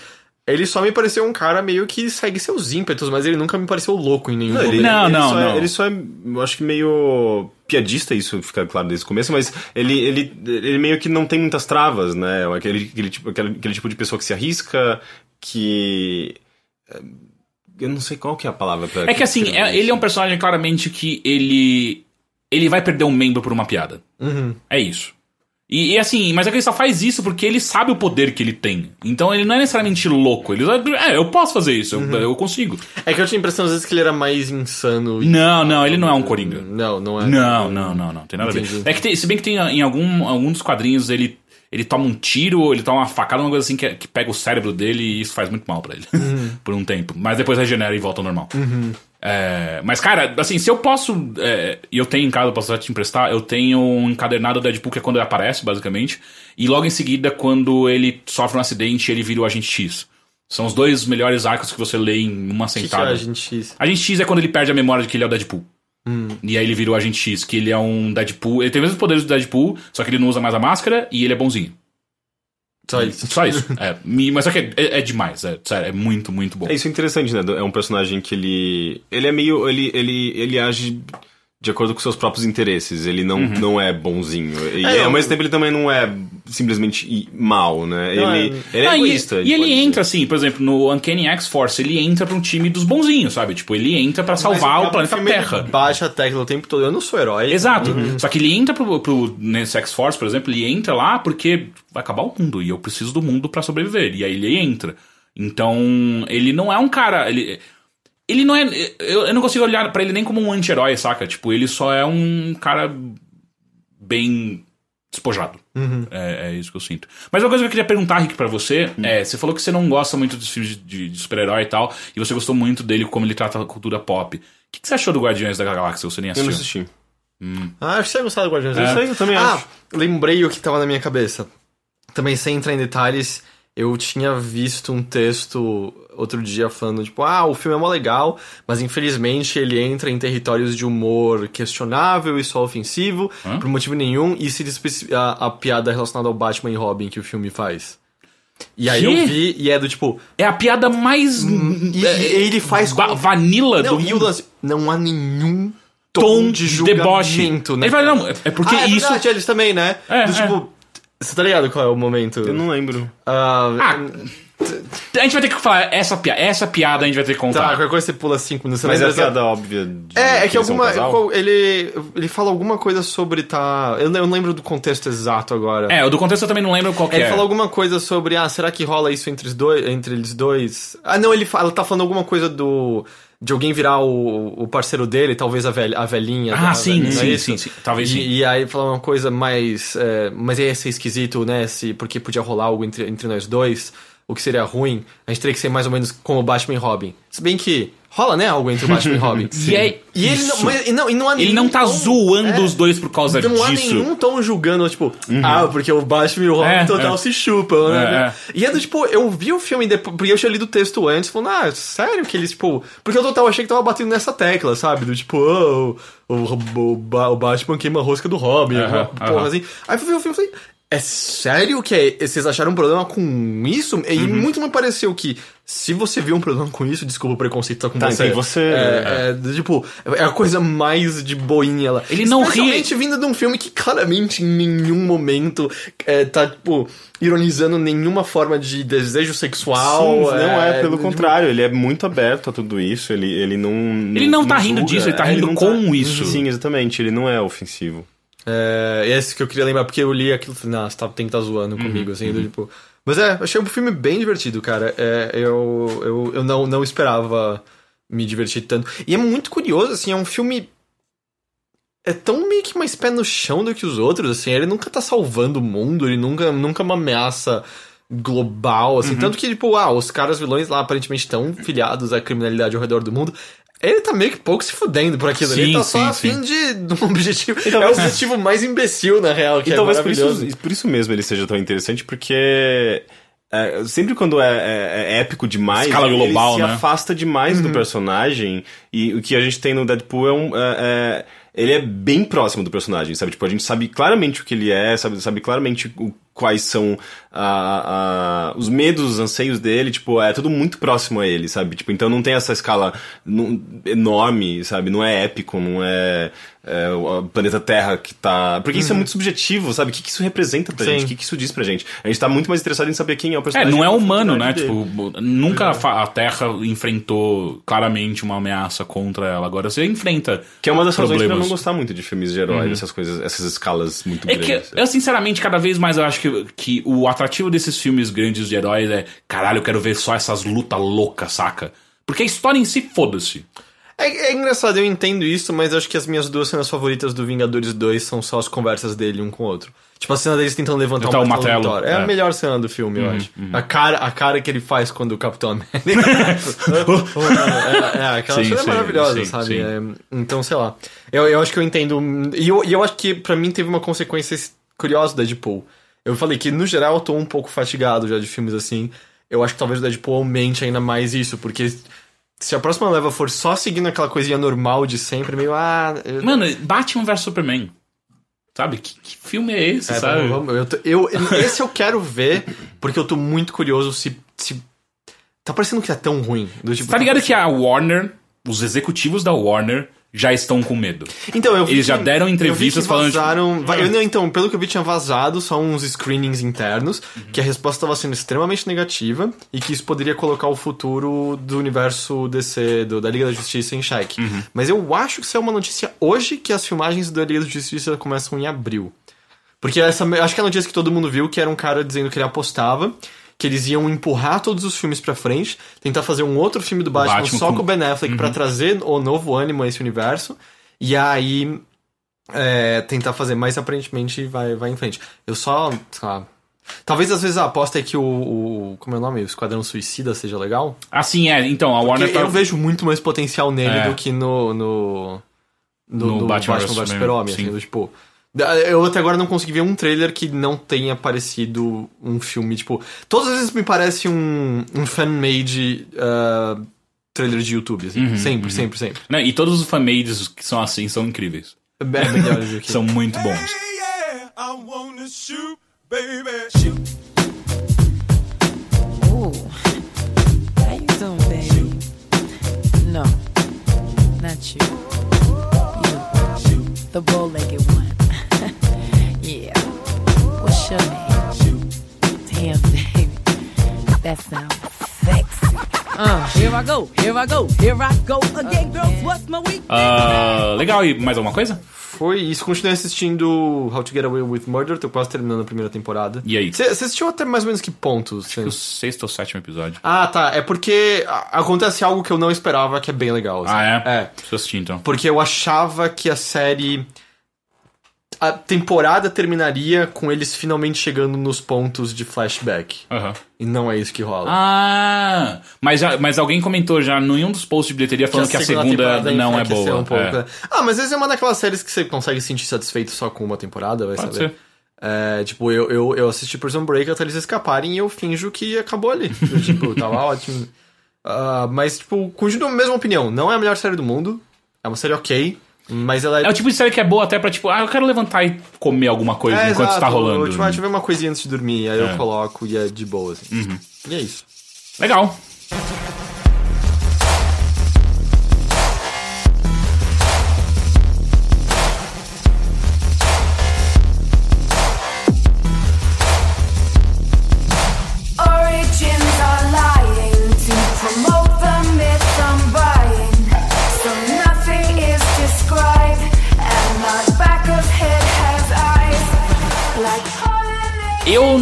ele só me pareceu um cara meio que segue seus ímpetos, mas ele nunca me pareceu louco em nenhum Não, momento. ele, Não, ele não, só é- não. ele só é, eu acho que meio piadista, isso fica claro desde o começo, mas ele, ele, ele meio que não tem muitas travas, né? Aquele, aquele, tipo, aquele, aquele tipo de pessoa que se arrisca, que. é, Eu não sei qual que é a palavra pra. É que assim, é- ele é um personagem claramente que ele. Ele vai perder um membro por uma piada. Uhum. É isso. E, e assim, mas é que ele só faz isso porque ele sabe o poder que ele tem. Então ele não é necessariamente louco. Ele é, eu posso fazer isso, eu, eu consigo. É que eu tinha a impressão às vezes que ele era mais insano. e- Não, não, ele não é um coringa. Não, não é. Não, não, não, não. Tem nada a ver. Entendi. É que tem, se bem que tem em algum, algum dos quadrinhos ele. Ele toma um tiro, ele toma uma facada, uma coisa assim que, que pega o cérebro dele e isso faz muito mal pra ele. Por um tempo. Mas depois regenera e volta ao normal. É, mas, cara, assim, se eu posso. é, E eu tenho em casa, eu posso te emprestar. Eu tenho um encadernado do Deadpool que é quando ele aparece, basicamente. E logo em seguida, quando ele sofre um acidente, ele vira o Agente X. São os dois melhores arcos que você lê em uma O que, é sentada. a gente X? Agente X é quando ele perde a memória de que ele é o Deadpool. E aí ele vira o Agente X, que ele é um Deadpool. Ele tem os mesmos poderes do Deadpool, só que ele não usa mais a máscara e ele é bonzinho. Só isso. Só isso. é, me- mas só que é, é- é demais, é, sério, é muito, muito bom. É isso é interessante, né? É um personagem que ele. Ele é meio. Ele, ele, ele age de acordo com seus próprios interesses. Ele não, não é bonzinho. E É, ao mesmo tempo ele também não é simplesmente mal, né? Não, ele, é- ele é Ah, e- egoísta. E, ele pode dizer. entra, assim, por exemplo, no Uncanny X-Force, ele entra pra um time dos bonzinhos, sabe? Tipo, ele entra pra salvar Mas o planeta ele Terra. Baixa a tecla o tempo todo. Eu não sou herói. Exato. Só que ele entra pro, pro nesse X-Force, por exemplo, ele entra lá porque vai acabar o mundo e eu preciso do mundo pra sobreviver. E aí ele entra. Então, ele não é um cara. Ele, ele não é. Eu, eu não consigo olhar pra ele nem como um anti-herói, saca? Tipo, ele só é um cara bem despojado. É, é isso que eu sinto. Mas uma coisa que eu queria perguntar, Rick, pra você é: você falou que você não gosta muito dos filmes de, de super-herói e tal, e você gostou muito dele como ele trata a cultura pop. O que, que você achou do Guardiões da Galáxia? Você nem Eu não assistiu? assisti. Ah, acho que você ia gostar do Guardiões. É. Eu sei. Eu também Ah, acho. lembrei o que tava na minha cabeça. também sem entrar em detalhes, eu tinha visto um texto outro dia falando, tipo, ah, o filme é mó legal, mas infelizmente ele entra em territórios de humor questionável e só ofensivo, Hã? por motivo nenhum, e se a, a piada relacionada ao Batman e Robin que o filme faz. E aí Quê? eu vi, e é do tipo. É a piada mais. E, e ele faz. va- vanilla Não, do e o lance, não há nenhum Tom tom de de deboche. julgamento, né? Ele fala, não, é porque ah, é isso. verdade, eles também, né? É, do, tipo, você tá ligado qual é o momento? Eu não lembro. Ah, Ah, A gente vai ter que falar essa piada. Essa piada a gente vai ter que tá, contar. qualquer coisa você pula cinco minutos. você Mas é lembra a piada óbvia de É, é que eles são um alguma. casal? qual- ele, ele fala alguma coisa sobre tá. Eu não eu não lembro do contexto exato agora. É, o do contexto eu também não lembro qual que Ele é. fala alguma coisa sobre, ah, será que rola isso entre, os dois, entre eles dois? Ah, não, ele fala, tá falando alguma coisa do. De alguém virar o, o parceiro dele, talvez a, velha, a velhinha. Ah, a sim, velhinha, não é sim, sim, sim. Talvez e, sim. E aí fala uma coisa mais. é, mas ia ser esquisito, né? Se, porque podia rolar algo entre, entre nós dois, o que seria ruim. A gente teria que ser mais ou menos como Batman e Robin. Se bem que rola, né? Algo entre o Batman e Robin. E é E ele não, mas, e não, e não há Ele não tá tom- zoando é. os dois por causa Não há disso. nenhum tom julgando, tipo, ah, porque o Batman e o Robin É, total é. se chupam, né? É, E é do tipo, eu vi o filme depois, porque eu tinha lido o texto antes, falando, ah, sério que eles, tipo. Porque eu total achei que tava batendo nessa tecla, sabe? Do tipo, oh, o, o, o, Ba- o Batman queima a rosca do Robin, alguma porra aham. assim. Aí eu fui ver o filme e falei. É sério que é- vocês acharam um problema com isso? E Uhum. muito me pareceu que, se você viu um problema com isso, desculpa o preconceito tá com Tá, você. então você- É, é, tipo, é a coisa mais de boinha lá. Ele não ri- Especialmente vindo de um filme que claramente em nenhum momento é, tá, tipo, ironizando nenhuma forma de desejo sexual. Sim, não é, pelo tipo, contrário, ele é muito aberto a tudo isso, ele, ele não... Ele não tá rindo disso, ele tá rindo não com isso. Sim, exatamente, ele não é ofensivo. É, esse que eu queria lembrar, porque eu li aquilo e falei, nossa, tá, tem que estar zoando Uhum, comigo, assim, do tipo. Mas é, achei o filme bem divertido, cara. É, eu eu, eu não, não esperava me divertir tanto. E é muito curioso, assim, é um filme. É tão meio que mais pé no chão do que os outros, assim. Ele nunca tá salvando o mundo, ele nunca, nunca é uma ameaça global, assim. Tanto que, tipo, ah, os caras vilões lá aparentemente estão filiados à criminalidade ao redor do mundo. Ele tá meio que pouco se fudendo por aquilo. Sim, ele tá só sim, a sim. fim de, de um objetivo. É o objetivo mais imbecil, na real, que E é talvez por isso, por isso mesmo ele seja tão interessante, porque é, sempre quando é, é- é épico demais, Escala global, ele se né? afasta demais Uhum. do personagem. E o que a gente tem no Deadpool é um. é- é- ele é bem próximo do personagem, sabe? Tipo, a gente sabe claramente o que ele é, sabe, sabe claramente o- quais são a- a- os medos, os anseios dele, tipo, é tudo muito próximo a ele, sabe? Tipo, então não tem essa escala enorme, sabe? Não é épico, não é, é o planeta Terra que tá. Porque isso é muito subjetivo, sabe? O que, que isso representa pra Sim. gente? O que, que isso diz pra gente? A gente tá muito mais interessado em saber quem é o É, personagem. não é e a humano, né? profundidade dele. Tipo, nunca a fa- a Terra enfrentou claramente uma ameaça contra ela. Agora você enfrenta. Que é uma das razões pra eu problemas. não gostar muito de filmes de heróis, essas coisas, essas escalas muito É que, grandes. eu sinceramente, cada vez mais eu acho que, que o atrativo desses filmes grandes de heróis é caralho, eu quero ver só essas lutas loucas, saca? Porque a história em si, foda-se. É, é engraçado, eu entendo isso, mas acho que as minhas duas cenas favoritas do Vingadores 2 são só as conversas dele um com o outro. Tipo, a cena deles tentando levantar Então, um o martelo. É, é. a melhor cena do filme, eu acho. A, cara, a cara que ele faz quando o Capitão América... é, é, aquela Sim, cena é sim, maravilhosa, sim, sabe? É, então, sei lá. Eu, eu acho que eu entendo... E eu, eu acho que pra mim teve uma consequência curiosa do Deadpool. Eu falei que, no geral, eu tô um pouco fatigado já de filmes assim. Eu acho que talvez o Deadpool aumente ainda mais isso, porque se a próxima leva for só seguindo aquela coisinha normal de sempre, meio, ah. eu- Mano, Batman vs Superman. Sabe? Que, que filme é esse, é, sabe? vamos, eu tô- eu- esse eu quero ver, porque eu tô muito curioso se. se tá parecendo que é tão ruim. Do tipo, Tá ligado que a Warner, os executivos da Warner, já estão com medo. Então, eu vi Eles já que- deram eu vi entrevistas que falando, Vazaram, va- eu, não, então, pelo que eu vi, tinha vazado só uns screenings internos, que a resposta estava sendo extremamente negativa e que isso poderia colocar o futuro do universo DC, do- da Liga da Justiça, em xeque. Uhum. Mas eu acho que isso é uma notícia hoje que as filmagens da Liga da Justiça começam em abril. Porque essa, acho que é a notícia que todo mundo viu, que era um cara dizendo que ele apostava que eles iam empurrar todos os filmes pra frente, tentar fazer um outro filme do Batman, Batman só com- com o Ben Affleck pra trazer o novo ânimo a esse universo. E aí é, tentar fazer, mas aparentemente vai, vai em frente. Eu só, lá, Talvez às vezes a aposta é que o, o- Como é o nome? O Esquadrão Suicida seja legal. Assim, é. Então, a Warner Porque tá... eu vejo muito mais potencial nele É. do que no. No, no, No no Batman Batman, vs vs Superman, Super-Homem. sim. Assim, tipo, Eu até agora não consegui ver um trailer que não tenha parecido um filme, tipo... Todas as vezes me parece um, um fan-made uh, trailer de YouTube, assim. Uhum, sempre, sempre, sempre. Né, E todos os fanmades que são assim são incríveis. É melhores. São muito bons. yeah, I wanna shoot, baby, shoot. Ooh. How you doing, baby? No, not you. You, the bow-legged one. Your name? Damn, baby, that sounds sexy. Uh, here I go, here I go, here I go again, girls. What's my week? Ah, legal, e mais alguma coisa? Foi isso. Continuei assistindo How to Get Away with Murder. Tô quase terminando a primeira temporada. E aí? Você assistiu até mais ou menos que pontos? Sam? O sexto ou sétimo episódio. Ah, tá. É porque acontece algo que eu não esperava que é bem legal. assim. Ah, é? É. Preciso assistir então. Porque eu achava que a série. A temporada terminaria com eles finalmente chegando nos pontos de flashback. Aham. E não é isso que rola. Ah, mas, já, mas alguém comentou já em um dos posts de bilheteria falando que a segunda, temporada não é boa. um pouco, é. né? Ah, mas às vezes é uma daquelas séries que você consegue se sentir satisfeito só com uma temporada, vai Pode saber. ser. É, tipo, eu, eu, eu assisti Prison Break até eles escaparem e eu finjo que acabou ali. Eu, tipo, tava ótimo. Ah, mas, tipo, continuo a mesma opinião. Não é a melhor série do mundo. É uma série ok. Mas ela é. É o tipo de série que é boa até pra tipo, ah, eu quero levantar e comer alguma coisa É, enquanto exato. está rolando. Eu, tipo, ah, deixa eu ver uma coisinha antes de dormir. Aí É. Uhum. eu coloco e é de boa, assim. E é isso. Legal.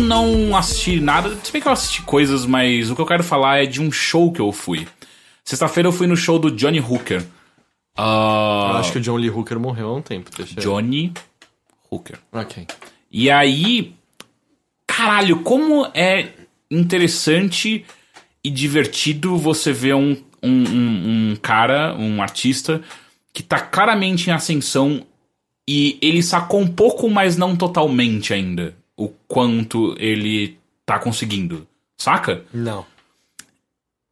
Não assisti nada, se bem que eu assisti coisas, mas o que eu quero falar é de um show que eu fui. Sexta-feira eu fui no show do Johnny Hooker. Ah, Eu acho que o John Lee Hooker morreu há um tempo. Johnny Hooker. Ok. E aí, caralho, como é interessante e divertido você ver um, um, um, um cara, um artista, que tá claramente em ascensão e ele sacou um pouco, mas não totalmente ainda, o quanto ele tá conseguindo. Saca? Não.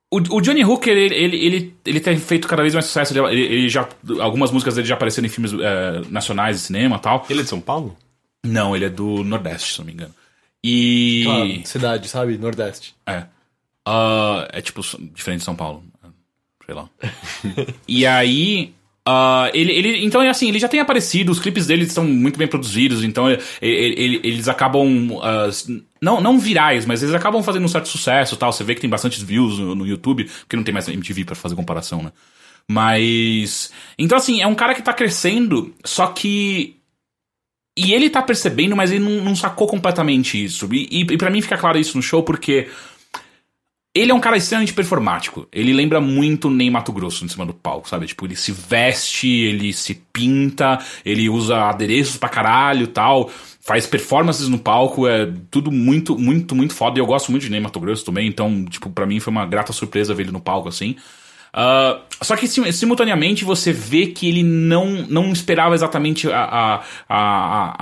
O, o Johnny Hooker, ele, ele, ele, ele tem feito cada vez mais sucesso. Ele, ele- já, algumas músicas dele já apareceram em filmes eh, nacionais de cinema e tal. Ele é de São Paulo? Não, ele é do Nordeste, se não me engano. E. Claro, cidade, sabe? Nordeste. É. Ah, é tipo diferente de São Paulo. Sei lá. e aí. Ah, ele, ele, então é assim, ele já tem aparecido, os clipes dele estão muito bem produzidos, então ele- ele- ele- eles acabam. s- não, não virais, mas eles acabam fazendo um certo sucesso tal. Você vê que tem bastante views no, no YouTube, porque não tem mais MTV pra fazer comparação, né? Mas. Então, assim, é um cara que tá crescendo, só que e ele tá percebendo, mas ele não, não sacou completamente isso. E, e, e para mim fica claro isso no show, porque ele é um cara extremamente performático. Ele lembra muito Ney Mato Grosso em cima do palco, sabe? Tipo, ele se veste, ele se pinta, ele usa adereços pra caralho tal. Faz performances no palco, é tudo muito, muito, muito foda. E eu gosto muito de Ney Mato Grosso também, então, tipo, pra mim foi uma grata surpresa ver ele no palco assim. Ah, só que sim- simultaneamente você vê que ele não, não esperava exatamente a, a, a,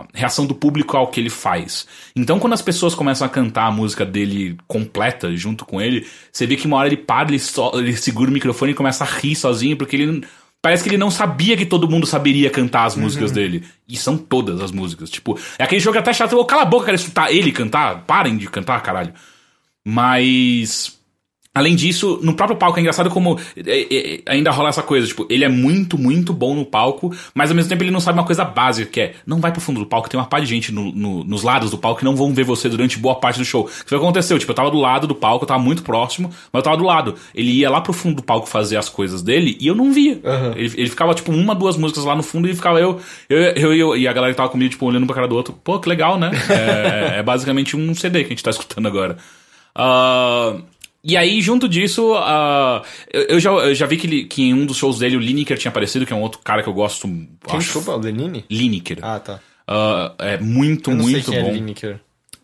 a- reação do público ao que ele faz. Então, quando as pessoas começam a cantar a música dele completa junto com ele, você vê que uma hora ele para, ele, só, ele segura o microfone e começa a rir sozinho, porque ele. Parece que ele não sabia que todo mundo saberia cantar as músicas dele. E são todas as músicas. Tipo, é aquele jogo até chato. Ô, cala a boca, quero escutar ele cantar. Parem de cantar, caralho. Mas. Além disso, no próprio palco é engraçado como é, é, ainda rola essa coisa, tipo, ele é muito, muito bom no palco, mas ao mesmo tempo ele não sabe uma coisa básica, que é, não vai pro fundo do palco, tem uma par de gente no- no- nos lados do palco que não vão ver você durante boa parte do show. O que aconteceu? Tipo, eu tava do lado do palco, eu tava muito próximo, mas eu tava do lado. Ele ia lá pro fundo do palco fazer as coisas dele e eu não via. Ele, ele ficava, tipo, uma, duas músicas lá no fundo e ficava eu, eu, eu, eu- e a galera que tava comigo, tipo, olhando pra cara do outro. Pô, que legal, né? É, é basicamente um CD que a gente tá escutando agora. Ah, e aí, junto disso, ah, eu, já, eu já vi que, que em um dos shows dele o Lineker tinha aparecido, que é um outro cara que eu gosto. Quem acho, desculpa? O Lenine? Lineker. Ah, tá. Ah, é muito, Eu não muito sei quem bom. é Lineker.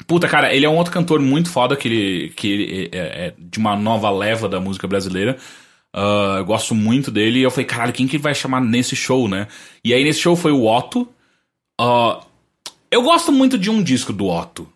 Puta, cara, ele é um outro cantor muito foda que ele, que ele é, é de uma nova leva da música brasileira. Ah, eu gosto muito dele e eu falei, caralho, quem que ele vai chamar nesse show, né? E aí nesse show foi o Otto, Ah, eu gosto muito de um disco do Otto.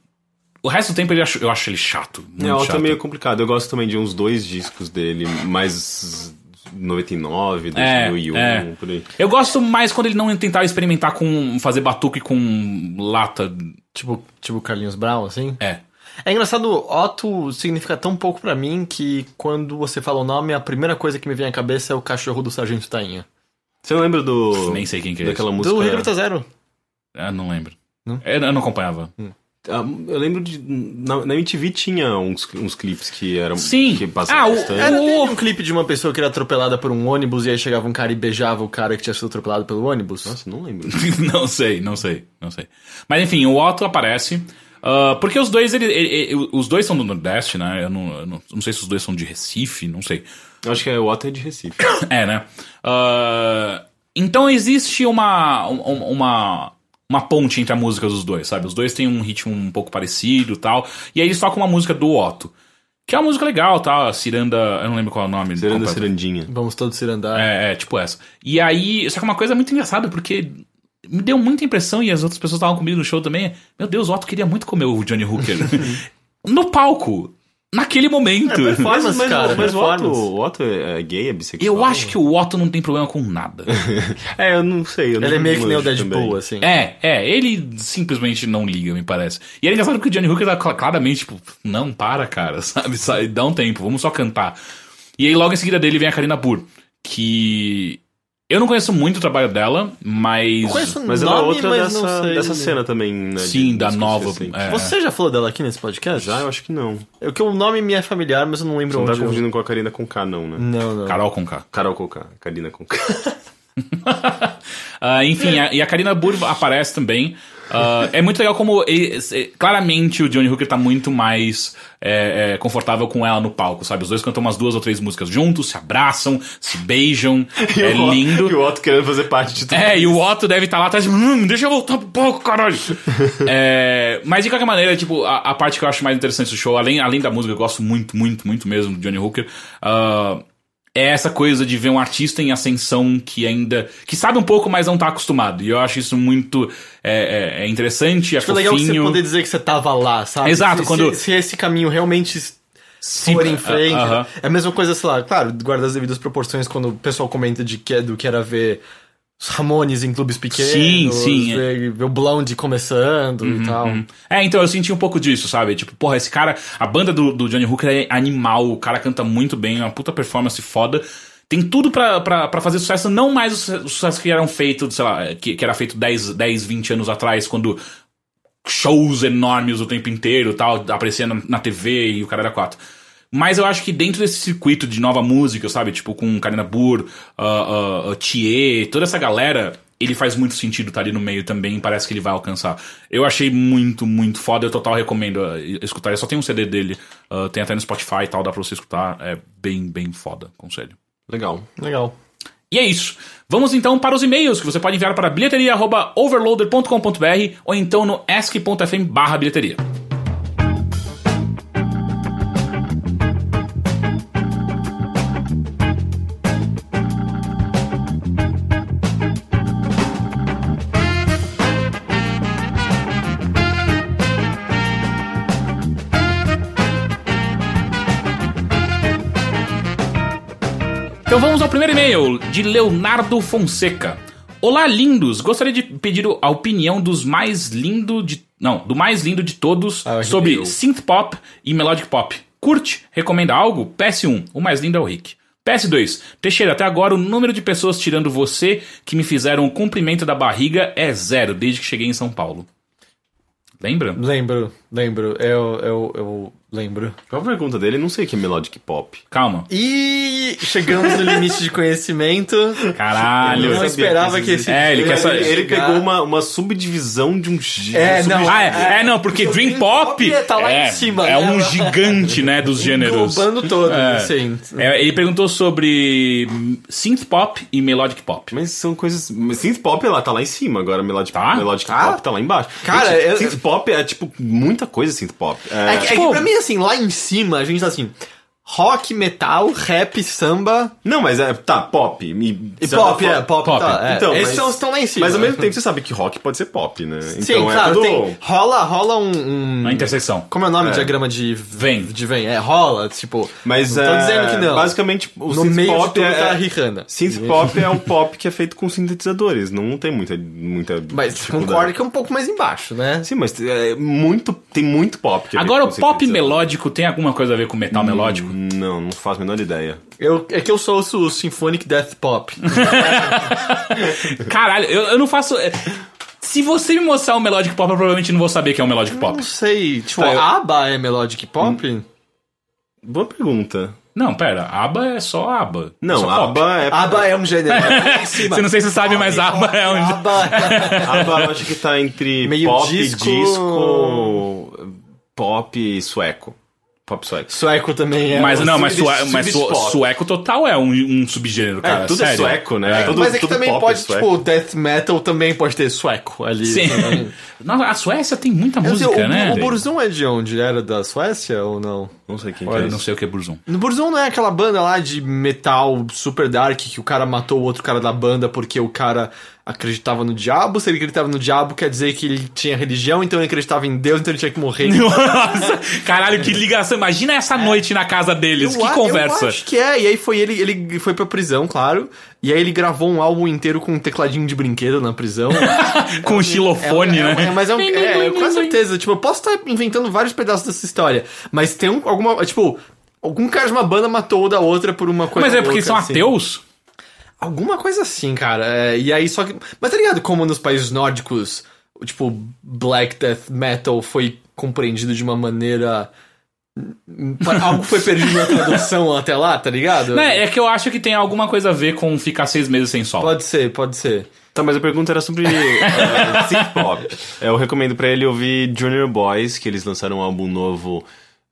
O resto do tempo ele acho- eu acho ele chato. Muito É, o chato. é meio complicado. Eu gosto também de uns dois discos dele, mais 99, 2001, é. por aí. Eu gosto mais quando ele não tentava experimentar com fazer batuque com lata. Tipo, tipo Carlinhos Brown, assim. É. É engraçado, Otto significa tão pouco pra mim que quando você fala o nome, a primeira coisa que me vem à cabeça é o cachorro do Sargento Tainha. Você lembra do. Nem sei quem que é Daquela esse. música. Do Regreta Zero. Ah, não lembro. Não? Eu, eu não acompanhava. Ah, Eu lembro de. Na, na MTV tinha uns, uns clipes que eram. Sim. Que passavam Ah, o- bastante. Era O- um clipe de uma pessoa que era atropelada por um ônibus e aí chegava um cara e beijava o cara que tinha sido atropelado pelo ônibus. Nossa, não lembro. não sei, não sei, não sei. Mas enfim, o Otto aparece. ah, porque os dois, ele, ele- ele- os dois são do Nordeste, né? Eu não, eu não, não sei se os dois são de Recife, não sei. Eu acho que é o Otto é de Recife. É, né? Ah, então existe uma, um- uma, uma ponte entre a música dos dois, sabe? Os dois têm um ritmo um pouco parecido e tal. E aí eles tocam uma música do Otto. Que é uma música legal, tá? Ciranda. Eu não lembro qual é o nome. Ciranda completo. Cirandinha. Vamos todos se andar. É, é, tipo essa. E aí, só que uma coisa muito engraçada, porque me deu muita impressão, e as outras pessoas estavam comigo no show também. Meu Deus, o Otto queria muito comer o Johnny Hooker. no palco. Naquele momento. performance, mas, cara, mas o, Otto, o Otto é gay, é bissexual? Eu acho que o Otto não tem problema com nada. É, eu não sei. Eu não Ele é meio que nem o Deadpool, também. assim. É, é, ele simplesmente não liga, me parece. E é engraçado porque o Johnny Hooker tá cl- claramente, tipo, não, para, cara, sabe? Sai, Dá um tempo, vamos só cantar. E aí logo em seguida dele vem a Karina Burr, que. Eu não conheço muito o trabalho dela, mas. Eu conheço Mas ela é nome, outra dessa, dessa cena também, né? Sim, de da nova. recentes. é. Você já falou dela aqui nesse podcast? Já, eu acho que não. É que o nome me é familiar, mas eu não lembro Você não tá onde. eu- confundindo com a Karina com K, não, né? Não, não. Carol com K. Carol com K. Karina com K. Ah, enfim, a- e a Karina Burr aparece também. Ah, é muito legal como ele- é, claramente o Johnny Hooker tá muito mais é, é, confortável com ela no palco, sabe? Os dois cantam umas duas ou três músicas juntos, se abraçam, se beijam. é o lindo. E o Otto querendo fazer parte de tudo. É, e o Otto deve estar lá atrás, hum, deixa eu voltar pro palco, caralho. É, mas de qualquer maneira, tipo, a, a parte que eu acho mais interessante do show, além, além da música, eu gosto muito, muito, muito mesmo do Johnny Hooker, ah, é essa coisa de ver um artista em ascensão que ainda. que sabe um pouco, mas não tá acostumado. E eu acho isso muito é, é- é interessante, é Acho legal você fofinho. poder dizer que você tava lá, sabe? Exato, se, quando- Se, se esse caminho realmente Se- for em frente. Ah, aham. É a mesma coisa, sei lá, claro, guarda as devidas proporções quando o pessoal comenta de que, do que era ver os Ramones em clubes pequenos. Sim, sim, é. Ver, ver o Blonde começando e tal. É, então eu senti um pouco disso, sabe? Tipo, porra, esse cara, a banda do, do Johnny Hooker é animal, o cara canta muito bem, é uma puta performance foda. Tem tudo pra fazer sucesso, não mais os su- os sucessos que eram feitos, sei lá, que, que era feito 10, 10, 20 anos atrás, quando shows enormes o tempo inteiro tal, aparecia na, na TV e o cara era quatro. Mas eu acho que dentro desse circuito de nova música, sabe? Tipo, com Karina Burr, uh, uh, uh, Thier, toda essa galera, ele faz muito sentido estar ali no meio também, parece que ele vai alcançar. Eu achei muito, muito foda, eu total recomendo uh, escutar. Eu só tem um CD dele, uh, tem até no Spotify e tal, dá pra você escutar. É bem, bem foda, conselho. Legal. Legal. E é isso. Vamos então para os e-mails que você pode enviar para bilheteria.overloader.com.br ou então no ask.fm barra bilheteria. Então vamos ao primeiro e-mail de Leonardo Fonseca. Olá, lindos! Gostaria de pedir a opinião dos mais lindo de. Não, do mais lindo de todos Ah, sobre eu. synth pop e melodic pop. Curte? Recomenda algo? PS1, o mais lindo é o Rick. PS2, Teixeira, até agora o número de pessoas tirando você que me fizeram o cumprimento da barriga é zero desde que cheguei em São Paulo. Lembra? Lembro, lembro. Eu, eu, eu lembro. Qual a pergunta dele? Não sei o que é Melodic Pop. Calma. E chegamos no limite de conhecimento. Caralho. Eu não esperava que esse. É, ele quer saber- Ele pegou uma, uma subdivisão de um gênero. É, não. Ah, é, é, não, porque Dream Pop tá lá é, em cima, é né? um gigante, né, dos gêneros. Englobando todo, É. assim. É, ele perguntou sobre synth pop e melodic pop. Mas são coisas. Synth pop ela tá lá em cima, agora Melodic, Tá? Melodic Tá? Pop tá lá embaixo. Cara, Gente, eu- Synth pop é tipo muita coisa synth pop. É, que, é que pra mim, assim, lá em cima, a gente tá assim. Rock, metal, rap, samba Não, mas é. Tá, pop. E, e pop, é, pop, Pop. tá. é. Então, Esses mas- são, estão lá em cima. Mas ao mesmo tempo você sabe que rock pode ser pop, né? Sim, então claro, é tudo... tem, rola, rola um, um- Na interseção. Como é o nome? É. Diagrama de... Vem. De vem, é, rola, tipo... Mas não tô é, dizendo que não. Basicamente, o no de pop tudo é, tá a Rihanna. Synth pop é o pop que é feito com sintetizadores. Não tem muita. muita Mas concorda que é um pouco mais embaixo, né? Sim, mas é muito, tem muito pop que é Agora, o pop melódico tem alguma coisa a ver com metal melódico? Não, não faço a menor ideia. Eu, é que eu sou o Symphonic Death Pop. Caralho, eu, eu não faço. é, Se você me mostrar um melodic pop, eu provavelmente não vou saber que é um melodic pop. Não sei, tipo, Tá, eu- ABBA é Melodic Pop? Boa pergunta. Não, pera, ABBA é só ABBA. Não, só pop. ABBA é. ABBA é um gênero. cima. Você não sei se você sabe, mas ABBA é um. ABBA ABBA eu acho que tá entre Meio pop, disco- disco, pop sueco. Pop sueco. Sueco também é. Mas um não, mas, sub- sue, mas su- sueco total é um, um subgênero, cara. é, tudo sério. é sueco, né? Tudo, Mas é que também pop pode, é tipo, death metal também pode ter sueco ali. Sim. Nossa, a Suécia tem muita sei, música, o, né? o Burzum é de onde? Era da Suécia ou não? Não sei quem que é não isso. sei o que é Burzum. No Burzum não é aquela banda lá de metal super dark que o cara matou o outro cara da banda porque o cara acreditava no diabo. Se ele acreditava no diabo, quer dizer que ele tinha religião, então ele acreditava em Deus, então ele tinha que morrer. Nossa, caralho, que ligação. Imagina essa noite na casa deles. Eu que a- conversa. Eu acho que é. E aí foi ele, ele foi pra prisão, claro. E aí ele gravou um álbum inteiro com um tecladinho de brinquedo na prisão. Com um xilofone, é, né? É, é, mas é, um, é, com certeza. Tipo, eu posso estar inventando vários pedaços dessa história. Mas tem um, alguma. Tipo, algum cara de uma banda matou o da outra por uma coisa. Mas é porque louca, eles são assim. ateus? Alguma coisa assim, cara. É, e aí só que. Mas tá ligado como nos países nórdicos, o, tipo, black death metal foi compreendido de uma maneira. Algo foi perdido na tradução até lá, tá ligado? Né, é que eu acho que tem alguma coisa a ver com ficar seis meses sem sol. Pode ser, pode ser. Tá, mas a pergunta era sobre é, synth pop. Eu recomendo pra ele ouvir Junior Boys, que eles lançaram um álbum novo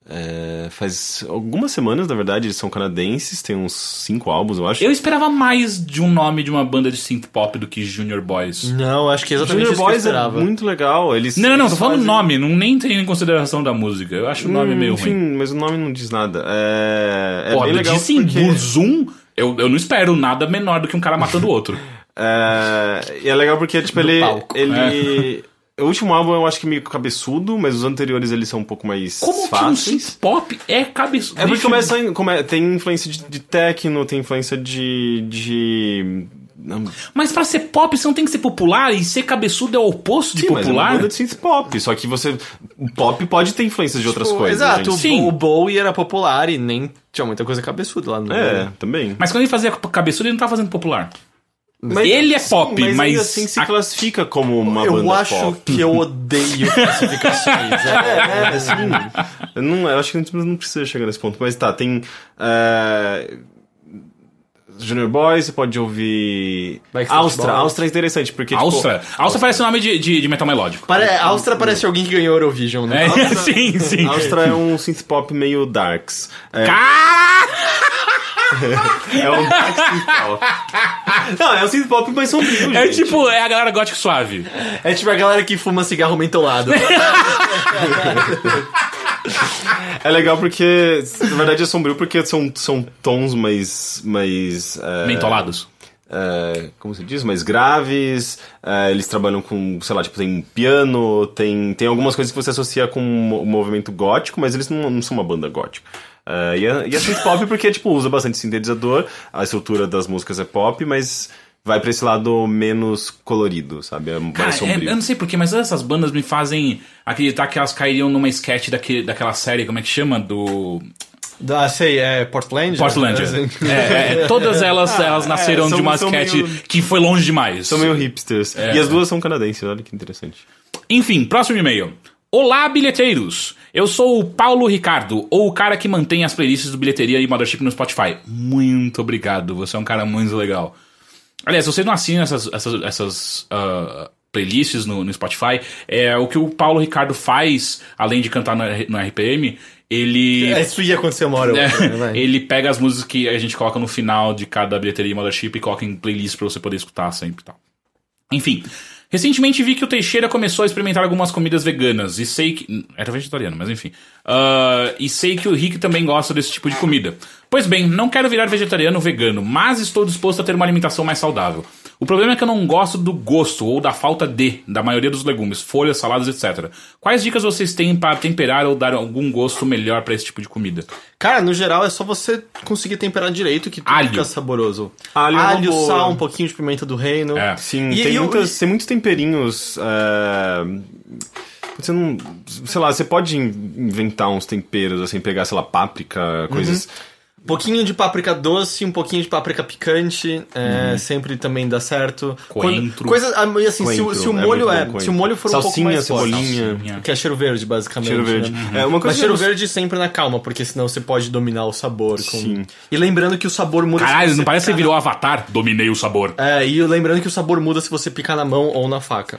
é, faz algumas semanas, na verdade. Eles são canadenses, tem uns cinco álbuns, eu acho. Eu esperava mais de um nome de uma banda de synth pop do que Junior Boys. Não, acho que é exatamente Junior isso que eu Boys é esperava. muito legal. Eles, Não, não, não, eles tô falando fazem- nome, não nem tem em consideração da música. Eu acho o nome Hum, meio Enfim, ruim. mas o nome não diz nada. É, é Pô, bem legal disse porque... Burzum, eu, eu não espero nada menor do que um cara matando o outro. É, e é legal porque, tipo, ele. palco. ele O último álbum eu acho que é meio cabeçudo, mas os anteriores eles são um pouco mais Como que um fáceis. pop é cabeçudo? É porque começa em- come- tem influência de, de techno, tem influência de. de. não- Mas pra ser pop, você não tem que ser popular e ser cabeçudo é o oposto de Sim, mas é uma popular? banda de synth pop. Só que você. O pop pode ter influências de outras Tipo, coisas. Exato, gente. Sim. o Bowie era popular e nem tinha muita coisa cabeçuda lá no. É, também. Mas quando ele fazia cabeçudo, ele não tá fazendo popular. Mas- ele é sim, pop, mas, mas ainda assim se a- classifica como uma Eu banda acho pop. que eu odeio classificações. é, É, sim. Eu, não, eu acho que a gente não precisa chegar nesse ponto. Mas tá, tem. é, Junior Boys, você pode ouvir. Austra. Austra é interessante, porque. tipo, Austra. Austra parece o nome de, de, de metal melódico. Pare... Austra parece alguém que ganhou Eurovision, né? É, sim, sim. Austra é um synth pop meio darks. É! É um. Não, é um synth pop mais sombrio, É gente. tipo, é a galera gótica suave. É tipo a galera que fuma cigarro mentolado. É legal porque, na verdade, é sombrio porque são, são tons mais. mais é, Mentolados. é, como se diz, mais graves. é, eles trabalham com, sei lá, tipo, tem piano, tem, tem algumas coisas que você associa com o movimento gótico, mas eles não, não são uma banda gótica. É, e, é, e é synth pop porque, tipo, usa bastante sintetizador, a estrutura das músicas é pop, mas vai pra esse lado menos colorido, sabe? É mais Cara, é- sombrio. eu não sei porquê, mas essas bandas me fazem acreditar que elas cairiam numa sketch daquele, daquela série, como é que chama? Do. Da, sei, é Portland? Portland. É, é, todas elas, elas nasceram é, são- de uma sketch meio- que foi longe demais. São meio hipsters. É. E as duas são canadenses, olha que interessante. Enfim, próximo e-mail. Olá, bilheteiros! Eu sou o Paulo Ricardo, ou o cara que mantém as playlists do Bilheteria e Mothership no Spotify. Muito obrigado, você é um cara muito legal. Aliás, se você não assina essas, essas, essas ah, playlists no, no Spotify, é o que o Paulo Ricardo faz, além de cantar no, no RPM, ele... É, Isso ia acontecer uma hora ou É, outra, né, ele pega as músicas que a gente coloca no final de cada bilheteria e mothership e coloca em playlist pra você poder escutar sempre e tal. Enfim. Recentemente vi que o Teixeira começou a experimentar algumas comidas veganas e sei que. Era vegetariano, mas enfim. Ah, e sei que o Rick também gosta desse tipo de comida. Pois bem, não quero virar vegetariano ou vegano, mas estou disposto a ter uma alimentação mais saudável. O problema é que eu não gosto do gosto ou da falta de da maioria dos legumes, folhas, saladas, etc. Quais dicas vocês têm para temperar ou dar algum gosto melhor para esse tipo de comida? Cara, no geral é só você conseguir temperar direito que tudo Alho. fica saboroso. Alho é Alho boa. sal, um pouquinho de pimenta do reino. É. Sim, E- tem, e muitas, tem muitos temperinhos. é, Você não. Sei lá, você pode in- inventar uns temperos, assim, pegar, sei lá, páprica, coisas. Um pouquinho de páprica doce, um pouquinho de páprica picante, é, Uhum. sempre também dá certo. Coentro. Ah, e assim, se, o- Coentro, se o é molho é, coentro. se o molho for um pouco Salsinha, mais forte, cebolinha. Salsinha. que é cheiro verde, basicamente. Cheiro verde. né? É, uma coisa Mas cheiro não- verde sempre na calma, porque senão você pode dominar o sabor. Com... Sim. E lembrando que o sabor muda. Caralho, você não parece que você virou Avatar? Dominei o sabor. É, e lembrando que o sabor muda se você picar na mão ou na faca.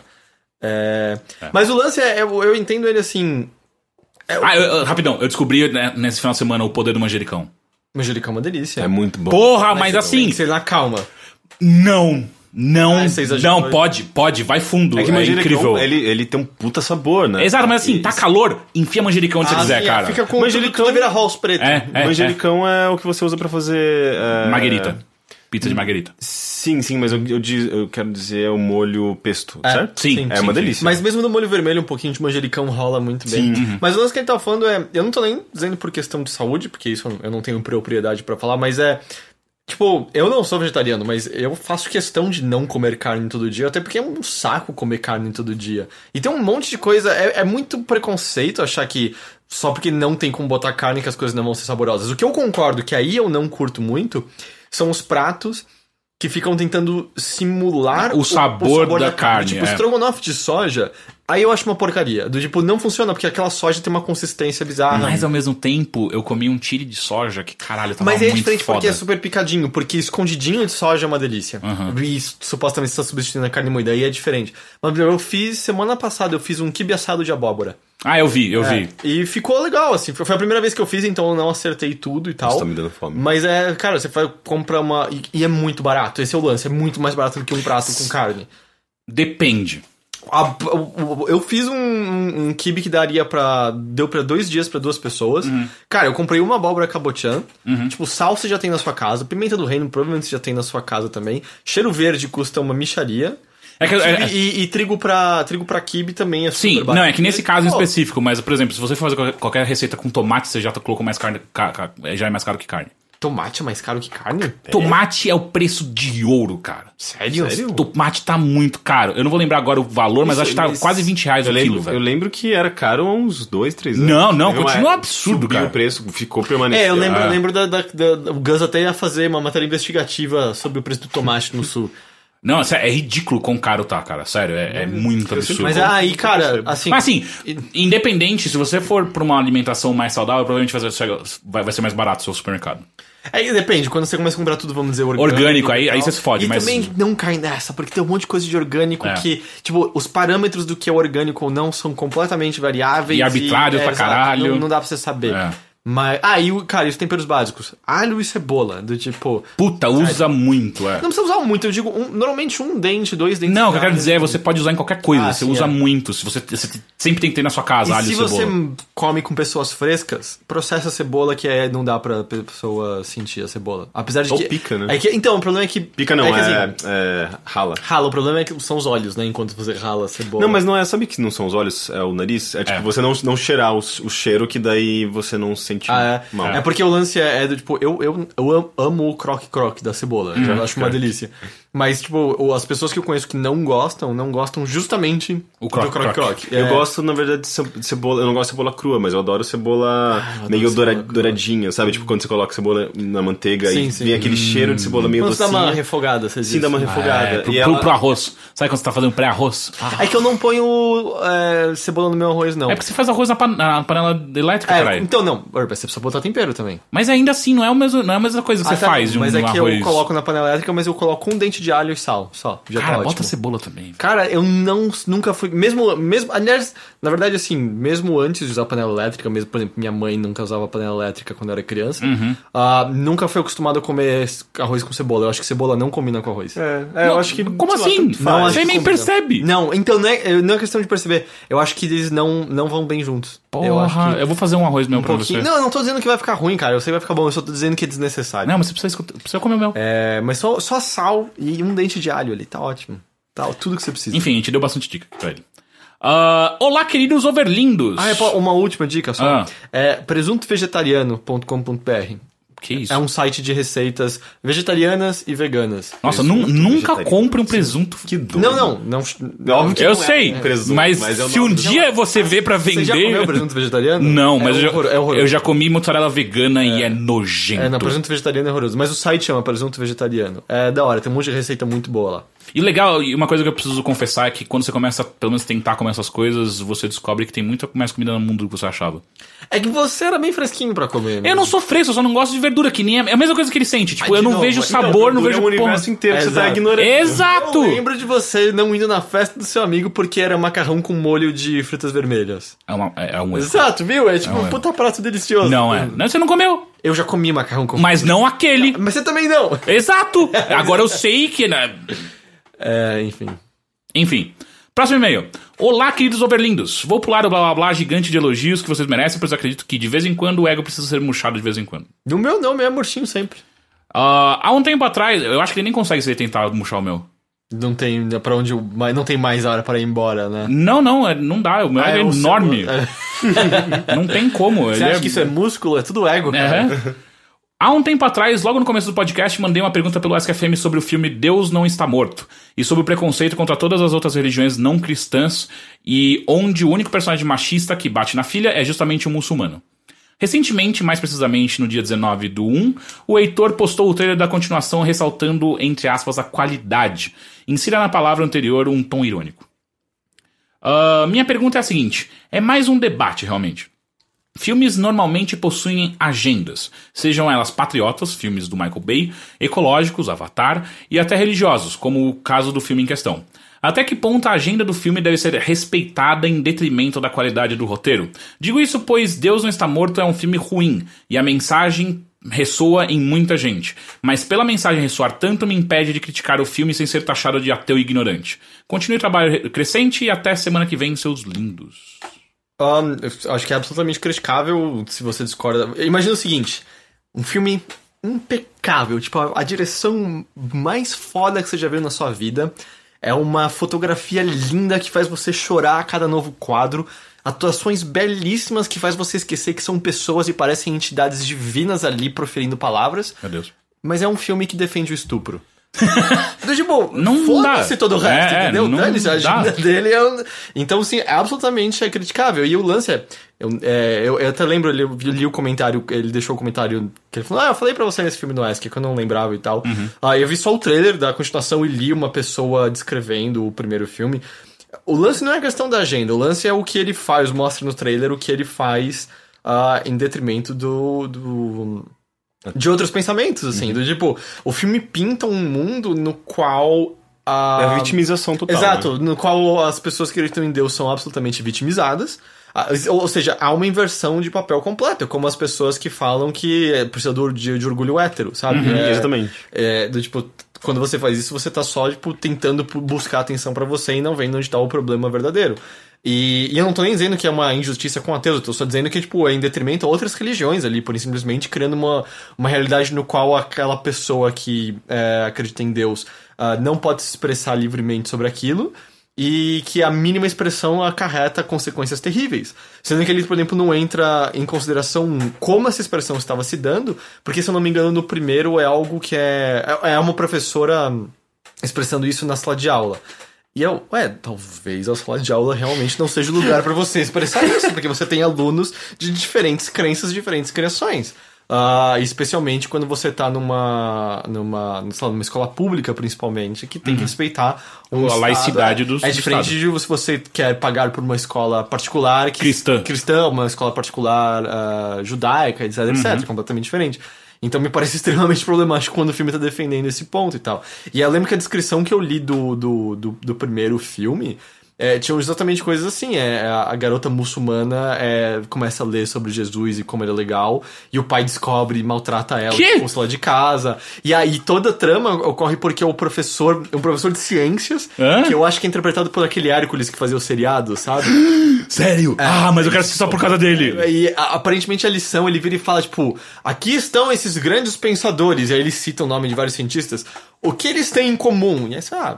É, Mas o lance é, eu, eu entendo ele assim. Ah, eu- eu- rapidão, eu descobri né, nesse final de semana o poder do manjericão. Manjericão é uma delícia. É muito bom. Porra, mas, Tem assim, que ser na calma. não, não, Ah, você não, pode, pode, vai fundo, É é, que manjericão, incrível. Ele, ele tem um puta sabor, né? Exato, mas assim, tá calor, enfia manjericão onde você Ah, quiser, sim, cara. Fica com Manjericão- tudo, tudo vira rolls preto. É, é, manjericão é. o que você usa pra fazer. é. é, Marguerita. Pizza de marguerita. Sim, sim, mas eu, eu, diz- eu quero dizer o molho pesto, É, certo? Sim, É sim, uma sim. delícia. Mas mesmo no molho vermelho, um pouquinho de manjericão rola muito bem. Sim. Uhum. Mas o lance que ele tá falando é. Eu não tô nem dizendo por questão de saúde, porque isso eu não tenho propriedade pra falar, mas é. Tipo, eu não sou vegetariano, mas eu faço questão de não comer carne todo dia, até porque é um saco comer carne todo dia. E tem um monte de coisa. É, é muito preconceito achar que só porque não tem como botar carne que as coisas não vão ser saborosas. O que eu concordo que aí eu não curto muito são os pratos que ficam tentando simular O sabor da carne, Tipo, é. estrogonofe de soja, aí eu acho uma porcaria. Do tipo, não funciona, porque aquela soja tem uma consistência bizarra. Mas ao mesmo tempo, eu comi um tire de soja que, caralho, tava Mas é muito diferente foda. porque é super picadinho, porque escondidinho de soja é uma delícia. E isso, supostamente está substituindo a carne moída, aí é diferente. Mas eu fiz, semana passada, eu fiz um quibe assado de abóbora. Ah, eu vi, eu É, vi. E ficou legal, assim. Foi a primeira vez que eu fiz, então eu não acertei tudo e tal. Nossa, tá me dando fome. Mas é, cara, você vai comprar uma. E, e é muito barato. Esse é o lance, é muito mais barato do que um prato com carne. Depende. A- eu fiz um, um, um kibe que daria pra. Deu pra dois dias pra duas pessoas. Uhum. Cara, eu comprei uma abóbora cabotiã. Tipo, sal você já tem na sua casa. Pimenta do reino provavelmente você já tem na sua casa também. Cheiro verde custa uma micharia. É que, E, é- e- e trigo pra trigo pra kibe também é super Sim, não, é que nesse caso em específico, mas, por exemplo, se você for fazer qualquer, receita com tomate, você já tá- colocou mais carne, ca- ca- já é mais caro que carne. Tomate é mais caro que carne? Tomate é o preço de ouro, cara. Sério? Tomate tá muito caro. Eu não vou lembrar agora o valor, mas Isso, acho que tá quase 20 reais o Eu quilo, lembro, eu velho. lembro que era caro há uns dois, três anos. Não, não, Teve uma continua época- absurdo, subiu cara. o preço, ficou permanecendo. É, eu lembro, Ah. eu lembro da, da- da- O Gus até ia fazer uma matéria investigativa sobre o preço do tomate no sul. Não, é ridículo quão caro tá, cara. Sério, é, é muito absurdo. Mas aí, cara, assim. Mas assim, independente, se você for pra uma alimentação mais saudável, provavelmente vai ser, vai ser mais barato o seu supermercado. Aí depende, quando você começa a comprar tudo, vamos dizer, orgânico. Orgânico, aí- e aí você se fode, E mas- também não cai nessa, porque tem um monte de coisa de orgânico É. que, tipo, os parâmetros do que é orgânico ou não são completamente variáveis. E arbitrários pra exato, caralho. Não, não dá pra você saber. É. Mas, ah, e, o- cara, e os temperos básicos? Alho e cebola, do tipo... Puta, usa muito, é. Não precisa usar muito, eu digo, um- normalmente um dente, dois dentes. Não, o que eu quero dizer é você pode usar em qualquer coisa. Ah, você sim, usa é. muito. Se você, você sempre tem que ter na sua casa E alho se e você cebola. come com pessoas frescas, processa a cebola que é, não dá pra pessoa sentir a cebola. Apesar de Ou que... pica, né? É que, então, o problema é que... Pica não, é, é, que, assim, é rala. Rala, o problema é que são os olhos, né? Enquanto você rala a cebola. Não, mas não é, sabe que não são os olhos, é o nariz? É tipo É. você não, não cheirar o, o cheiro que daí você não sente Ah, é. mal. É porque o lance é, é do tipo, eu, eu, eu am- amo o croque-croque da cebola. Hum, eu acho uma delícia. Mas, tipo, as pessoas que eu conheço que não gostam, não gostam justamente O do croque-croque. croque-croque. Eu É. gosto, na verdade, de ce- de cebola. Eu não gosto de cebola crua, mas eu adoro cebola Ah, eu adoro meio cebola doura- crua. douradinha, sabe? Tipo quando você coloca cebola na manteiga Sim, e sim. vem aquele cheiro de cebola meio Quando você dá uma docinha. refogada, você diz. Sim, dá uma refogada. É, pro, E pro- ela- pro arroz. Sabe quando você tá fazendo pré-arroz? É que eu não ponho é, cebola no meu arroz, não. É porque você faz arroz na, pan- na panela elétrica, É, caralho. então não, você precisa botar tempero também. Mas ainda assim, não é, o mesmo, não é a mesma coisa que Ah, você tá, faz de um Mas é que arroz. eu coloco na panela elétrica, mas eu coloco um dente de alho e sal, só. Já Cara, tá bota cebola também. Cara, eu não, nunca fui. Mesmo, mesmo. Aliás, na verdade, assim, mesmo antes de usar panela elétrica, mesmo, por exemplo, minha mãe nunca usava panela elétrica quando eu era criança, Uhum. ah, nunca fui acostumado a comer arroz com cebola. Eu acho que cebola não combina com arroz. É, é, eu acho que. Como lá, assim? faz. Não, Você nem percebe. Não, então não é, não é questão de perceber. Eu acho que eles não, não vão bem juntos. eu acho Porra, que eu vou fazer um arroz meu um pra pouquinho. você. Não, eu não tô dizendo que vai ficar ruim, cara. Eu sei que vai ficar bom, eu só tô dizendo que é desnecessário. Não, mas você precisa, escutar, precisa comer o meu. É, mas só, só sal e um dente de alho ali, tá ótimo. Tá tudo que você precisa. Enfim, a gente deu bastante dica pra ele. Ah, olá, queridos overlindos. Ah, é, uma última dica só. Ah. É presuntovegetariano.com.br. Que isso? É um site de receitas vegetarianas e veganas. Nossa, nu- nunca compre um presunto. Que doido. Não, não, não. Óbvio que Eu não é sei, um presunto, mas, mas é se um dia você vê pra Você já vender... comeu presunto vegetariano? Não, mas é eu, já, horror- é horroroso. eu já comi mozzarella vegana e é nojento. É, não, presunto vegetariano é horroroso. Mas o site chama presunto vegetariano. É da hora, tem um monte de receita muito boa lá. E legal, e uma coisa que eu preciso confessar é que quando você começa, pelo menos, tentar comer essas coisas, você descobre que tem muita mais comida no mundo do que você achava. É que você era bem fresquinho pra comer. né? Eu não sou fresco, eu só não gosto de verdura, que nem é, é a mesma coisa que ele sente. Tipo, Ai, eu não novo, vejo então, sabor, não Gordura vejo é o universo inteiro que você tá Exato. ignorando. Exato! Eu lembro de você não indo na festa do seu amigo porque era macarrão com molho de frutas vermelhas. É, uma, é, é um erro. Exato, viu? É tipo Não um é. puta prato delicioso. Não é. Não, você não comeu. Eu já comi macarrão com Mas não aquele. Mas você também não. Exato! Agora eu sei que. Né? É, enfim. Enfim. Próximo e-mail. Olá, queridos overlindos. Vou pular o blá blá blá gigante de elogios que vocês merecem, pois acredito que de vez em quando o ego precisa ser murchado de vez em quando. No meu não, meu é murchinho sempre. Ah, há um tempo atrás, eu acho que ele nem consegue se tentar murchar o meu. Não tem para onde, não tem mais hora para ir embora, né? Não, não, é- não dá. O meu Ah, ego é seu- enorme. É. Não tem como. Você ele acha que isso é músculo? É tudo ego, cara. É. Há um tempo atrás, logo no começo do podcast, mandei uma pergunta pelo SKFM sobre o filme Deus Não Está Morto e sobre o preconceito contra todas as outras religiões não cristãs e onde o único personagem machista que bate na filha é justamente um muçulmano. Recentemente, mais precisamente no dia 19 do 1, o Heitor postou o trailer da continuação ressaltando, entre aspas, a qualidade. Insira na palavra anterior um tom irônico. Ah, minha pergunta é a seguinte: é mais um debate, realmente. Filmes normalmente possuem agendas, sejam elas patriotas, filmes do Michael Bay, ecológicos, Avatar, e até religiosos, como o caso do filme em questão. Até que ponto a agenda do filme deve ser respeitada em detrimento da qualidade do roteiro? Digo isso pois Deus Não Está Morto é um filme ruim, e a mensagem ressoa em muita gente. Mas pela mensagem ressoar tanto me impede de criticar o filme sem ser taxado de ateu ignorante. Continue o trabalho crescente e até semana que vem, seus lindos. Eu acho que é absolutamente criticável se você discorda. Imagina o seguinte: um filme impecável, tipo, a, a direção mais foda que você já viu na sua vida. É uma fotografia linda que faz você chorar a cada novo quadro. Atuações belíssimas que faz você esquecer que são pessoas e parecem entidades divinas ali proferindo palavras. Meu Deus. Mas é um filme que defende o estupro. Então, tipo, Não foda-se todo o resto, É, entendeu? não Dane-se, a agenda dele é um... Então, sim, é absolutamente é criticável. E o lance é... Eu, é, eu, eu até lembro, eu li, li o comentário, ele deixou o comentário que ele falou, ah, eu falei pra você nesse filme do Ask, que eu não lembrava e tal. Uhum. Ah, eu vi só o trailer da continuação e li uma pessoa descrevendo o primeiro filme. O lance não é questão da agenda, o lance é o que ele faz, mostra no trailer o que ele faz ah, em detrimento do... do de outros pensamentos, assim, do tipo, o filme pinta um mundo no qual a. É a vitimização total. Exato, né? no qual as pessoas que acreditam em Deus são absolutamente vitimizadas. Ou seja, há uma inversão de papel completo, como as pessoas que falam que é, precisa de, de orgulho hétero, sabe? É- exatamente. É, do tipo, quando você faz isso, você tá só, tipo, tentando buscar atenção pra você e não vendo onde tá o problema verdadeiro. E, e eu não tô nem dizendo que é uma injustiça com ateus, eu tô só dizendo que, tipo, é em detrimento a outras religiões ali, por simplesmente criando uma, uma realidade no qual aquela pessoa que é, acredita em Deus ah, não pode se expressar livremente sobre aquilo e que a mínima expressão acarreta consequências terríveis. Sendo que ele, por exemplo, não entra em consideração como essa expressão estava se dando, porque, se eu não me engano, no primeiro é algo que é. É é uma professora expressando isso na sala de aula. E eu, ué, talvez a sala de aula realmente não seja o lugar para você expressar isso, porque você tem alunos de diferentes crenças, diferentes criações. Ah, especialmente quando você tá numa, numa, sei lá, numa escola pública, principalmente, que tem que respeitar um A laicidade do- É do diferente estado. de se você quer pagar por uma escola particular que, Cristã. cristã, uma escola particular ah, judaica, etc, etc, completamente diferente. Então me parece extremamente problemático quando o filme tá defendendo esse ponto e tal. E eu lembro que a descrição que eu li do, do, do, do primeiro filme é, tinham exatamente coisas assim. É, a a garota muçulmana é, começa a ler sobre Jesus e como ele é legal, e o pai descobre e maltrata ela, expulsa ela de casa. E aí toda a trama ocorre porque o professor, um professor de ciências, Hã? que eu acho que é interpretado por aquele Hércules que fazia o seriado, sabe? Sério? ah, mas eu quero assistir só por causa dele. E a- aparentemente a lição ele vira e fala, tipo, aqui estão esses grandes pensadores, e aí ele cita o nome de vários cientistas, o que eles têm em comum? E aí você, ah,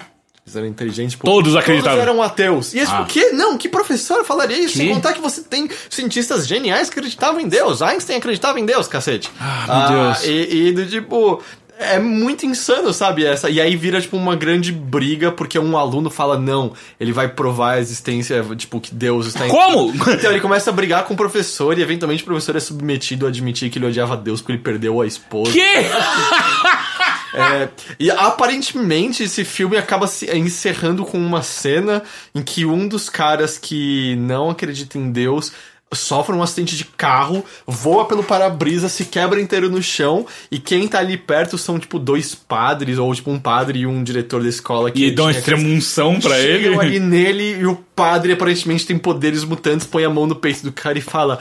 eles eram inteligentes, tipo, Todos acreditavam. Todos eram ateus. E aí, tipo, Ah. o quê? Não, que professor falaria isso? Sem Que? contar que você tem cientistas geniais que acreditavam em Deus. Einstein acreditava em Deus, cacete. Ah, meu Deus. E, e do tipo. É muito insano, sabe? Essa. E aí vira, tipo, uma grande briga, porque um aluno fala não, ele vai provar a existência, tipo, que Deus está em. Como? Então ele começa a brigar com o professor e eventualmente o professor é submetido a admitir que ele odiava Deus porque ele perdeu a esposa. Que? É, e aparentemente esse filme acaba se encerrando com uma cena em que um dos caras que não acredita em Deus sofre um acidente de carro, voa pelo para-brisa, se quebra inteiro no chão e quem tá ali perto são tipo dois padres ou tipo um padre e um diretor da escola que E dão uma tinha extrema unção pra ele. ali nele e o padre aparentemente tem poderes mutantes, põe a mão no peito do cara e fala.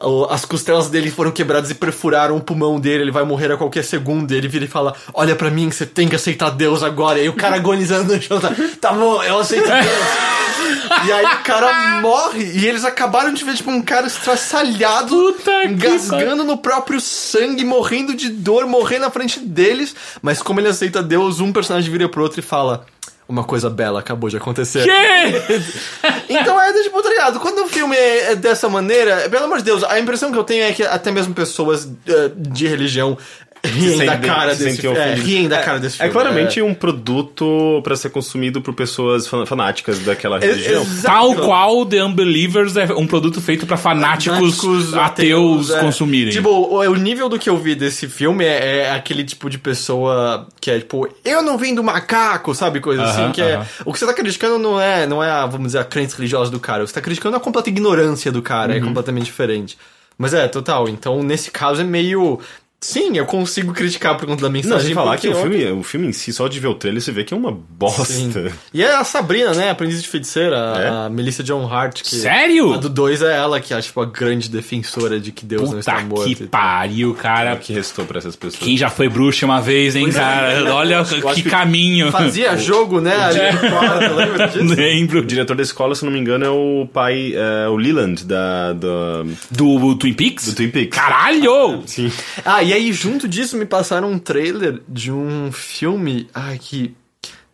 "Ó, As costelas dele foram quebradas e perfuraram o pulmão dele, ele vai morrer a qualquer segundo. E ele vira e fala: Olha pra mim, você tem que aceitar Deus agora. E aí o cara agonizando no chão, tá, tá bom, eu aceito Deus. e aí o cara morre. E eles acabaram de ver, tipo, um cara estraçalhado, Puta engasgando no próprio sangue, morrendo de dor, morrendo na frente deles. Mas como ele aceita Deus, um personagem vira pro outro e fala: Uma coisa bela acabou de acontecer. Que? Então é, tipo, tá ligado? Quando o filme é é dessa maneira, pelo amor de Deus, a impressão que eu tenho é que até mesmo pessoas eh, de religião riem Se da cara se desse sentem filme. É, riem da cara desse É filme. claramente um produto pra ser consumido por pessoas fan- fanáticas daquela É, religião. exato. Tal qual The Unbelievers é um produto feito pra fanáticos, Fanáticos ateus, é. consumirem. Tipo, o, o nível do que eu vi desse filme é, é aquele tipo de pessoa que é tipo, eu não vim do macaco, sabe? Coisa Aham, assim, que é. aham. O que você tá criticando não é, não é a, vamos dizer, a crença religiosa do cara. Você tá criticando a completa ignorância do cara, Uhum. é completamente diferente. Mas é, total. Então, nesse caso, é meio. Sim, eu consigo criticar por conta da mensagem. Não, falar que o eu- filme, o filme em si, só de ver o trailer, você vê que é uma bosta. Sim. E é a Sabrina, né? Aprendiz de feiticeira, É? a Melissa John Hart. Que Sério? A do 2 é ela, que é tipo, a grande defensora de que Deus não Puta está morto. que pariu, É cara. o que restou pra essas pessoas. Quem já foi bruxa uma vez, hein, cara? Olha acho que que- caminho. Fazia jogo, né? Ali no quarto, lembra disso? O Lembro. diretor da escola, se não me engano, é o pai, é, o Leland, da, da, Do Twin Peaks? do Twin Peaks. Caralho! Sim. Ah, e aí junto disso me passaram um trailer de um filme. Ai, que.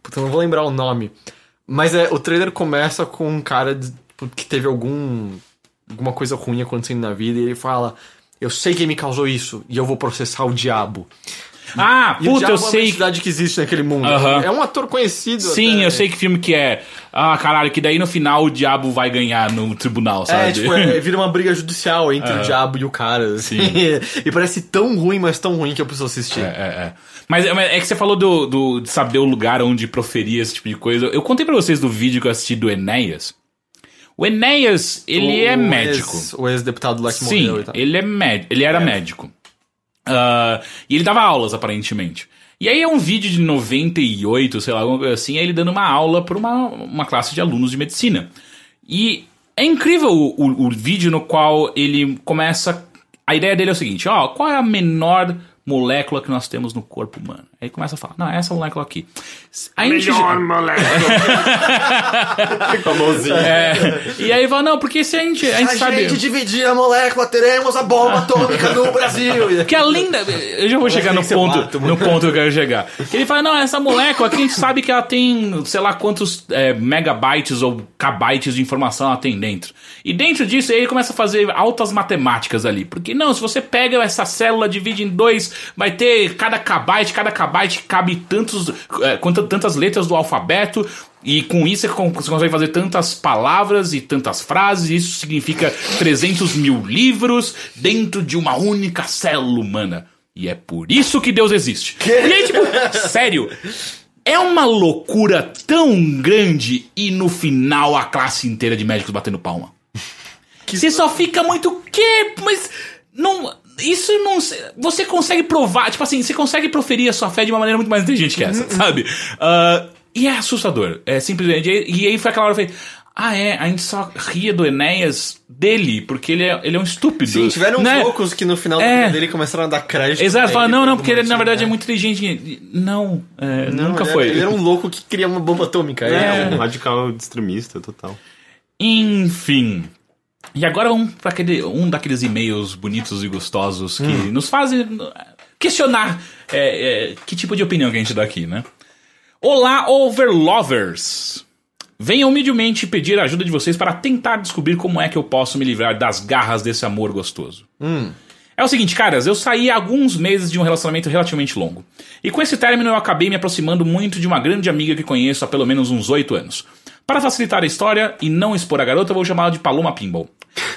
Puta, não vou lembrar o nome. Mas é, o trailer começa com um cara de- tipo, que teve algum. alguma coisa ruim acontecendo na vida e ele fala. Eu sei quem me causou isso e eu vou processar o diabo. Ah, E puta, eu é uma sei. entidade que existe naquele mundo. Aham. É um ator conhecido. Sim, até. eu sei que filme que é. Ah, caralho, que daí no final o diabo vai ganhar no tribunal, sabe? É, tipo, é, vira uma briga judicial entre o diabo e o cara. Assim. e parece tão ruim, mas tão ruim que eu preciso assistir. É, é, é. Mas é- é que você falou do, do- de saber o lugar onde proferir esse tipo de coisa. Eu contei pra vocês do vídeo que eu assisti do Enéas. O Enéas, ele O é médico. ex- o ex-deputado lá que Sim, morreu e tal. ele é médico. Ele era médico. Ah, e ele dava aulas, aparentemente. E aí é um vídeo de 98, sei lá, alguma coisa assim, é ele dando uma aula pra uma, uma classe de alunos de medicina. E é incrível o, o, o vídeo no qual ele começa. A ideia dele é o seguinte: ó, qual é a menor molécula que nós temos no corpo humano? Aí começa a falar: não, é essa molécula aqui. A gente- Famosinho. É, e aí ele fala: não, porque se a gente, a gente a sabe. gente dividir a molécula, teremos a bomba atômica no Brasil. Que além da. Eu já vou chegar no ponto, átomo. no ponto que eu quero chegar. Ele fala: não, essa molécula aqui a gente sabe que ela tem, sei lá quantos é, megabytes ou kbytes de informação ela tem dentro. E dentro disso ele começa a fazer altas matemáticas ali. Porque não, se você pega essa célula, divide em dois, vai ter cada kbyte, cada kbyte cabe tantos, é, quanta- tantas letras do alfabeto. E com isso você con- você consegue fazer tantas palavras e tantas frases, e isso significa 300 mil livros dentro de uma única célula humana. E é por isso que Deus existe. E aí, tipo, sério, é uma loucura tão grande e no final a classe inteira de médicos batendo palma. Você só fica muito. Que? Mas. Não. Isso não. se- Você consegue provar, tipo assim, você consegue proferir a sua fé de uma maneira muito mais inteligente que essa, sabe? Ah, e é assustador. É simplesmente. E, aí foi aquela hora que eu falei. Ah, é, a gente só ria do Enéas dele, porque ele é, ele é um estúpido. Sim, tiveram uns né? loucos que no final É. dele começaram a dar crédito. Exato, pra fala, ele não, não, porque ele na verdade né? é muito inteligente. Não, é, Não, nunca ele foi. Era, ele era um louco que queria uma bomba atômica. É. Ele- Um radical extremista total. Enfim. E agora um, aquele, um daqueles e-mails bonitos e gostosos que nos fazem uh, questionar é, é, que tipo de opinião que a gente dá aqui, né? Olá, Overlovers! Venho humildemente pedir a ajuda de vocês para tentar descobrir como é que eu posso me livrar das garras desse amor gostoso. É o seguinte, caras, eu saí há alguns meses de um relacionamento relativamente longo. E com esse término eu acabei me aproximando muito de uma grande amiga que conheço há pelo menos uns oito anos. Para facilitar a história e não expor a garota, eu vou chamá-la de Paloma Pinball.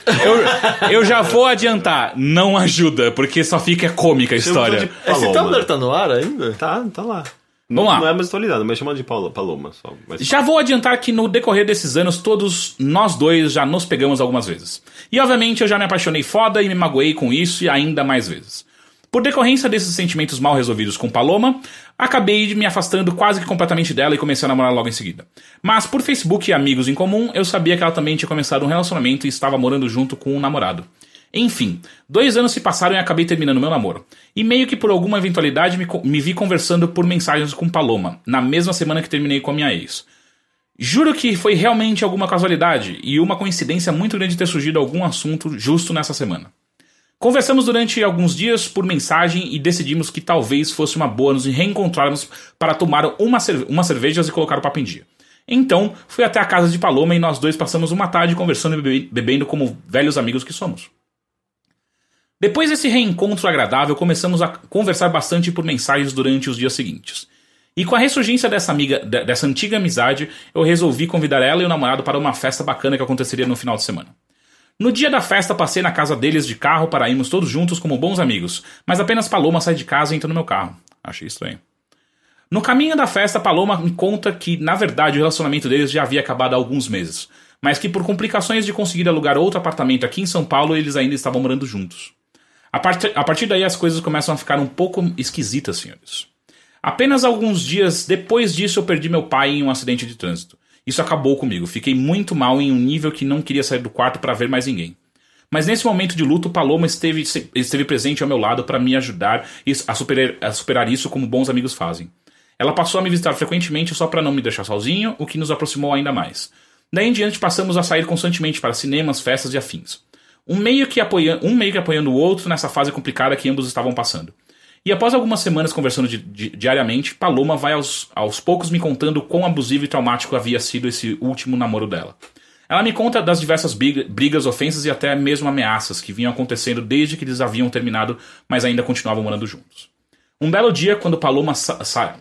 Eu, eu já vou adiantar, não ajuda, porque só fica cômica a história. Esse. Tumblr tá no ar ainda? Tá, tá lá. Vamos não, lá. Não é mais atualizado, mas chama de Paulo, Paloma só. Mas Já vou adiantar que no decorrer desses anos, todos nós dois já nos pegamos algumas vezes. E obviamente eu já me apaixonei foda e me magoei com isso e ainda mais vezes. Por decorrência desses sentimentos mal resolvidos com Paloma, acabei me afastando quase que completamente dela e comecei a namorar logo em seguida. Mas por Facebook e amigos em comum, eu sabia que ela também tinha começado um relacionamento e estava morando junto com um namorado. Enfim, dois anos se passaram e acabei terminando meu namoro. E meio que por alguma eventualidade me, me vi conversando por mensagens com Paloma, na mesma semana que terminei com a minha ex. Juro que foi realmente alguma casualidade e uma coincidência muito grande ter surgido algum assunto justo nessa semana. Conversamos durante alguns dias por mensagem e decidimos que talvez fosse uma boa nos reencontrarmos para tomar uma cerve umas cervejas e colocar o papo em dia. Então, fui até a casa de Paloma e nós dois passamos uma tarde conversando e bebe- bebendo como velhos amigos que somos. Depois desse reencontro agradável, começamos a conversar bastante por mensagens durante os dias seguintes. E com a ressurgência dessa amiga, de- dessa antiga amizade, eu resolvi convidar ela e o namorado para uma festa bacana que aconteceria no final de semana. No dia da festa, passei na casa deles de carro para irmos todos juntos como bons amigos, mas apenas Paloma sai de casa e entra no meu carro. Achei estranho. No caminho da festa, Paloma me conta que, na verdade, o relacionamento deles já havia acabado há alguns meses, mas que por complicações de conseguir alugar outro apartamento aqui em São Paulo, eles ainda estavam morando juntos. A partir, a partir daí as coisas começam a ficar um pouco esquisitas, senhores. Apenas alguns dias depois disso eu perdi meu pai em um acidente de trânsito. Isso acabou comigo, fiquei muito mal em um nível que não queria sair do quarto para ver mais ninguém. Mas nesse momento de luto, Paloma esteve, esteve presente ao meu lado para me ajudar a superar, a superar isso como bons amigos fazem. Ela passou a me visitar frequentemente só para não me deixar sozinho, o que nos aproximou ainda mais. Daí em diante passamos a sair constantemente para cinemas, festas e afins. Um meio que apoiando, um meio que apoiando o outro nessa fase complicada que ambos estavam passando. E após algumas semanas conversando di- di- diariamente, Paloma vai aos, aos poucos me contando quão abusivo e traumático havia sido esse último namoro dela. Ela me conta das diversas briga- brigas, ofensas e até mesmo ameaças que vinham acontecendo desde que eles haviam terminado, mas ainda continuavam morando juntos. Um belo dia, quando Paloma sa sa-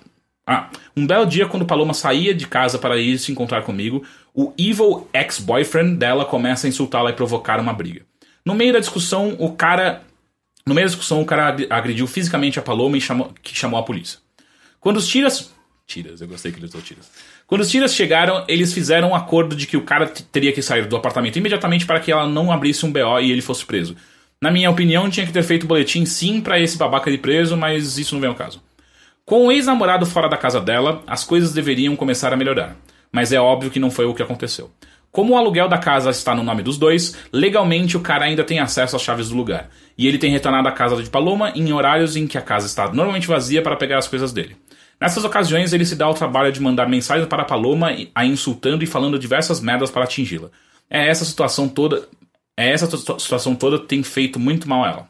ah, um belo dia quando Paloma saía de casa para ir se encontrar comigo, o evil ex-boyfriend dela começa a insultá-la e provocar uma briga. No meio da discussão, o cara no meio da discussão, o cara agrediu fisicamente a Paloma e chamou, que chamou a polícia. Quando os tiras. Tiras, eu gostei que ele usou tiras. Quando os tiras chegaram, eles fizeram um acordo de que o cara teria que sair do apartamento imediatamente para que ela não abrisse um BO e ele fosse preso. Na minha opinião, tinha que ter feito boletim sim para esse babaca de preso, mas isso não vem ao caso. Com o ex-namorado fora da casa dela, as coisas deveriam começar a melhorar. Mas é óbvio que não foi o que aconteceu. Como o aluguel da casa está no nome dos dois, legalmente o cara ainda tem acesso às chaves do lugar. E ele tem retornado à casa de Paloma em horários em que a casa está normalmente vazia para pegar as coisas dele. Nessas ocasiões, ele se dá o trabalho de mandar mensagens para Paloma, a insultando e falando diversas merdas para atingi-la. É essa situação toda. É essa situação toda tem feito muito mal a ela.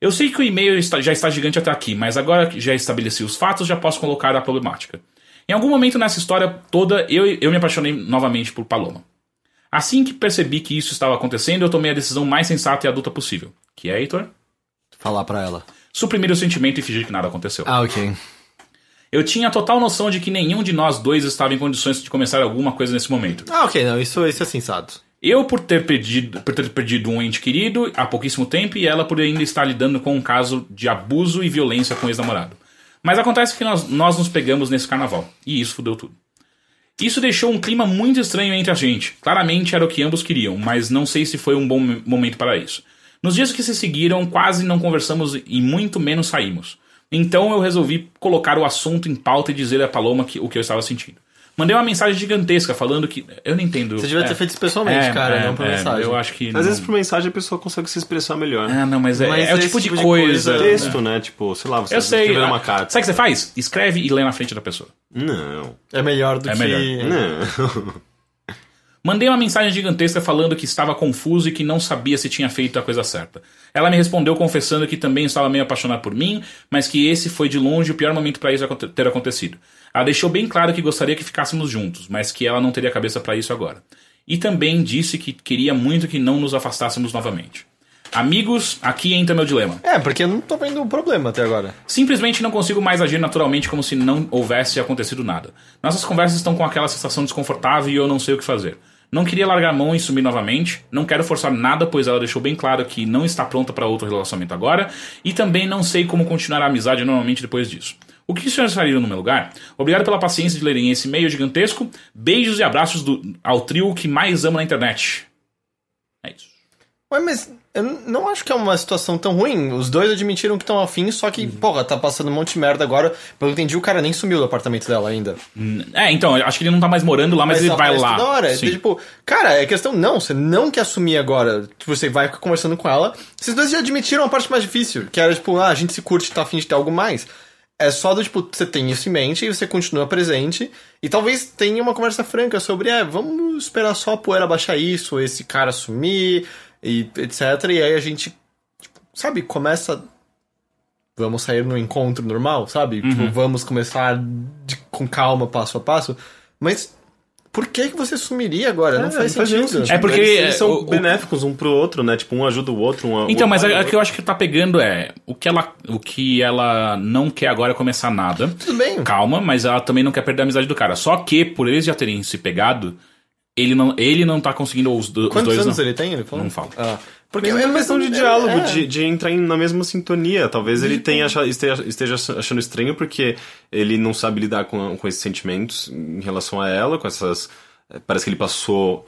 Eu sei que o e-mail já está gigante até aqui, mas agora que já estabeleci os fatos, já posso colocar a problemática. Em algum momento nessa história toda, eu, eu me apaixonei novamente por Paloma. Assim que percebi que isso estava acontecendo, eu tomei a decisão mais sensata e adulta possível. Que é, Heitor? Falar pra ela. Suprimir o sentimento e fingir que nada aconteceu. Ah, ok. Eu tinha total noção de que nenhum de nós dois estava em condições de começar alguma coisa nesse momento. Ah, ok, não, isso, isso é sensato. Eu por ter, perdido, por ter perdido um ente querido há pouquíssimo tempo e ela por ainda estar lidando com um caso de abuso e violência com o ex-namorado. Mas acontece que nós, nós nos pegamos nesse carnaval. E isso fudeu tudo. Isso deixou um clima muito estranho entre a gente. Claramente era o que ambos queriam, mas não sei se foi um bom momento para isso. Nos dias que se seguiram, quase não conversamos e muito menos saímos. Então eu resolvi colocar o assunto em pauta e dizer a Paloma que, o que eu estava sentindo. Mandei uma mensagem gigantesca falando que. Eu não entendo. Você devia ter feito isso pessoalmente, cara, não por mensagem. Eu acho que. Às não- vezes por mensagem a pessoa consegue se expressar melhor. Ah, não, mas é, Mas é o tipo de tipo de coisa. coisa- Texto, né? Tipo, sei lá, você Eu sei. escrever ah, uma carta. Sabe o que você faz? Escreve e lê na frente da pessoa. Não. É melhor do É que. melhor. Não. Mandei uma mensagem gigantesca falando que estava confuso e que não sabia se tinha feito a coisa certa. Ela me respondeu confessando que também estava meio apaixonada por mim, mas que esse foi de longe o pior momento para isso ter acontecido. Ela deixou bem claro que gostaria que ficássemos juntos, mas que ela não teria cabeça para isso agora. E também disse que queria muito que não nos afastássemos novamente. Amigos, aqui entra meu dilema. É, porque eu não tô vendo o problema até agora. Simplesmente não consigo mais agir naturalmente como se não houvesse acontecido nada. Nossas conversas estão com aquela sensação desconfortável e eu não sei o que fazer. Não queria largar a mão e sumir novamente, não quero forçar nada, pois ela deixou bem claro que não está pronta para outro relacionamento agora, e também não sei como continuar a amizade normalmente depois disso. O que os senhores fariam no meu lugar? Obrigado pela paciência de lerem esse e-mail gigantesco. Beijos e abraços do- ao trio que mais amo na internet. É isso. Ué, mas eu não acho que é uma situação tão ruim. Os dois admitiram que estão afim, só que, porra, tá passando um monte de merda agora. Pelo que eu entendi, o cara nem sumiu do apartamento dela ainda. É, então, acho que ele não tá mais morando lá, mas, ele vai aparece lá. Toda hora. Então, tipo, cara, é questão, não, você não quer assumir agora. Tipo, você vai ficar conversando com ela. Vocês dois já admitiram a parte mais difícil, que era, tipo, ah, a gente se curte, tá afim de ter algo mais. É só do, tipo, você tem isso em mente e você continua presente. E talvez tenha uma conversa franca sobre, é, vamos esperar só a poeira baixar isso, esse cara sumir, e etc. E aí a gente, tipo, sabe, começa. Vamos sair no encontro normal, sabe? Uhum. Tipo, vamos começar de- com calma, passo a passo. Mas por que, que você sumiria agora? não faz nenhum sentido. É porque, Eles, eles são o- o- benéficos um pro outro, né? Tipo, um ajuda o outro. Um, Então, um mas o o que eu acho que tá pegando é o que ela, o que ela não quer agora é começar nada. Tudo bem. Calma, mas ela também não quer perder a amizade do cara. Só que por eles já terem se pegado, ele não, ele não tá conseguindo os, do- os Quantos dois anos não. ele tem? Ele falou? Não fala. Ah, Porque é uma questão de diálogo, é. de, de entrar na mesma sintonia. Talvez ele tenha esteja, esteja achando estranho porque ele não sabe lidar com, com esses sentimentos em relação a ela, com essas. Parece que ele passou,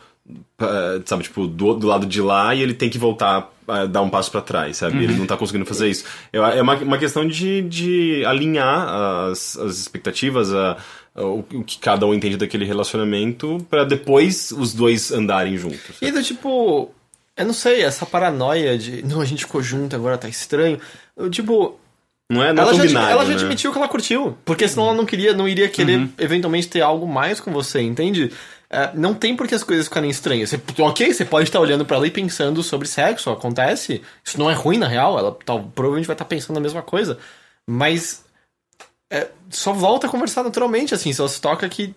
eh, sabe, tipo, do, do lado de lá e ele tem que voltar a dar um passo pra trás, sabe? Ele não tá conseguindo fazer isso. É uma, uma questão de, de alinhar as, as expectativas, a, o, que cada um entende daquele relacionamento, pra depois os dois andarem juntos. E do tipo, eu não sei, essa paranoia de, não, a gente ficou junto, agora tá estranho. Eu, tipo, Não é, não é ela, já, binário, ela já né? admitiu que ela curtiu. Porque senão ela não queria, não iria querer eventualmente ter algo mais com você, entende? É, não tem por que as coisas ficarem estranhas. Você, ok, você pode estar olhando pra ela e pensando sobre sexo, acontece. Isso não é ruim, na real. Ela tal, provavelmente vai estar pensando a mesma coisa. Mas é, só volta a conversar naturalmente, assim. Só se toca que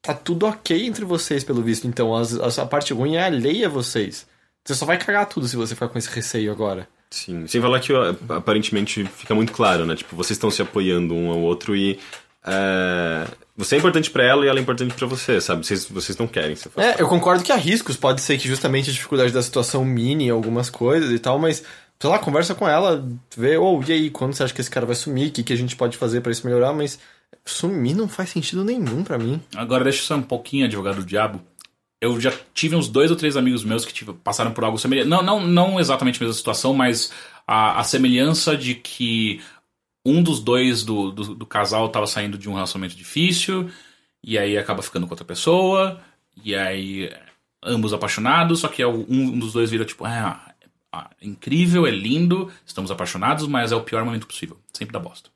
tá tudo ok entre vocês, pelo visto. Então as- as- a parte ruim é alheia a vocês. Você só vai cagar tudo se você ficar com esse receio agora. Sim, sem falar que aparentemente fica muito claro, né? Tipo, vocês estão se apoiando um ao outro e é, você é importante pra ela e ela é importante pra você, sabe? Vocês, vocês não querem se afastar. É, eu concordo que há riscos. Pode ser que justamente a dificuldade da situação mine algumas coisas e tal, mas, sei lá, conversa com ela, vê, ou e aí, quando você acha que esse cara vai sumir? O que, que a gente pode fazer pra isso melhorar? Mas sumir não faz sentido nenhum pra mim. Agora deixa eu ser um pouquinho advogado do diabo. Eu já tive uns dois ou três amigos meus que tive- passaram por algo semelhante. Não, não, não exatamente a mesma situação, mas a, a semelhança de que um dos dois do, do, do casal estava saindo de um relacionamento difícil, e aí acaba ficando com outra pessoa, e aí ambos apaixonados, só que é um, um dos dois vira tipo, ah, ah, incrível, é lindo, estamos apaixonados, mas é o pior momento possível. Sempre dá bosta.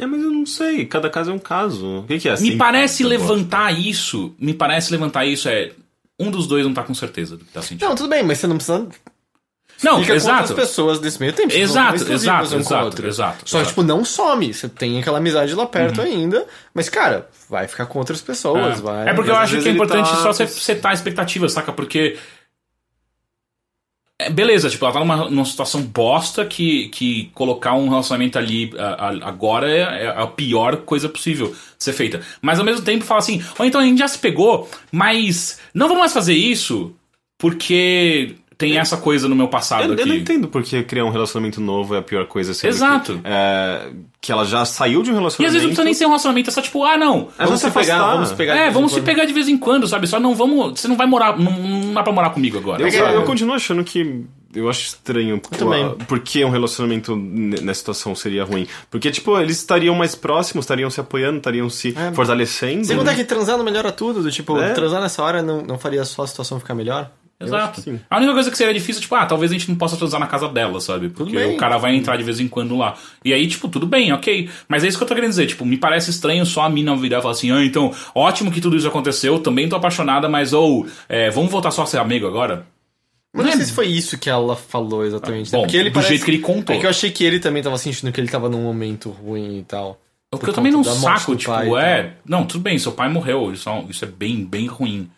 É, mas eu não sei, cada caso é um caso. O que, que é assim? Me parece levantar isso. Me parece levantar isso é. Um dos dois não tá com certeza do que tá sentindo. Não, tudo bem, mas você não precisa. Não, Fica com exato. outras pessoas desse meio tempo. não Exato, exato, um com exato, exato, Só que, exato. tipo, não some. Você tem aquela amizade lá perto ainda, mas, cara, vai ficar com outras pessoas, É. vai. É porque eu acho que é importante tá- só você setar a expectativa, saca? Porque. É, beleza, tipo, ela tá numa, numa situação bosta que, que colocar um relacionamento ali a- a- agora é, é a pior coisa possível ser feita. Mas ao mesmo tempo fala assim, ou então a gente já se pegou, mas não vamos mais fazer isso porque tem essa coisa no meu passado Eu, eu aqui. não entendo porque criar um relacionamento novo é a pior coisa. Exato. Que, é, que ela já saiu de um E relacionamento. às vezes não precisa nem ser um relacionamento, é só tipo, ah, não. É só se afastar. vamos pegar. É, vamos se pegar de vez em quando, sabe? Só não vamos. Você não vai morar. Não, não dá pra morar comigo agora. Eu, eu continuo achando que Eu acho estranho. pô, também. Por que um relacionamento nessa situação seria ruim? Porque, tipo, eles estariam mais próximos, estariam se apoiando, estariam se fortalecendo. Sem contar que transar não melhora tudo, do tipo, É. transar nessa hora não, não faria só a situação ficar melhor? Exato. A única coisa que seria difícil, tipo, ah, talvez a gente não possa transar na casa dela, sabe? Porque o cara vai entrar de vez em quando lá. E aí, tipo, tudo bem, ok. Mas é isso que eu tô querendo dizer, tipo, me parece estranho só a mina virar e falar assim, ah, então, ótimo que tudo isso aconteceu, também tô apaixonada, mas, ou, é, vamos voltar só a ser amigo agora? Mas não sei se foi isso que ela falou exatamente. né? Bom, Porque ele do parece- jeito que ele contou. É que eu achei que ele também tava sentindo que ele tava num momento ruim e tal. O Por que eu também não saco, tipo, é. Não, tudo bem, seu pai morreu, isso é, isso é bem, bem ruim.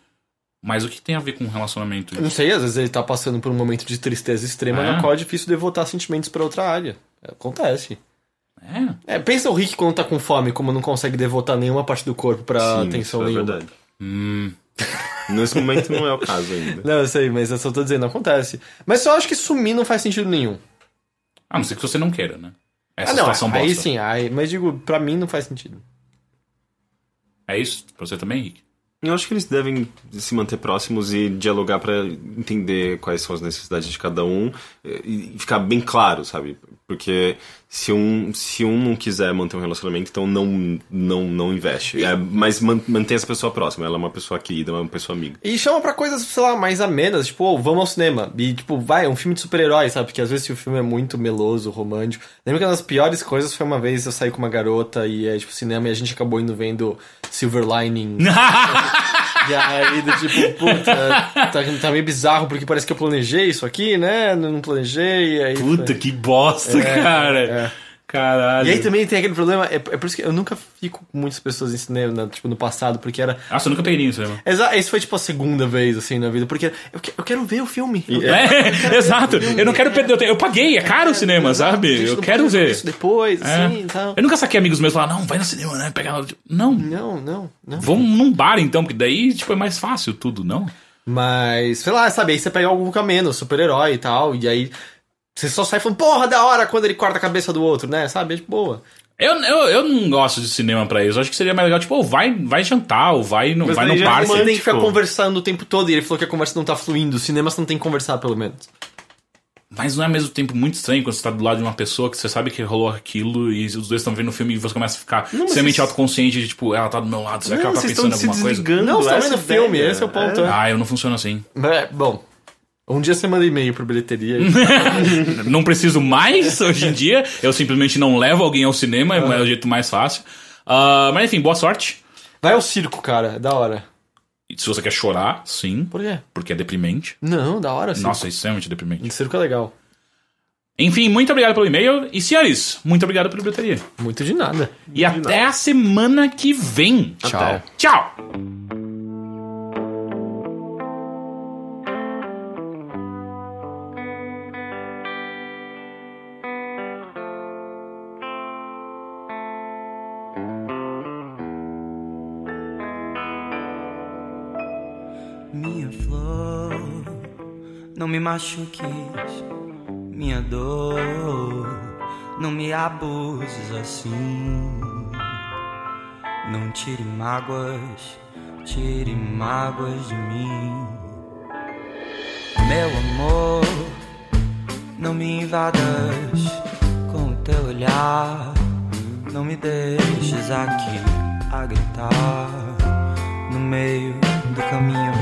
Mas o que tem a ver com um relacionamento? Eu não sei, às vezes ele tá passando por um momento de tristeza extrema É. na qual é difícil devotar sentimentos pra outra área. Acontece. É. É, pensa o Rick quando tá com fome, como não consegue devotar nenhuma parte do corpo pra Sim, atenção isso é nenhuma. verdade. Hum. Nesse momento não é o caso ainda. Não, eu sei, mas eu só tô dizendo, acontece. Mas só acho que sumir não faz sentido nenhum. A não ser que você não queira, né? Essa ah, não, situação bosta. aí sim, aí, mas digo, pra mim não faz sentido. É isso? Pra você também, Rick? Eu acho que eles devem se manter próximos e dialogar pra entender quais são as necessidades de cada um eh, e ficar bem claro, sabe? Porque se um, se um não quiser manter um relacionamento, então não, não, não investe. É, mas man, mantém essa pessoa próxima. Ela é uma pessoa querida, uma pessoa amiga. E chama pra coisas, sei lá, mais amenas, tipo, oh, vamos ao cinema. E, tipo, vai, é um filme de super-herói, sabe? Porque às vezes se o filme é muito meloso, romântico. Lembro que uma das piores coisas foi uma vez eu saí com uma garota e é, tipo, cinema e a gente acabou indo vendo Silver Lining. e aí, do tipo, puta, tá, tá meio bizarro porque parece que eu planejei isso aqui, né? Não planejei. Aí Puta, foi- que bosta, cara. Caralho. E aí também tem aquele problema, é, é por isso que eu nunca fico com muitas pessoas em cinema, tipo, no passado, porque era. Nossa, eu nunca peguei nisso, né? Exa isso foi tipo a segunda vez, assim, na vida, porque eu, que- eu quero ver o filme. Eu- É, exato. Eu não quero perder o tempo. Eu paguei, é caro o cinema, Exato, sabe? Eu quero ver. Isso depois, É. assim, tal. Eu nunca saquei amigos meus falar, não, vai no cinema, né? Pegar. Não. Não, não, não. Vamos num bar então, porque daí, tipo, é mais fácil tudo, não? Mas, sei lá, sabe, aí você pega algum caminho, super-herói e tal, e aí você só sai falando, porra, da hora quando ele corta a cabeça do outro, né? Sabe? É de boa. Eu, eu, eu não gosto de cinema pra isso. Eu acho que seria mais legal, tipo, vai, vai jantar, ou vai, no, Mas vai no já é parque. Você tem que ficar conversando o tempo todo, e ele falou que a conversa não tá fluindo. Cinema você não tem que conversar, pelo menos. Mas não é ao mesmo tempo muito estranho quando você tá do lado de uma pessoa que você sabe que rolou aquilo e os dois estão vendo o filme e você começa a ficar extremamente autoconsciente de, tipo, ela tá do meu lado, será que ela tá vocês pensando em alguma se coisa? Não, você tá vendo ideia. filme, esse é o ponto. é. Ah, eu não funciono assim. É, bom, um dia você manda e-mail pro bilheteria. não preciso mais hoje em dia. Eu simplesmente não levo alguém ao cinema, é o jeito mais fácil. Ah, mas enfim, boa sorte. Vai ao circo, cara, é da hora. E Se você quer chorar, sim, Por quê? porque é deprimente. Não, da hora, sim. Nossa, é extremamente deprimente. Circo é legal. Enfim, muito obrigado pelo e-mail. E senhores, muito obrigado pela bilheteria. Muito de nada. E até a semana que vem. Tchau. Tchau. Me machuques, minha dor, não me abuses assim. Não tire mágoas, tire mágoas de mim. Meu amor, não me invadas com o teu olhar. Não me deixes aqui a gritar no meio do caminho,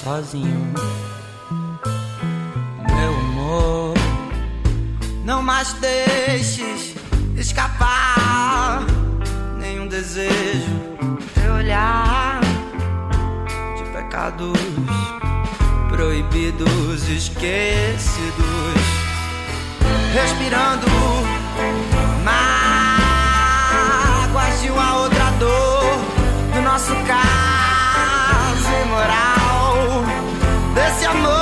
sozinho. Amor, não mais deixes escapar nenhum desejo, teu olhar de pecados proibidos, esquecidos, respirando mágoas de uma outra dor do nosso caso imoral desse amor,